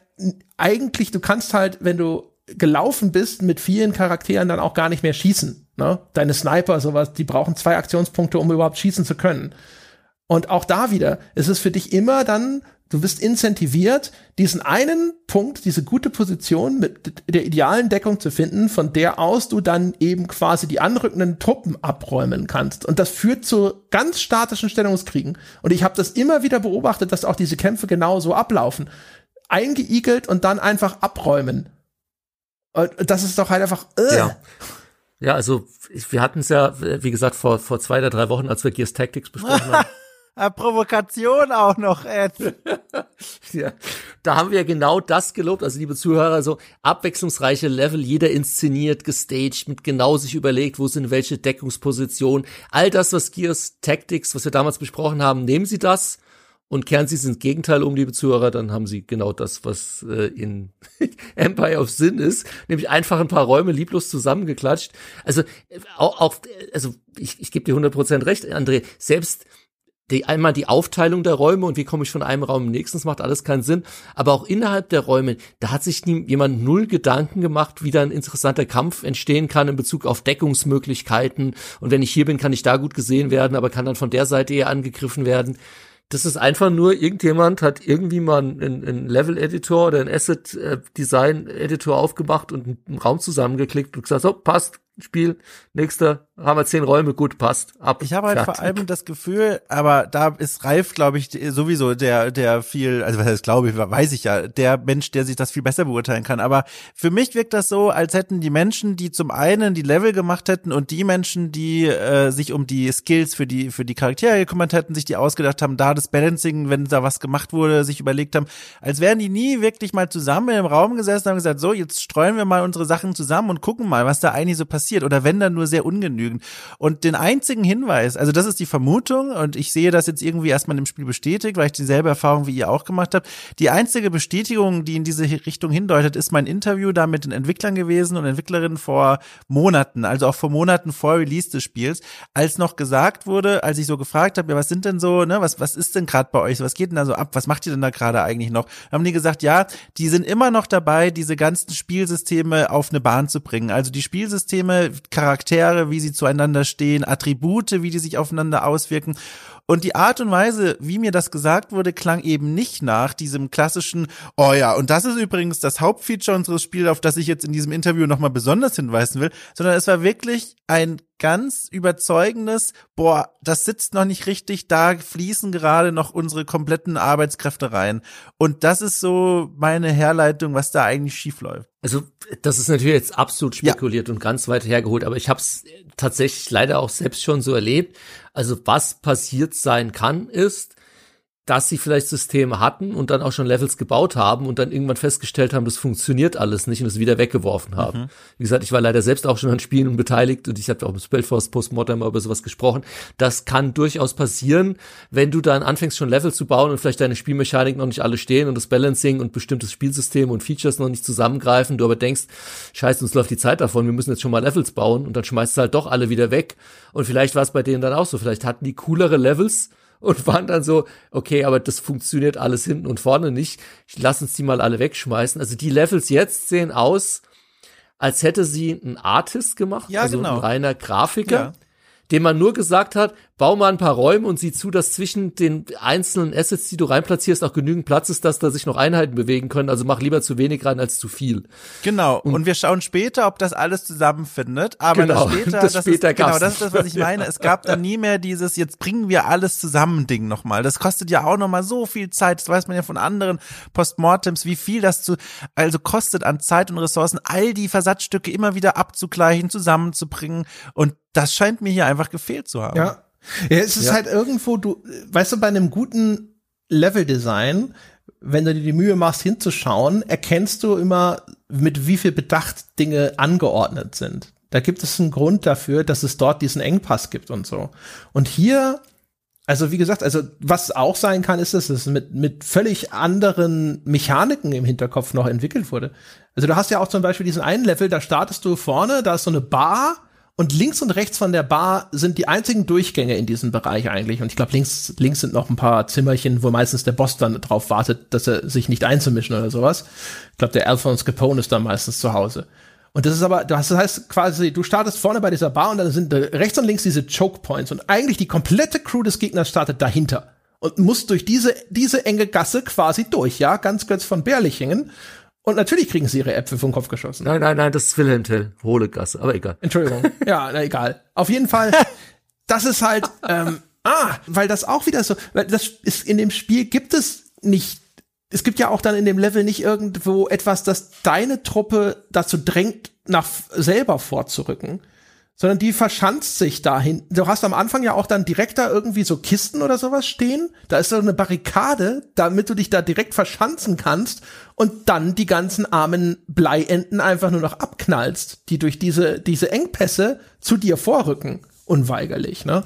eigentlich, du kannst halt, wenn du gelaufen bist mit vielen Charakteren, dann auch gar nicht mehr schießen. Ne? Deine Sniper, sowas, die brauchen zwei Aktionspunkte, um überhaupt schießen zu können. Und auch da wieder, ist es für dich immer dann, du bist incentiviert, diesen einen Punkt, diese gute Position mit der idealen Deckung zu finden, von der aus du dann eben quasi die anrückenden Truppen abräumen kannst. Und das führt zu ganz statischen Stellungskriegen. Und ich habe das immer wieder beobachtet, dass auch diese Kämpfe genau so ablaufen. Eingeigelt und dann einfach abräumen. Und das ist doch halt einfach. Äh. Ja. Ja, also wir hatten es ja, wie gesagt, vor, vor zwei oder drei Wochen, als wir Gears Tactics besprochen haben. Provokation auch noch, Ed. ja, da haben wir genau das gelobt. Also, liebe Zuhörer, so abwechslungsreiche Level, jeder inszeniert, gestaged, mit genau sich überlegt, wo sind welche Deckungspositionen. All das, was Gears Tactics, was wir damals besprochen haben, nehmen Sie das und kehren Sie es ins Gegenteil um, liebe Zuhörer, dann haben Sie genau das, was äh, in Empire of Sin ist, nämlich einfach ein paar Räume lieblos zusammengeklatscht. Also auch, auch also ich, ich gebe dir 100% recht, André, selbst die, einmal die Aufteilung der Räume und wie komme ich von einem Raum im nächsten, das macht alles keinen Sinn. Aber auch innerhalb der Räume, da hat sich nie, jemand null Gedanken gemacht, wie da ein interessanter Kampf entstehen kann in Bezug auf Deckungsmöglichkeiten. Und wenn ich hier bin, kann ich da gut gesehen werden, aber kann dann von der Seite eher angegriffen werden das ist einfach nur, irgendjemand hat irgendwie mal einen, einen Level-Editor oder einen Asset-Design-Editor aufgemacht und einen Raum zusammengeklickt und gesagt, so, passt, Spiel, nächster, haben wir zehn Räume, gut, passt, ab. Ich habe halt fertig. vor allem das Gefühl, aber da ist Ralf, glaube ich, sowieso der, der viel, also was heißt glaube ich, weiß ich ja, der Mensch, der sich das viel besser beurteilen kann. Aber für mich wirkt das so, als hätten die Menschen, die zum einen die Level gemacht hätten und die Menschen, die äh, sich um die Skills für die, für die Charaktere gekümmert hätten, sich die ausgedacht haben, da das Balancing, wenn da was gemacht wurde, sich überlegt haben, als wären die nie wirklich mal zusammen im Raum gesessen und haben gesagt, so, jetzt streuen wir mal unsere Sachen zusammen und gucken mal, was da eigentlich so passiert. Oder wenn dann nur sehr ungenügend genügend. Und den einzigen Hinweis, also das ist die Vermutung und ich sehe das jetzt irgendwie erstmal im Spiel bestätigt, weil ich dieselbe Erfahrung wie ihr auch gemacht habt. Die einzige Bestätigung, die in diese Richtung hindeutet, ist mein Interview da mit den Entwicklern gewesen und Entwicklerinnen vor Monaten, also auch vor Monaten vor Release des Spiels, als noch gesagt wurde, als ich so gefragt habe, ja, was sind denn so, ne, was, was ist denn gerade bei euch? Was geht denn da so ab? Was macht ihr denn da gerade eigentlich noch? Haben die gesagt, ja, die sind immer noch dabei, diese ganzen Spielsysteme auf eine Bahn zu bringen. Also die Spielsysteme, Charaktere, wie sie zueinander stehen, Attribute, wie die sich aufeinander auswirken. Und die Art und Weise, wie mir das gesagt wurde, klang eben nicht nach diesem klassischen, oh ja, und das ist übrigens das Hauptfeature unseres Spiels, auf das ich jetzt in diesem Interview nochmal besonders hinweisen will, sondern es war wirklich ein ganz überzeugendes, boah, das sitzt noch nicht richtig, da fließen gerade noch unsere kompletten Arbeitskräfte rein. Und das ist so meine Herleitung, was da eigentlich schief läuft. Also das ist natürlich jetzt absolut spekuliert ja. und ganz weit hergeholt, aber ich habe es tatsächlich leider auch selbst schon so erlebt. Also was passiert sein kann, ist, dass sie vielleicht Systeme hatten und dann auch schon Levels gebaut haben und dann irgendwann festgestellt haben, das funktioniert alles nicht und es wieder weggeworfen haben. Mhm. Wie gesagt, ich war leider selbst auch schon an Spielen beteiligt und ich habe auch im Spellforce Postmodern mal über sowas gesprochen. Das kann durchaus passieren, wenn du dann anfängst schon Level zu bauen und vielleicht deine Spielmechanik noch nicht alle stehen und das Balancing und bestimmtes Spielsystem und Features noch nicht zusammengreifen, du aber denkst, scheiße, uns läuft die Zeit davon, wir müssen jetzt schon mal Levels bauen und dann schmeißt du halt doch alle wieder weg. Und vielleicht war es bei denen dann auch so, vielleicht hatten die coolere Levels, und waren dann so, okay, aber das funktioniert alles hinten und vorne nicht. Ich lass uns die mal alle wegschmeißen. Also die Levels jetzt sehen aus, als hätte sie ein Artist gemacht, ja, also genau. ein reiner Grafiker. Ja. dem man nur gesagt hat, bau mal ein paar Räume und sieh zu, dass zwischen den einzelnen Assets, die du reinplatzierst, auch genügend Platz ist, dass da sich noch Einheiten bewegen können. Also mach lieber zu wenig rein als zu viel. Genau. Und, und wir schauen später, ob das alles zusammenfindet. Aber Genau. das später, Das das, später ist, genau, das ist das, was ich meine. Es gab dann nie mehr dieses, jetzt bringen wir alles zusammen Ding nochmal. Das kostet ja auch nochmal so viel Zeit. Das weiß man ja von anderen Postmortems, wie viel das zu, also kostet an Zeit und Ressourcen, all die Versatzstücke immer wieder abzugleichen, zusammenzubringen. Und das scheint mir hier einfach gefehlt zu haben. Ja. Ja, es ist Ja. halt irgendwo, du, weißt du, bei einem guten Leveldesign, wenn du dir die Mühe machst, hinzuschauen, erkennst du immer, mit wie viel Bedacht Dinge angeordnet sind. Da gibt es einen Grund dafür, dass es dort diesen Engpass gibt und so. Und hier, also wie gesagt, also was auch sein kann, ist, dass es mit, mit völlig anderen Mechaniken im Hinterkopf noch entwickelt wurde. Also du hast ja auch zum Beispiel diesen einen Level, da startest du vorne, da ist so eine Bar und links und rechts von der Bar sind die einzigen Durchgänge in diesem Bereich eigentlich. Und ich glaube, links, links sind noch ein paar Zimmerchen, wo meistens der Boss dann drauf wartet, dass er sich nicht einzumischen oder sowas. Ich glaube, der Alphonse Capone ist da meistens zu Hause. Und das ist aber, das heißt quasi, du startest vorne bei dieser Bar und dann sind rechts und links diese Choke Points und eigentlich die komplette Crew des Gegners startet dahinter und muss durch diese, diese enge Gasse quasi durch, ja, ganz kurz von Berlichingen. Und natürlich kriegen sie ihre Äpfel vom Kopf geschossen. Nein, nein, nein, das ist Wilhelm Tell. Hohle Gasse, aber egal. Entschuldigung. Ja, na egal. Auf jeden Fall, das ist halt, ähm, ah, weil das auch wieder so, weil das ist in dem Spiel gibt es nicht, es gibt ja auch dann in dem Level nicht irgendwo etwas, das deine Truppe dazu drängt, nach selber vorzurücken, sondern die verschanzt sich dahin. Du hast am Anfang ja auch dann direkt da irgendwie so Kisten oder sowas stehen. Da ist so eine Barrikade, damit du dich da direkt verschanzen kannst und dann die ganzen armen Bleienten einfach nur noch abknallst, die durch diese, diese Engpässe zu dir vorrücken. Unweigerlich, ne?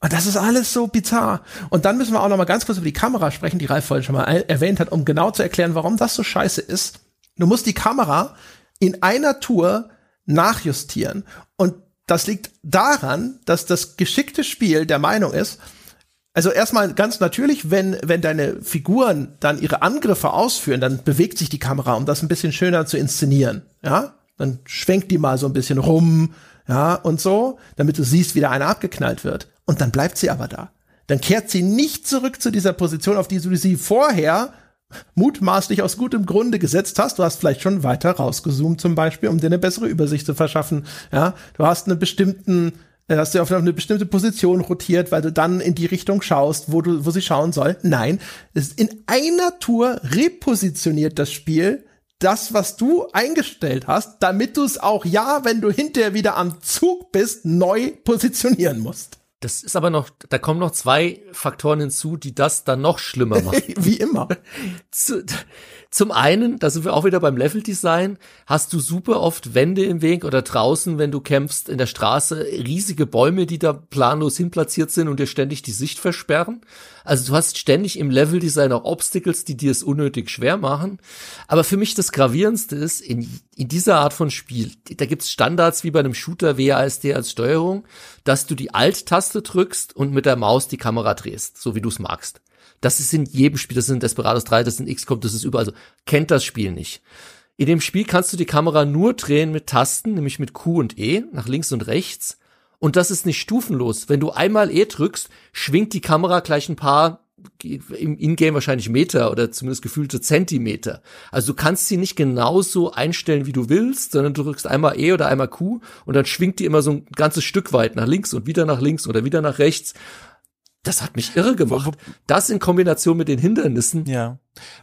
Und das ist alles so bizarr. Und dann müssen wir auch noch mal ganz kurz über die Kamera sprechen, die Ralf vorhin schon mal er- erwähnt hat, um genau zu erklären, warum das so scheiße ist. Du musst die Kamera in einer Tour nachjustieren. Und das liegt daran, dass das geschickte Spiel der Meinung ist, also erstmal ganz natürlich, wenn, wenn deine Figuren dann ihre Angriffe ausführen, dann bewegt sich die Kamera, um das ein bisschen schöner zu inszenieren. Ja, dann schwenkt die mal so ein bisschen rum, ja, und so, damit du siehst, wie da einer abgeknallt wird. Und dann bleibt sie aber da. Dann kehrt sie nicht zurück zu dieser Position, auf die du sie vorher mutmaßlich aus gutem Grunde gesetzt hast. Du hast vielleicht schon weiter rausgezoomt zum Beispiel, um dir eine bessere Übersicht zu verschaffen. Ja, du hast einen bestimmten, äh, hast du auf eine bestimmte Position rotiert, weil du dann in die Richtung schaust, wo du, wo sie schauen soll. Nein, es ist in einer Tour repositioniert das Spiel das, was du eingestellt hast, damit du es auch ja, wenn du hinterher wieder am Zug bist, neu positionieren musst. Das ist aber noch, da kommen noch zwei Faktoren hinzu, die das dann noch schlimmer machen. Wie immer. Zu, zum einen, da sind wir auch wieder beim Leveldesign, hast du super oft Wände im Weg oder draußen, wenn du kämpfst in der Straße, riesige Bäume, die da planlos hinplatziert sind und dir ständig die Sicht versperren. Also du hast ständig im Leveldesign auch Obstacles, die dir es unnötig schwer machen. Aber für mich das Gravierendste ist, in, in dieser Art von Spiel, da gibt's Standards wie bei einem Shooter WASD als Steuerung, dass du die Alt-Taste drückst und mit der Maus die Kamera drehst, so wie du es magst. Das ist in jedem Spiel, das ist in Desperados 3, das ist in XCOM, das ist überall so. Kennt das Spiel nicht. In dem Spiel kannst du die Kamera nur drehen mit Tasten, nämlich mit Q und E, nach links und rechts. Und das ist nicht stufenlos. Wenn du einmal E drückst, schwingt die Kamera gleich ein paar, im Ingame wahrscheinlich Meter oder zumindest gefühlte Zentimeter. Also du kannst sie nicht genauso einstellen, wie du willst, sondern du drückst einmal E oder einmal Q und dann schwingt die immer so ein ganzes Stück weit nach links und wieder nach links oder wieder nach rechts. Das hat mich irre gemacht. Das in Kombination mit den Hindernissen. Ja.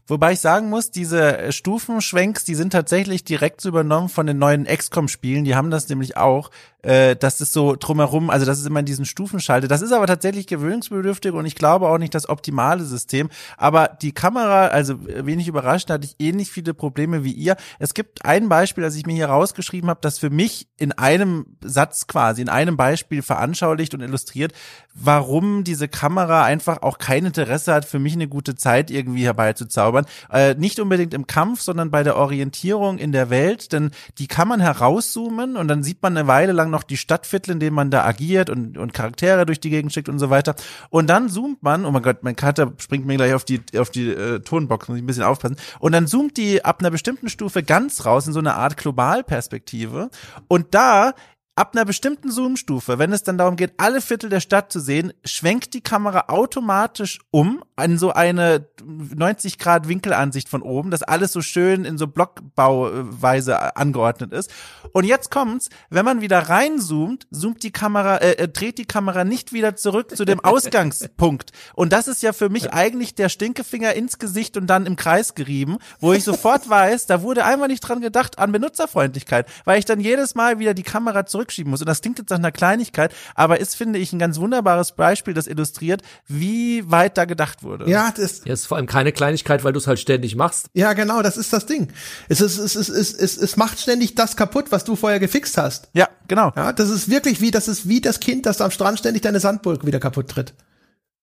Wobei ich sagen muss, diese äh, Stufenschwenks, die sind tatsächlich direkt übernommen von den neuen XCOM-Spielen. Die haben das nämlich auch. Äh, das ist so drumherum, also das ist immer in diesen Stufenschalte. Das ist aber tatsächlich gewöhnungsbedürftig und ich glaube auch nicht das optimale System. Aber die Kamera, also äh, wenig überrascht, hatte ich ähnlich viele Probleme wie ihr. Es gibt ein Beispiel, das ich mir hier rausgeschrieben habe, das für mich in einem Satz quasi, in einem Beispiel veranschaulicht und illustriert, warum diese Kamera einfach auch kein Interesse hat, für mich eine gute Zeit irgendwie herbeizuzaubern. Äh, nicht unbedingt im Kampf, sondern bei der Orientierung in der Welt, denn die kann man herauszoomen und dann sieht man eine Weile lang noch die Stadtviertel, in denen man da agiert und, und Charaktere durch die Gegend schickt und so weiter. Und dann zoomt man, oh mein Gott, mein Kater springt mir gleich auf die, auf die äh, Tonbox, muss ich ein bisschen aufpassen. Und dann zoomt die ab einer bestimmten Stufe ganz raus in so eine Art Globalperspektive. Und da ab einer bestimmten Zoom-Stufe, wenn es dann darum geht, alle Viertel der Stadt zu sehen, schwenkt die Kamera automatisch um an so eine 90 Grad Winkelansicht von oben, dass alles so schön in so Blockbauweise angeordnet ist. Und jetzt kommt's, wenn man wieder reinzoomt, zoomt die Kamera, äh, äh, dreht die Kamera nicht wieder zurück zu dem Ausgangspunkt. Und das ist ja für mich eigentlich der Stinkefinger ins Gesicht und dann im Kreis gerieben, wo ich sofort weiß, da wurde einfach nicht dran gedacht an Benutzerfreundlichkeit, weil ich dann jedes Mal wieder die Kamera zurückschieben muss. Und das klingt jetzt nach einer Kleinigkeit, aber ist, finde ich, ein ganz wunderbares Beispiel, das illustriert, wie weit da gedacht wurde. Ja, das Ja, ist vor allem keine Kleinigkeit, weil du es halt ständig machst. Ja, genau, das ist das Ding. Es, ist, es, ist, es, es, es macht ständig das kaputt, was du vorher gefixt hast. Ja, genau. Ja, das ist wirklich wie, das ist wie das Kind, das am Strand ständig deine Sandburg wieder kaputt tritt.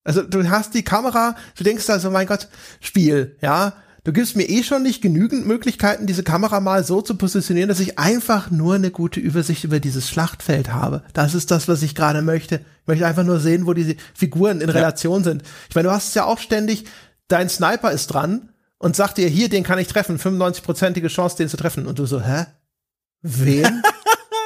Also du hast die Kamera, du denkst also, mein Gott, Spiel, ja. Du gibst mir eh schon nicht genügend Möglichkeiten, diese Kamera mal so zu positionieren, dass ich einfach nur eine gute Übersicht über dieses Schlachtfeld habe. Das ist das, was ich gerade möchte. Ich möchte einfach nur sehen, wo diese Figuren in Relation sind. Ich meine, du hast es ja auch ständig, dein Sniper ist dran und sagt dir, hier, den kann ich treffen, 95-prozentige Chance, den zu treffen. Und du so, hä? Wen?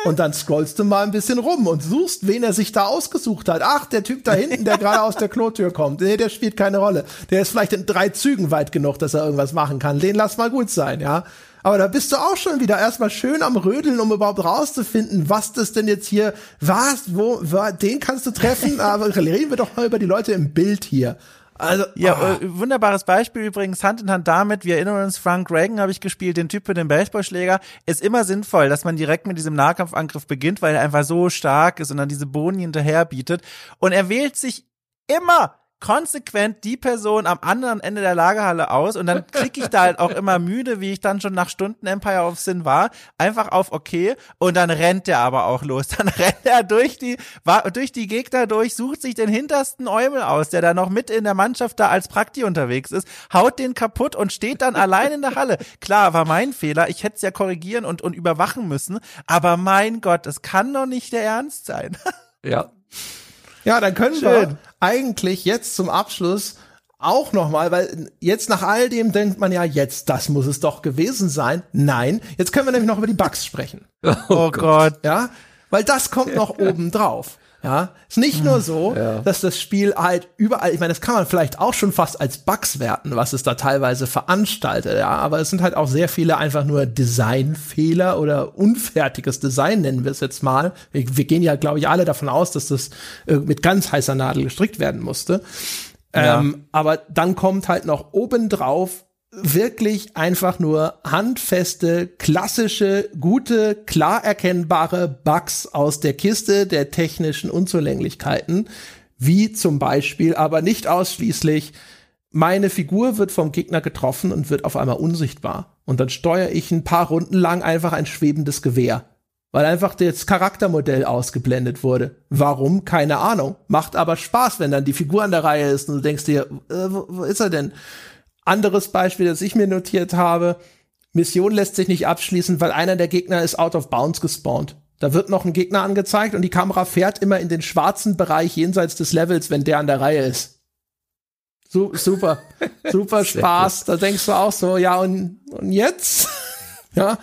Und dann scrollst du mal ein bisschen rum und suchst, wen er sich da ausgesucht hat. Ach, der Typ da hinten, der gerade aus der Klotür kommt. Nee, der spielt keine Rolle. Der ist vielleicht in drei Zügen weit genug, dass er irgendwas machen kann. Den lass mal gut sein, ja. Aber da bist du auch schon wieder erstmal schön am Rödeln, um überhaupt rauszufinden, was das denn jetzt hier, was, wo, wa, den kannst du treffen. Aber reden wir doch mal über die Leute im Bild hier. Also, Ja, ah. äh, wunderbares Beispiel übrigens, Hand in Hand damit, wir erinnern uns, Frank Reagan habe ich gespielt, den Typ mit dem Baseballschläger, ist immer sinnvoll, dass man direkt mit diesem Nahkampfangriff beginnt, weil er einfach so stark ist und dann diese Boni hinterher bietet. Und er wählt sich immer konsequent die Person am anderen Ende der Lagerhalle aus und dann klicke ich da halt auch immer müde, wie ich dann schon nach Stunden Empire of Sin war, einfach auf okay und dann rennt er aber auch los. Dann rennt er durch die durch die Gegner durch, sucht sich den hintersten Eumel aus, der da noch mit in der Mannschaft da als Prakti unterwegs ist, haut den kaputt und steht dann allein in der Halle. Klar, war mein Fehler, ich hätte es ja korrigieren und und überwachen müssen, aber mein Gott, es kann doch nicht der Ernst sein. Ja. Ja, dann können Schön. wir eigentlich jetzt zum Abschluss auch nochmal, weil jetzt nach all dem denkt man ja, jetzt, das muss es doch gewesen sein. Nein, jetzt können wir nämlich noch über die Bugs sprechen. Oh, Gott. Ja, weil das kommt noch oben drauf. Ja, ist nicht nur so, Ja. dass das Spiel halt überall, ich meine, das kann man vielleicht auch schon fast als Bugs werten, was es da teilweise veranstaltet, ja, aber es sind halt auch sehr viele einfach nur Designfehler oder unfertiges Design, nennen wir es jetzt mal. Wir, wir gehen ja, glaube ich, alle davon aus, dass das äh, mit ganz heißer Nadel gestrickt werden musste. Ja. Ähm, aber dann kommt halt noch obendrauf wirklich einfach nur handfeste, klassische, gute, klar erkennbare Bugs aus der Kiste der technischen Unzulänglichkeiten, wie zum Beispiel, aber nicht ausschließlich, meine Figur wird vom Gegner getroffen und wird auf einmal unsichtbar. Und dann steuere ich ein paar Runden lang einfach ein schwebendes Gewehr. Weil einfach das Charaktermodell ausgeblendet wurde. Warum? Keine Ahnung. Macht aber Spaß, wenn dann die Figur an der Reihe ist und du denkst dir, äh, wo, wo ist er denn? Anderes Beispiel, das ich mir notiert habe. Mission lässt sich nicht abschließen, weil einer der Gegner ist out of bounds gespawnt. Da wird noch ein Gegner angezeigt und die Kamera fährt immer in den schwarzen Bereich jenseits des Levels, wenn der an der Reihe ist. Su super, super Spaß. Da denkst du auch so, ja, und, und jetzt? ja,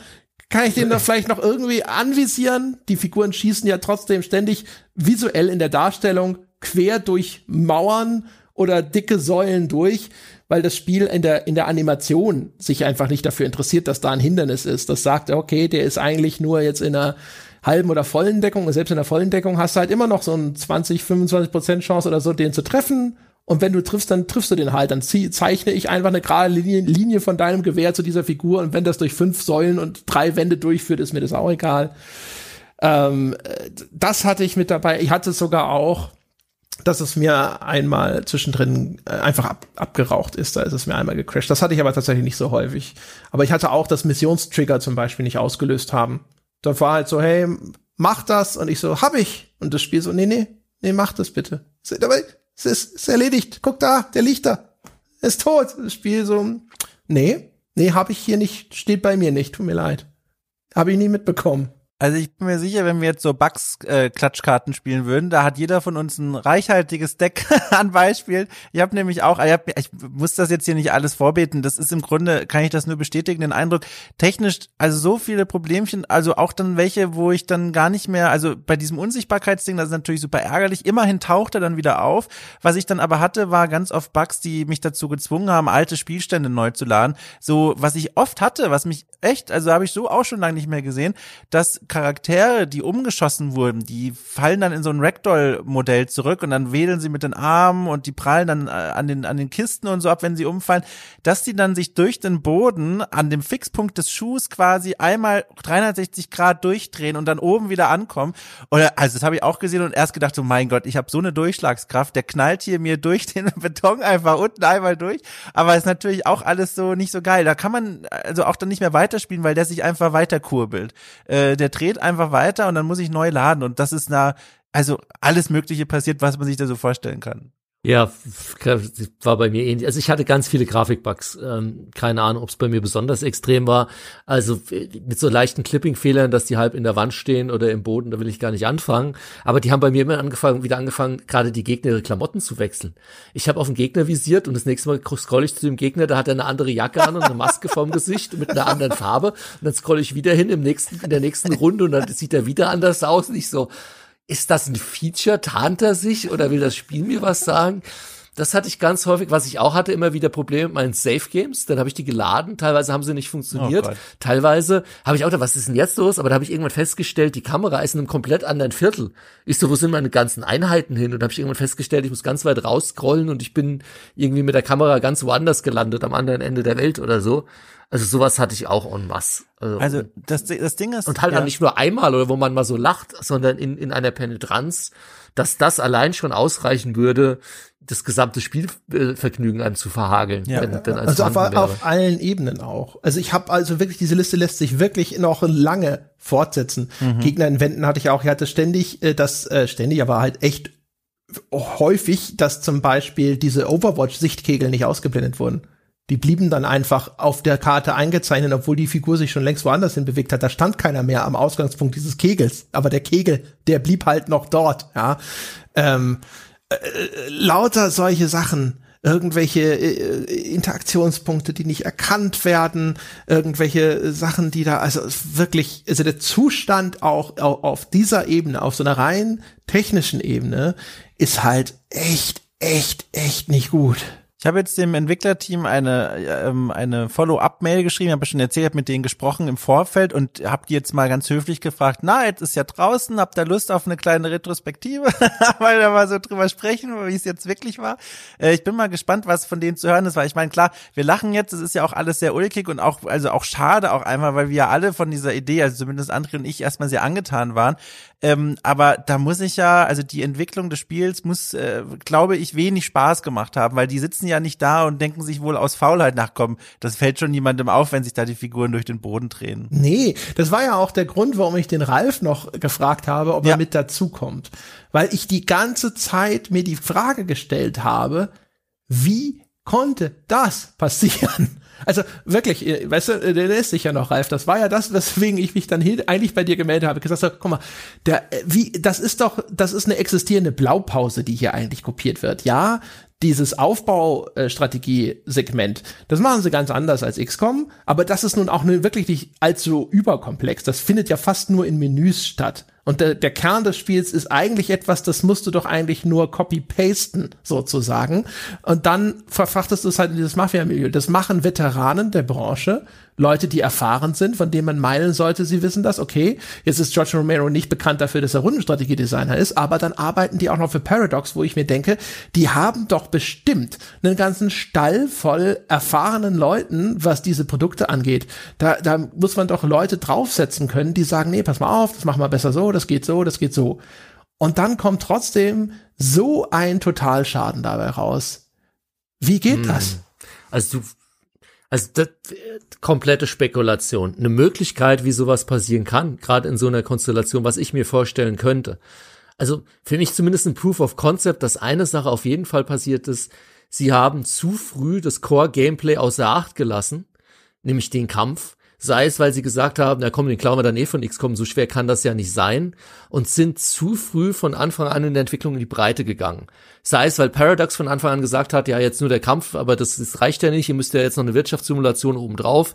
kann ich den doch vielleicht noch irgendwie anvisieren? Die Figuren schießen ja trotzdem ständig visuell in der Darstellung quer durch Mauern oder dicke Säulen durch, weil das Spiel in der, in der Animation sich einfach nicht dafür interessiert, dass da ein Hindernis ist. Das sagt, okay, der ist eigentlich nur jetzt in einer halben oder vollen Deckung. Und selbst in der vollen Deckung hast du halt immer noch so ein 20, 25 Prozent Chance oder so, den zu treffen. Und wenn du triffst, dann triffst du den halt. Dann zeichne ich einfach eine gerade Linie, Linie von deinem Gewehr zu dieser Figur. Und wenn das durch fünf Säulen und drei Wände durchführt, ist mir das auch egal. Ähm, äh, das hatte ich mit dabei. Ich hatte sogar auch, dass es mir einmal zwischendrin äh, einfach ab, abgeraucht ist. Da ist es mir einmal gecrashed. Das hatte ich aber tatsächlich nicht so häufig. Aber ich hatte auch, dass Missionstrigger zum Beispiel nicht ausgelöst haben. Da war halt so, hey, mach das. Und ich so, hab ich. Und das Spiel so, nee, nee, nee, mach das bitte. Es ist, ist erledigt. Guck da, der liegt da. Ist tot. Das Spiel so, nee, nee, hab ich hier nicht, steht bei mir nicht. Tut mir leid. Habe ich nie mitbekommen. Also ich bin mir sicher, wenn wir jetzt so Bugs-Klatschkarten äh, spielen würden, da hat jeder von uns ein reichhaltiges Deck an Beispielen. Ich habe nämlich auch, ich, hab, ich muss das jetzt hier nicht alles vorbeten, das ist im Grunde, kann ich das nur bestätigen, den Eindruck, technisch, also so viele Problemchen, also auch dann welche, wo ich dann gar nicht mehr, also bei diesem Unsichtbarkeitsding, das ist natürlich super ärgerlich, immerhin taucht er dann wieder auf. Was ich dann aber hatte, war ganz oft Bugs, die mich dazu gezwungen haben, alte Spielstände neu zu laden. So, was ich oft hatte, was mich echt, also habe ich so auch schon lange nicht mehr gesehen, dass Charaktere, die umgeschossen wurden, die fallen dann in so ein Ragdoll-Modell zurück und dann wedeln sie mit den Armen und die prallen dann äh, an den, an den Kisten und so ab, wenn sie umfallen, dass die dann sich durch den Boden an dem Fixpunkt des Schuhs quasi einmal 360 Grad durchdrehen und dann oben wieder ankommen. Oder, also das habe ich auch gesehen und erst gedacht, so mein Gott, ich habe so eine Durchschlagskraft, der knallt hier mir durch den Beton einfach unten einmal durch. Aber ist natürlich auch alles so nicht so geil. Da kann man also auch dann nicht mehr weiterspielen, weil der sich einfach weiter kurbelt. Äh, der dreht einfach weiter und dann muss ich neu laden. Und das ist na, also alles Mögliche passiert, was man sich da so vorstellen kann. Ja, war bei mir ähnlich. Also ich hatte ganz viele Grafikbugs. Ähm, keine Ahnung, ob es bei mir besonders extrem war. Also mit so leichten Clipping-Fehlern, dass die halb in der Wand stehen oder im Boden, da will ich gar nicht anfangen. Aber die haben bei mir immer angefangen, wieder angefangen, gerade die Gegner ihre Klamotten zu wechseln. Ich habe auf den Gegner visiert und das nächste Mal scroll ich zu dem Gegner, da hat er eine andere Jacke an und eine Maske vorm Gesicht mit einer anderen Farbe. Und dann scroll ich wieder hin im nächsten, in der nächsten Runde und dann sieht er wieder anders aus. Nicht so, ist das ein Feature? Tarnt er sich oder will das Spiel mir was sagen? Das hatte ich ganz häufig, was ich auch hatte, immer wieder Probleme mit meinen Safe Games. Dann habe ich die geladen, teilweise haben sie nicht funktioniert. Oh teilweise habe ich auch gedacht, was ist denn jetzt los? Aber da habe ich irgendwann festgestellt, die Kamera ist in einem komplett anderen Viertel. Ich so, wo sind meine ganzen Einheiten hin? Und habe ich irgendwann festgestellt, ich muss ganz weit rausscrollen und ich bin irgendwie mit der Kamera ganz woanders gelandet, am anderen Ende der Welt oder so. Also sowas hatte ich auch en masse. Also, also das, das Ding ist. Und halt ja. nicht nur einmal oder wo man mal so lacht, sondern in, in einer Penetranz, dass das allein schon ausreichen würde, das gesamte Spielvergnügen einem zu verhageln. Ja. Wenn, wenn also auf, auf, allen Ebenen auch. Also ich habe also wirklich, diese Liste lässt sich wirklich noch lange fortsetzen. Mhm. Gegner in Wänden hatte ich auch, ich hatte ständig, äh, das äh, ständig, aber halt echt häufig, dass zum Beispiel diese Overwatch-Sichtkegel nicht ausgeblendet wurden. Die blieben dann einfach auf der Karte eingezeichnet, obwohl die Figur sich schon längst woanders hin bewegt hat. Da stand keiner mehr am Ausgangspunkt dieses Kegels. Aber der Kegel, der blieb halt noch dort, ja. Ähm, äh, lauter solche Sachen. Irgendwelche äh, Interaktionspunkte, die nicht erkannt werden, irgendwelche Sachen, die da, also wirklich, also der Zustand auch, auch auf dieser Ebene, auf so einer rein technischen Ebene, ist halt echt, echt, echt nicht gut. Ich habe jetzt dem Entwicklerteam eine, ähm, eine Follow-up-Mail geschrieben, habe schon erzählt, habe mit denen gesprochen im Vorfeld und habe die jetzt mal ganz höflich gefragt, na, jetzt ist ja draußen, habt ihr Lust auf eine kleine Retrospektive? Weil da mal so drüber sprechen, wie es jetzt wirklich war. Äh, ich bin mal gespannt, was von denen zu hören ist, weil ich meine, klar, wir lachen jetzt, es ist ja auch alles sehr ulkig und auch, also auch schade auch einmal, weil wir ja alle von dieser Idee, also zumindest André und ich, erstmal sehr angetan waren. Ähm, aber da muss ich ja, also die Entwicklung des Spiels muss, äh, glaube ich, wenig Spaß gemacht haben, weil die sitzen ja nicht da und denken sich wohl aus Faulheit nachkommen. Das fällt schon niemandem auf, wenn sich da die Figuren durch den Boden drehen. Nee, das war ja auch der Grund, warum ich den Ralf noch gefragt habe, ob ja. er mit dazukommt. Weil ich die ganze Zeit mir die Frage gestellt habe, wie konnte das passieren? Also wirklich, äh, weißt du, äh, der lässt sich ja noch, Ralf. Das war ja das, weswegen ich mich dann hier eigentlich bei dir gemeldet habe. Ich gesagt habe, guck mal, der, äh, wie, das ist doch, das ist eine existierende Blaupause, die hier eigentlich kopiert wird. Ja, dieses Aufbaustrategie-Segment, das machen sie ganz anders als XCOM, aber das ist nun auch wirklich nicht allzu überkomplex. Das findet ja fast nur in Menüs statt. Und der, der Kern des Spiels ist eigentlich etwas, das musst du doch eigentlich nur copy-pasten, sozusagen. Und dann verfrachtest du es halt in dieses Mafia-Milieu. Das machen Veteranen der Branche Leute, die erfahren sind, von denen man meinen sollte, sie wissen das, okay, jetzt ist George Romero nicht bekannt dafür, dass er Rundenstrategiedesigner ist, aber dann arbeiten die auch noch für Paradox, wo ich mir denke, die haben doch bestimmt einen ganzen Stall voll erfahrenen Leuten, was diese Produkte angeht. Da, da muss man doch Leute draufsetzen können, die sagen, nee, pass mal auf, das machen wir besser so, das geht so, das geht so. Und dann kommt trotzdem so ein Totalschaden dabei raus. Wie geht hm. das? Also du also das, komplette Spekulation. Eine Möglichkeit, wie sowas passieren kann, gerade in so einer Konstellation, was ich mir vorstellen könnte. Also für mich zumindest ein Proof of Concept, dass eine Sache auf jeden Fall passiert ist. Sie haben zu früh das Core-Gameplay außer Acht gelassen, nämlich den Kampf. Sei es, weil sie gesagt haben, na komm, den klauen wir dann eh von XCOM, so schwer kann das ja nicht sein und sind zu früh von Anfang an in der Entwicklung in die Breite gegangen. Sei es, weil Paradox von Anfang an gesagt hat, ja, jetzt nur der Kampf, aber das, das reicht ja nicht, ihr müsst ja jetzt noch eine Wirtschaftssimulation obendrauf.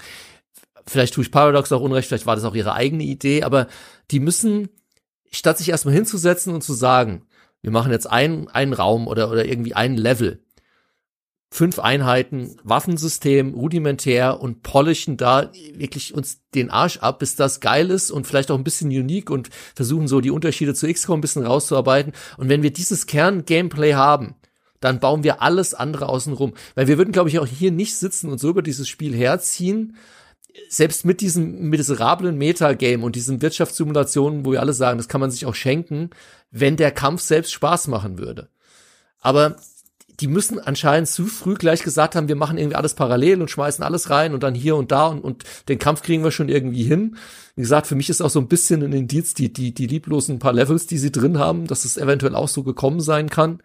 Vielleicht tue ich Paradox auch unrecht, vielleicht war das auch ihre eigene Idee, aber die müssen, statt sich erstmal hinzusetzen und zu sagen, wir machen jetzt einen, einen Raum oder, oder irgendwie einen Level, fünf Einheiten, Waffensystem, rudimentär und polischen da wirklich uns den Arsch ab, bis das geil ist und vielleicht auch ein bisschen unique und versuchen so die Unterschiede zu XCOM ein bisschen rauszuarbeiten. Und wenn wir dieses Kern-Gameplay haben, dann bauen wir alles andere außen rum. Weil wir würden, glaube ich, auch hier nicht sitzen und so über dieses Spiel herziehen, selbst mit diesem miserablen Metagame und diesen Wirtschaftssimulationen, wo wir alle sagen, das kann man sich auch schenken, wenn der Kampf selbst Spaß machen würde. Aber die müssen anscheinend zu früh gleich gesagt haben, wir machen irgendwie alles parallel und schmeißen alles rein und dann hier und da und, und den Kampf kriegen wir schon irgendwie hin. Wie gesagt, für mich ist auch so ein bisschen ein Indiz, die, die, die lieblosen paar Levels, die sie drin haben, dass es eventuell auch so gekommen sein kann.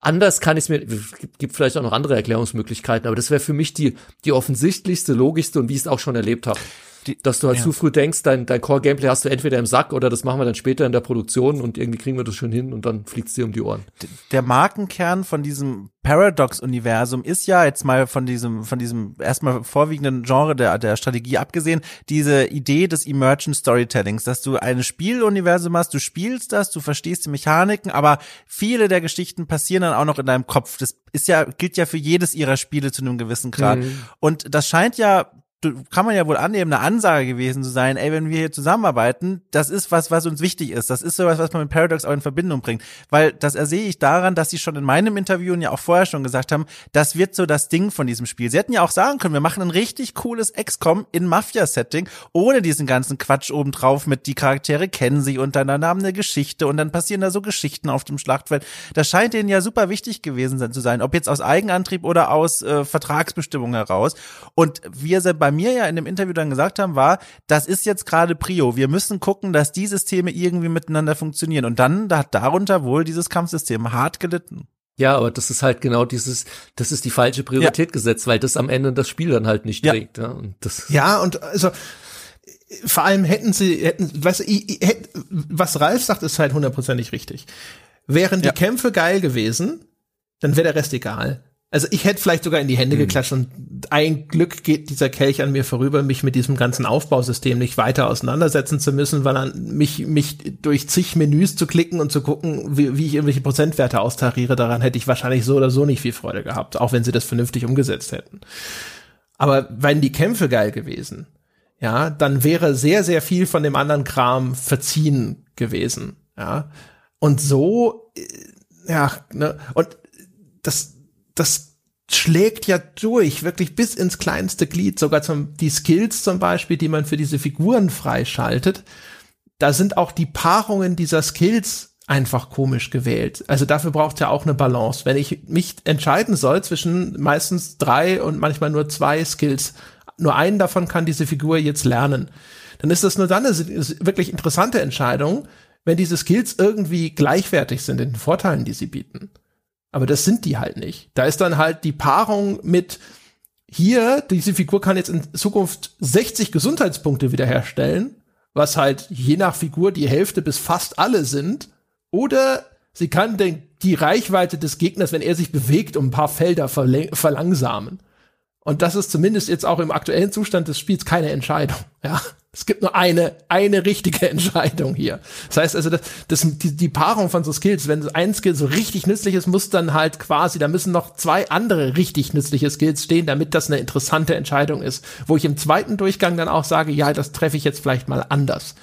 Anders kann ich es mir, gibt, gibt vielleicht auch noch andere Erklärungsmöglichkeiten, aber das wäre für mich die, die offensichtlichste, logischste und wie ich es auch schon erlebt habe. Die, dass du halt ja. zu früh denkst, dein, dein Core-Gameplay hast du entweder im Sack oder das machen wir dann später in der Produktion und irgendwie kriegen wir das schon hin und dann fliegt's dir um die Ohren. Der Markenkern von diesem Paradox-Universum ist ja jetzt mal von diesem, von diesem erstmal vorwiegenden Genre der, der Strategie abgesehen, diese Idee des Emergent Storytellings, dass du ein Spieluniversum hast, du spielst das, du verstehst die Mechaniken, aber viele der Geschichten passieren dann auch noch in deinem Kopf. Das ist ja, gilt ja für jedes ihrer Spiele zu einem gewissen Grad. Mhm. Und das scheint ja kann man ja wohl annehmen, eine Ansage gewesen zu sein, ey, wenn wir hier zusammenarbeiten, das ist was, was uns wichtig ist. Das ist sowas, was man mit Paradox auch in Verbindung bringt. Weil das ersehe ich daran, dass sie schon in meinem Interview und ja auch vorher schon gesagt haben, das wird so das Ding von diesem Spiel. Sie hätten ja auch sagen können, wir machen ein richtig cooles XCOM in Mafia-Setting, ohne diesen ganzen Quatsch obendrauf mit die Charaktere kennen sich untereinander, haben eine Geschichte und dann passieren da so Geschichten auf dem Schlachtfeld. Das scheint denen ja super wichtig gewesen zu sein, ob jetzt aus Eigenantrieb oder aus äh, Vertragsbestimmung heraus. Und wir sind beim mir ja in dem Interview dann gesagt haben, war, das ist jetzt gerade Prio. Wir müssen gucken, dass die Systeme irgendwie miteinander funktionieren. Und dann da hat darunter wohl dieses Kampfsystem hart gelitten. Ja, aber das ist halt genau dieses, das ist die falsche Priorität ja. gesetzt, weil das am Ende das Spiel dann halt nicht trägt. Ja, und, das ja, und also vor allem hätten sie, hätten, weißt du, was Ralf sagt, ist halt hundertprozentig richtig. Wären die ja. Kämpfe geil gewesen, dann wäre der Rest egal. Also ich hätte vielleicht sogar in die Hände hm. geklatscht und ein Glück geht dieser Kelch an mir vorüber, mich mit diesem ganzen Aufbausystem nicht weiter auseinandersetzen zu müssen, weil dann mich, mich durch zig Menüs zu klicken und zu gucken, wie, wie ich irgendwelche Prozentwerte austariere, daran hätte ich wahrscheinlich so oder so nicht viel Freude gehabt, auch wenn sie das vernünftig umgesetzt hätten. Aber wenn die Kämpfe geil gewesen, ja, dann wäre sehr, sehr viel von dem anderen Kram verziehen gewesen, ja. Und so, äh, ja, ne, und das, das schlägt ja durch, wirklich bis ins kleinste Glied, sogar zum, die Skills zum Beispiel, die man für diese Figuren freischaltet. Da sind auch die Paarungen dieser Skills einfach komisch gewählt. Also dafür braucht ja auch eine Balance. Wenn ich mich entscheiden soll zwischen meistens drei und manchmal nur zwei Skills, nur einen davon kann diese Figur jetzt lernen, dann ist das nur dann eine wirklich interessante Entscheidung, wenn diese Skills irgendwie gleichwertig sind in den Vorteilen, die sie bieten. Aber das sind die halt nicht. Da ist dann halt die Paarung mit hier, diese Figur kann jetzt in Zukunft 60 Gesundheitspunkte wiederherstellen, was halt je nach Figur die Hälfte bis fast alle sind. Oder sie kann den, die Reichweite des Gegners, wenn er sich bewegt, um ein paar Felder verlangsamen. Und das ist zumindest jetzt auch im aktuellen Zustand des Spiels keine Entscheidung. Ja, es gibt nur eine, eine richtige Entscheidung hier. Das heißt also, das, das, die, die Paarung von so Skills, wenn ein Skill so richtig nützlich ist, muss dann halt quasi, da müssen noch zwei andere richtig nützliche Skills stehen, damit das eine interessante Entscheidung ist. Wo ich im zweiten Durchgang dann auch sage, ja, das treffe ich jetzt vielleicht mal anders.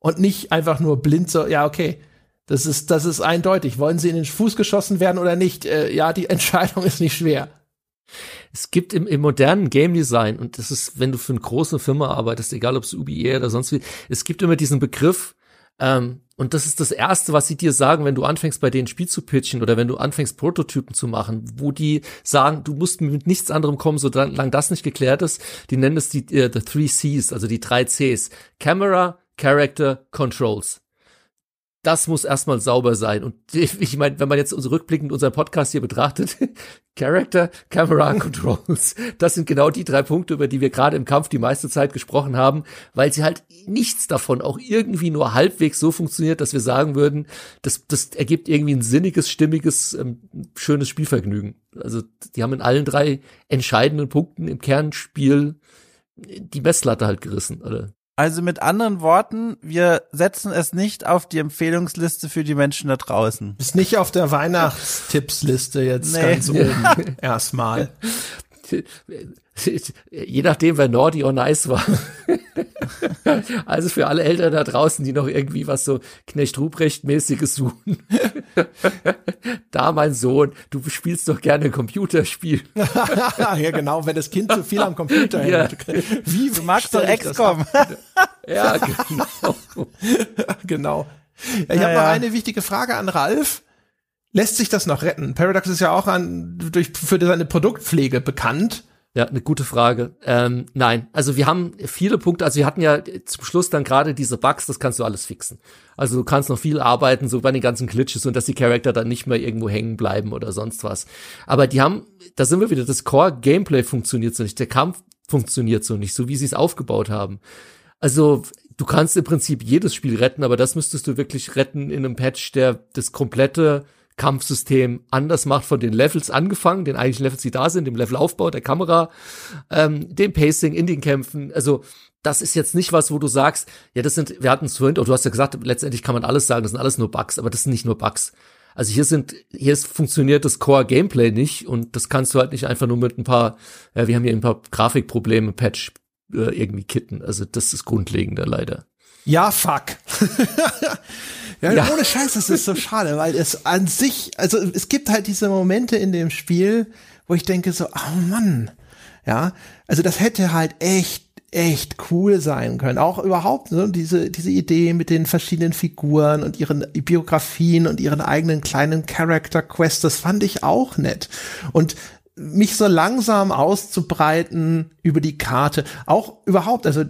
Und nicht einfach nur blind so, ja, okay, das ist, das ist eindeutig. Wollen sie in den Fuß geschossen werden oder nicht? Äh, ja, die Entscheidung ist nicht schwer. Es gibt im, im modernen Game Design, und das ist, wenn du für eine große Firma arbeitest, egal ob es UBE oder sonst wie, es gibt immer diesen Begriff, ähm, und das ist das Erste, was sie dir sagen, wenn du anfängst, bei denen Spiel zu pitchen oder wenn du anfängst, Prototypen zu machen, wo die sagen, du musst mit nichts anderem kommen, solange das nicht geklärt ist. Die nennen es die äh, the three Cs, also die drei Cs. Camera, Character, Controls das muss erstmal sauber sein. Und ich meine, wenn man jetzt unsere rückblickend unseren Podcast hier betrachtet, Character, Camera, Controls, das sind genau die drei Punkte, über die wir gerade im Kampf die meiste Zeit gesprochen haben, weil sie halt nichts davon auch irgendwie nur halbwegs so funktioniert, dass wir sagen würden, das, das ergibt irgendwie ein sinniges, stimmiges, ähm, schönes Spielvergnügen. Also die haben in allen drei entscheidenden Punkten im Kernspiel die Messlatte halt gerissen, oder? Also mit anderen Worten, wir setzen es nicht auf die Empfehlungsliste für die Menschen da draußen. Ist nicht auf der Weihnachtstippsliste jetzt nee. ganz oben erstmal. Je nachdem, wer naughty or nice war. also für alle Eltern da draußen, die noch irgendwie was so Knecht Ruprecht-mäßiges suchen. da, mein Sohn, du spielst doch gerne ein Computerspiel. ja, genau, wenn das Kind zu viel am Computer ja. Wie du magst doch XCOM. ja, genau. genau. Ja, ich habe ja. noch eine wichtige Frage an Ralf. Lässt sich das noch retten? Paradox ist ja auch an, durch, für seine Produktpflege bekannt. Ja, eine gute Frage. Ähm, nein, also wir haben viele Punkte, also wir hatten ja zum Schluss dann gerade diese Bugs, das kannst du alles fixen. Also du kannst noch viel arbeiten, so bei den ganzen Glitches und dass die Charakter dann nicht mehr irgendwo hängen bleiben oder sonst was. Aber die haben, da sind wir wieder, das Core-Gameplay funktioniert so nicht, der Kampf funktioniert so nicht, so wie sie es aufgebaut haben. Also du kannst im Prinzip jedes Spiel retten, aber das müsstest du wirklich retten in einem Patch, der das komplette Kampfsystem anders macht von den Levels angefangen, den eigentlichen Levels, die da sind, dem Levelaufbau, der Kamera, ähm, dem Pacing in den Kämpfen. Also das ist jetzt nicht was, wo du sagst, ja, das sind, wir hatten es vorhin, du hast ja gesagt, letztendlich kann man alles sagen, das sind alles nur Bugs, aber das sind nicht nur Bugs. Also hier sind, hier ist, funktioniert das Core-Gameplay nicht und das kannst du halt nicht einfach nur mit ein paar, ja, wir haben hier ein paar Grafikprobleme, Patch äh, irgendwie kitten. Also das ist grundlegender leider. Ja, fuck. Ja, ja, ohne Scheiß, das ist so schade, weil es an sich, also es gibt halt diese Momente in dem Spiel, wo ich denke so, oh Mann, ja, also das hätte halt echt echt cool sein können. Auch überhaupt ne, diese, diese Idee mit den verschiedenen Figuren und ihren Biografien und ihren eigenen kleinen Character Quests, das fand ich auch nett. Und mich so langsam auszubreiten über die Karte, auch überhaupt, also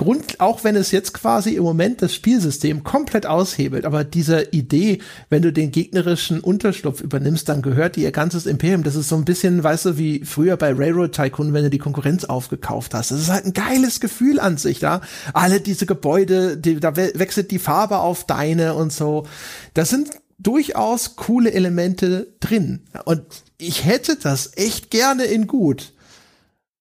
Grund, auch wenn es jetzt quasi im Moment das Spielsystem komplett aushebelt, aber diese Idee, wenn du den gegnerischen Unterschlupf übernimmst, dann gehört dir ihr ganzes Imperium. Das ist so ein bisschen, weißt du, wie früher bei Railroad Tycoon, wenn du die Konkurrenz aufgekauft hast. Das ist halt ein geiles Gefühl an sich, da. Alle diese Gebäude, die, da wechselt die Farbe auf deine und so. Das sind durchaus coole Elemente drin. Und ich hätte das echt gerne in gut.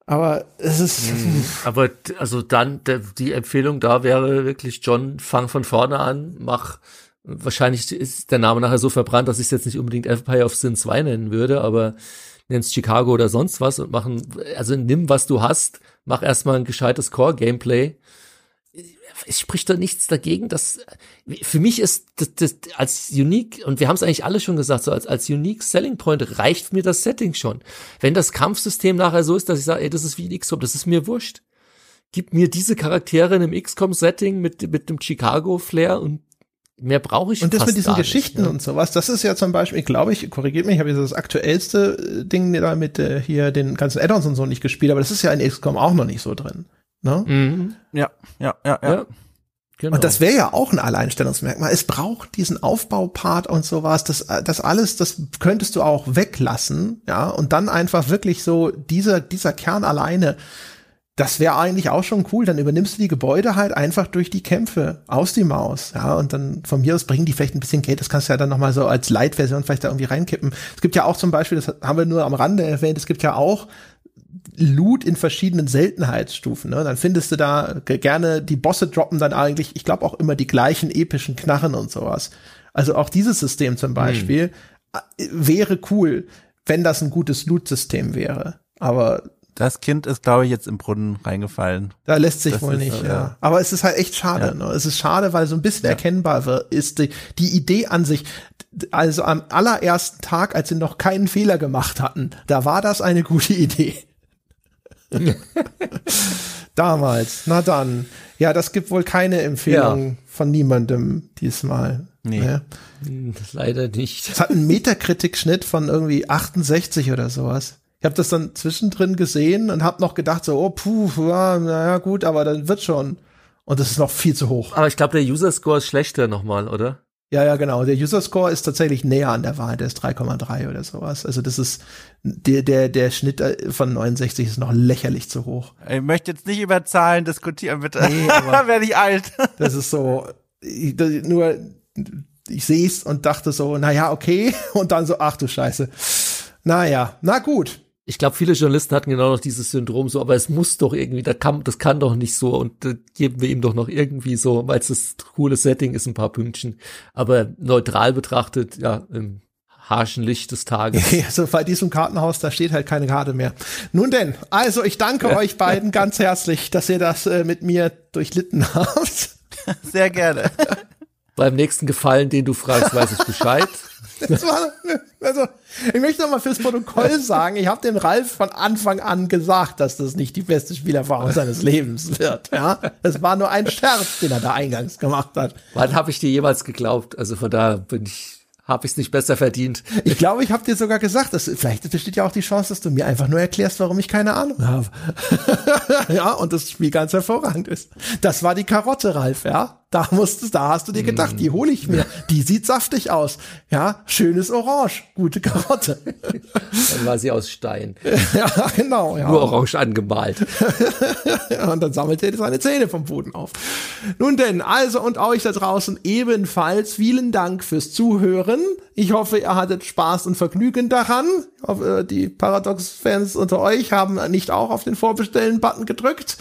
Aber es ist. Mhm. Aber also dann, die Empfehlung da wäre wirklich, John, fang von vorne an, mach. Wahrscheinlich ist der Name nachher so verbrannt, dass ich es jetzt nicht unbedingt Empire of Sin 2 nennen würde, aber nennst Chicago oder sonst was und machen, also nimm, was du hast, mach erstmal ein gescheites Core-Gameplay es spricht doch nichts dagegen, dass für mich ist das, das als unique und wir haben es eigentlich alle schon gesagt, so als als unique Selling Point reicht mir das Setting schon. Wenn das Kampfsystem nachher so ist, dass ich sage, ey, das ist wie ein XCOM, das ist mir wurscht. Gib mir diese Charaktere in einem XCOM Setting mit mit dem Chicago Flair und Mehr brauche ich Und das mit diesen Geschichten nicht, ne? und sowas, das ist ja zum Beispiel, glaube ich, korrigiert mich, ich habe jetzt das aktuellste Ding da mit äh, hier den ganzen Addons und so nicht gespielt, aber das ist ja in XCOM auch noch nicht so drin. Ne? Mhm. Ja, ja, ja, ja. ja. Genau. Und das wäre ja auch ein Alleinstellungsmerkmal. Es braucht diesen Aufbaupart und sowas. Das, das alles, das könntest du auch weglassen, ja, und dann einfach wirklich so dieser, dieser Kern alleine. Das wäre eigentlich auch schon cool. Dann übernimmst du die Gebäude halt einfach durch die Kämpfe aus die Maus, ja, und dann von mir aus bringen die vielleicht ein bisschen Geld. Das kannst du ja dann noch mal so als Light-Version vielleicht da irgendwie reinkippen. Es gibt ja auch zum Beispiel, das haben wir nur am Rande erwähnt, es gibt ja auch Loot in verschiedenen Seltenheitsstufen. Ne? Dann findest du da gerne, die Bosse droppen dann eigentlich, ich glaube auch immer die gleichen epischen Knarren und sowas. Also auch dieses System zum Beispiel hm. wäre cool, wenn das ein gutes Loot-System wäre. Aber das Kind ist, glaube ich, jetzt im Brunnen reingefallen. Da lässt sich das wohl nicht, ja. ja. Aber es ist halt echt schade. Ja. Ne? Es ist schade, weil so ein bisschen ja. erkennbar wird, ist die, die Idee an sich. Also am allerersten Tag, als sie noch keinen Fehler gemacht hatten, da war das eine gute Idee. Damals. Na dann. Ja, das gibt wohl keine Empfehlung ja. von niemandem diesmal. Nee. Ja. Leider nicht. Es hat einen Metakritik-Schnitt von irgendwie 68 oder sowas. Ich habe das dann zwischendrin gesehen und habe noch gedacht so, oh puh, ja, naja gut, aber dann wird schon. Und das ist noch viel zu hoch. Aber ich glaube, der User-Score ist schlechter nochmal, oder? Ja, ja, genau. Der User Score ist tatsächlich näher an der Wahrheit. Der ist 3,3 oder sowas. Also das ist der der der Schnitt äh, von 69 ist noch lächerlich zu hoch. Ich möchte jetzt nicht über Zahlen diskutieren, bitte. Nee, werde ich alt. das ist so ich, das, nur ich sehe es und dachte so, na ja, okay und dann so ach du Scheiße. Naja, na gut ich glaube, viele Journalisten hatten genau noch dieses Syndrom so, aber es muss doch irgendwie, das kann, das kann doch nicht so und äh, geben wir ihm doch noch irgendwie so, weil es das coole Setting ist, ein paar Pünktchen. Aber neutral betrachtet, ja, im harschen Licht des Tages. also bei diesem Kartenhaus, da steht halt keine Karte mehr. Nun denn, also ich danke euch beiden ganz herzlich, dass ihr das äh, mit mir durchlitten habt. Sehr gerne. Beim nächsten Gefallen, den du fragst, weiß ich Bescheid. Das war, also, ich möchte noch mal fürs Protokoll sagen, ich habe dem Ralf von Anfang an gesagt, dass das nicht die beste Spielerfahrung seines Lebens wird. Ja, es war nur ein Scherz, den er da eingangs gemacht hat. Wann habe ich dir jemals geglaubt? Also von da bin ich habe ich es nicht besser verdient. Ich glaube, ich habe dir sogar gesagt, dass vielleicht besteht ja auch die Chance, dass du mir einfach nur erklärst, warum ich keine Ahnung habe. ja, und das Spiel ganz hervorragend ist. Das war die Karotte, Ralf, ja. Da musstest, da hast du dir gedacht, die hole ich mir. Die sieht saftig aus. Ja, schönes Orange, gute Karotte. Dann war sie aus Stein. ja, genau. Ja. Nur orange angemalt. und dann sammelte er seine Zähne vom Boden auf. Nun denn, also und euch da draußen ebenfalls vielen Dank fürs Zuhören. Ich hoffe, ihr hattet Spaß und Vergnügen daran. Hoffe, die Paradox-Fans unter euch haben nicht auch auf den Vorbestellen-Button gedrückt.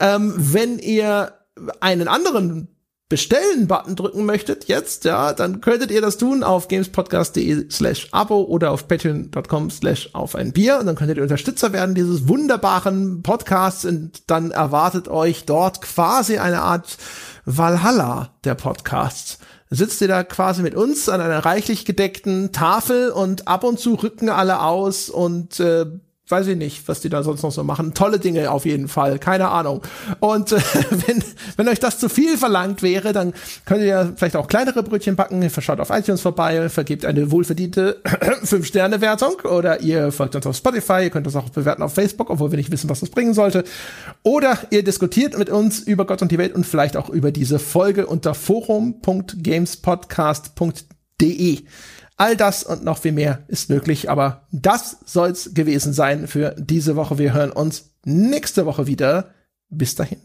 Ähm, wenn ihr einen anderen Bestellen-Button drücken möchtet, jetzt, ja, dann könntet ihr das tun auf gamespodcast.de slash abo oder auf patreon.com slash auf ein Bier und dann könntet ihr Unterstützer werden dieses wunderbaren Podcasts und dann erwartet euch dort quasi eine Art Valhalla der Podcasts. sitzt ihr da quasi mit uns an einer reichlich gedeckten Tafel und ab und zu rücken alle aus und äh, weiß ich nicht, was die da sonst noch so machen. Tolle Dinge auf jeden Fall, keine Ahnung. Und äh, wenn, wenn euch das zu viel verlangt wäre, dann könnt ihr ja vielleicht auch kleinere Brötchen backen. Ihr verschaut auf iTunes vorbei, vergebt eine wohlverdiente 5-Sterne-Wertung oder ihr folgt uns auf Spotify, ihr könnt uns auch bewerten auf Facebook, obwohl wir nicht wissen, was das bringen sollte. Oder ihr diskutiert mit uns über Gott und die Welt und vielleicht auch über diese Folge unter forum.gamespodcast.de. All das und noch viel mehr ist möglich, aber das soll's gewesen sein für diese Woche. Wir hören uns nächste Woche wieder. Bis dahin.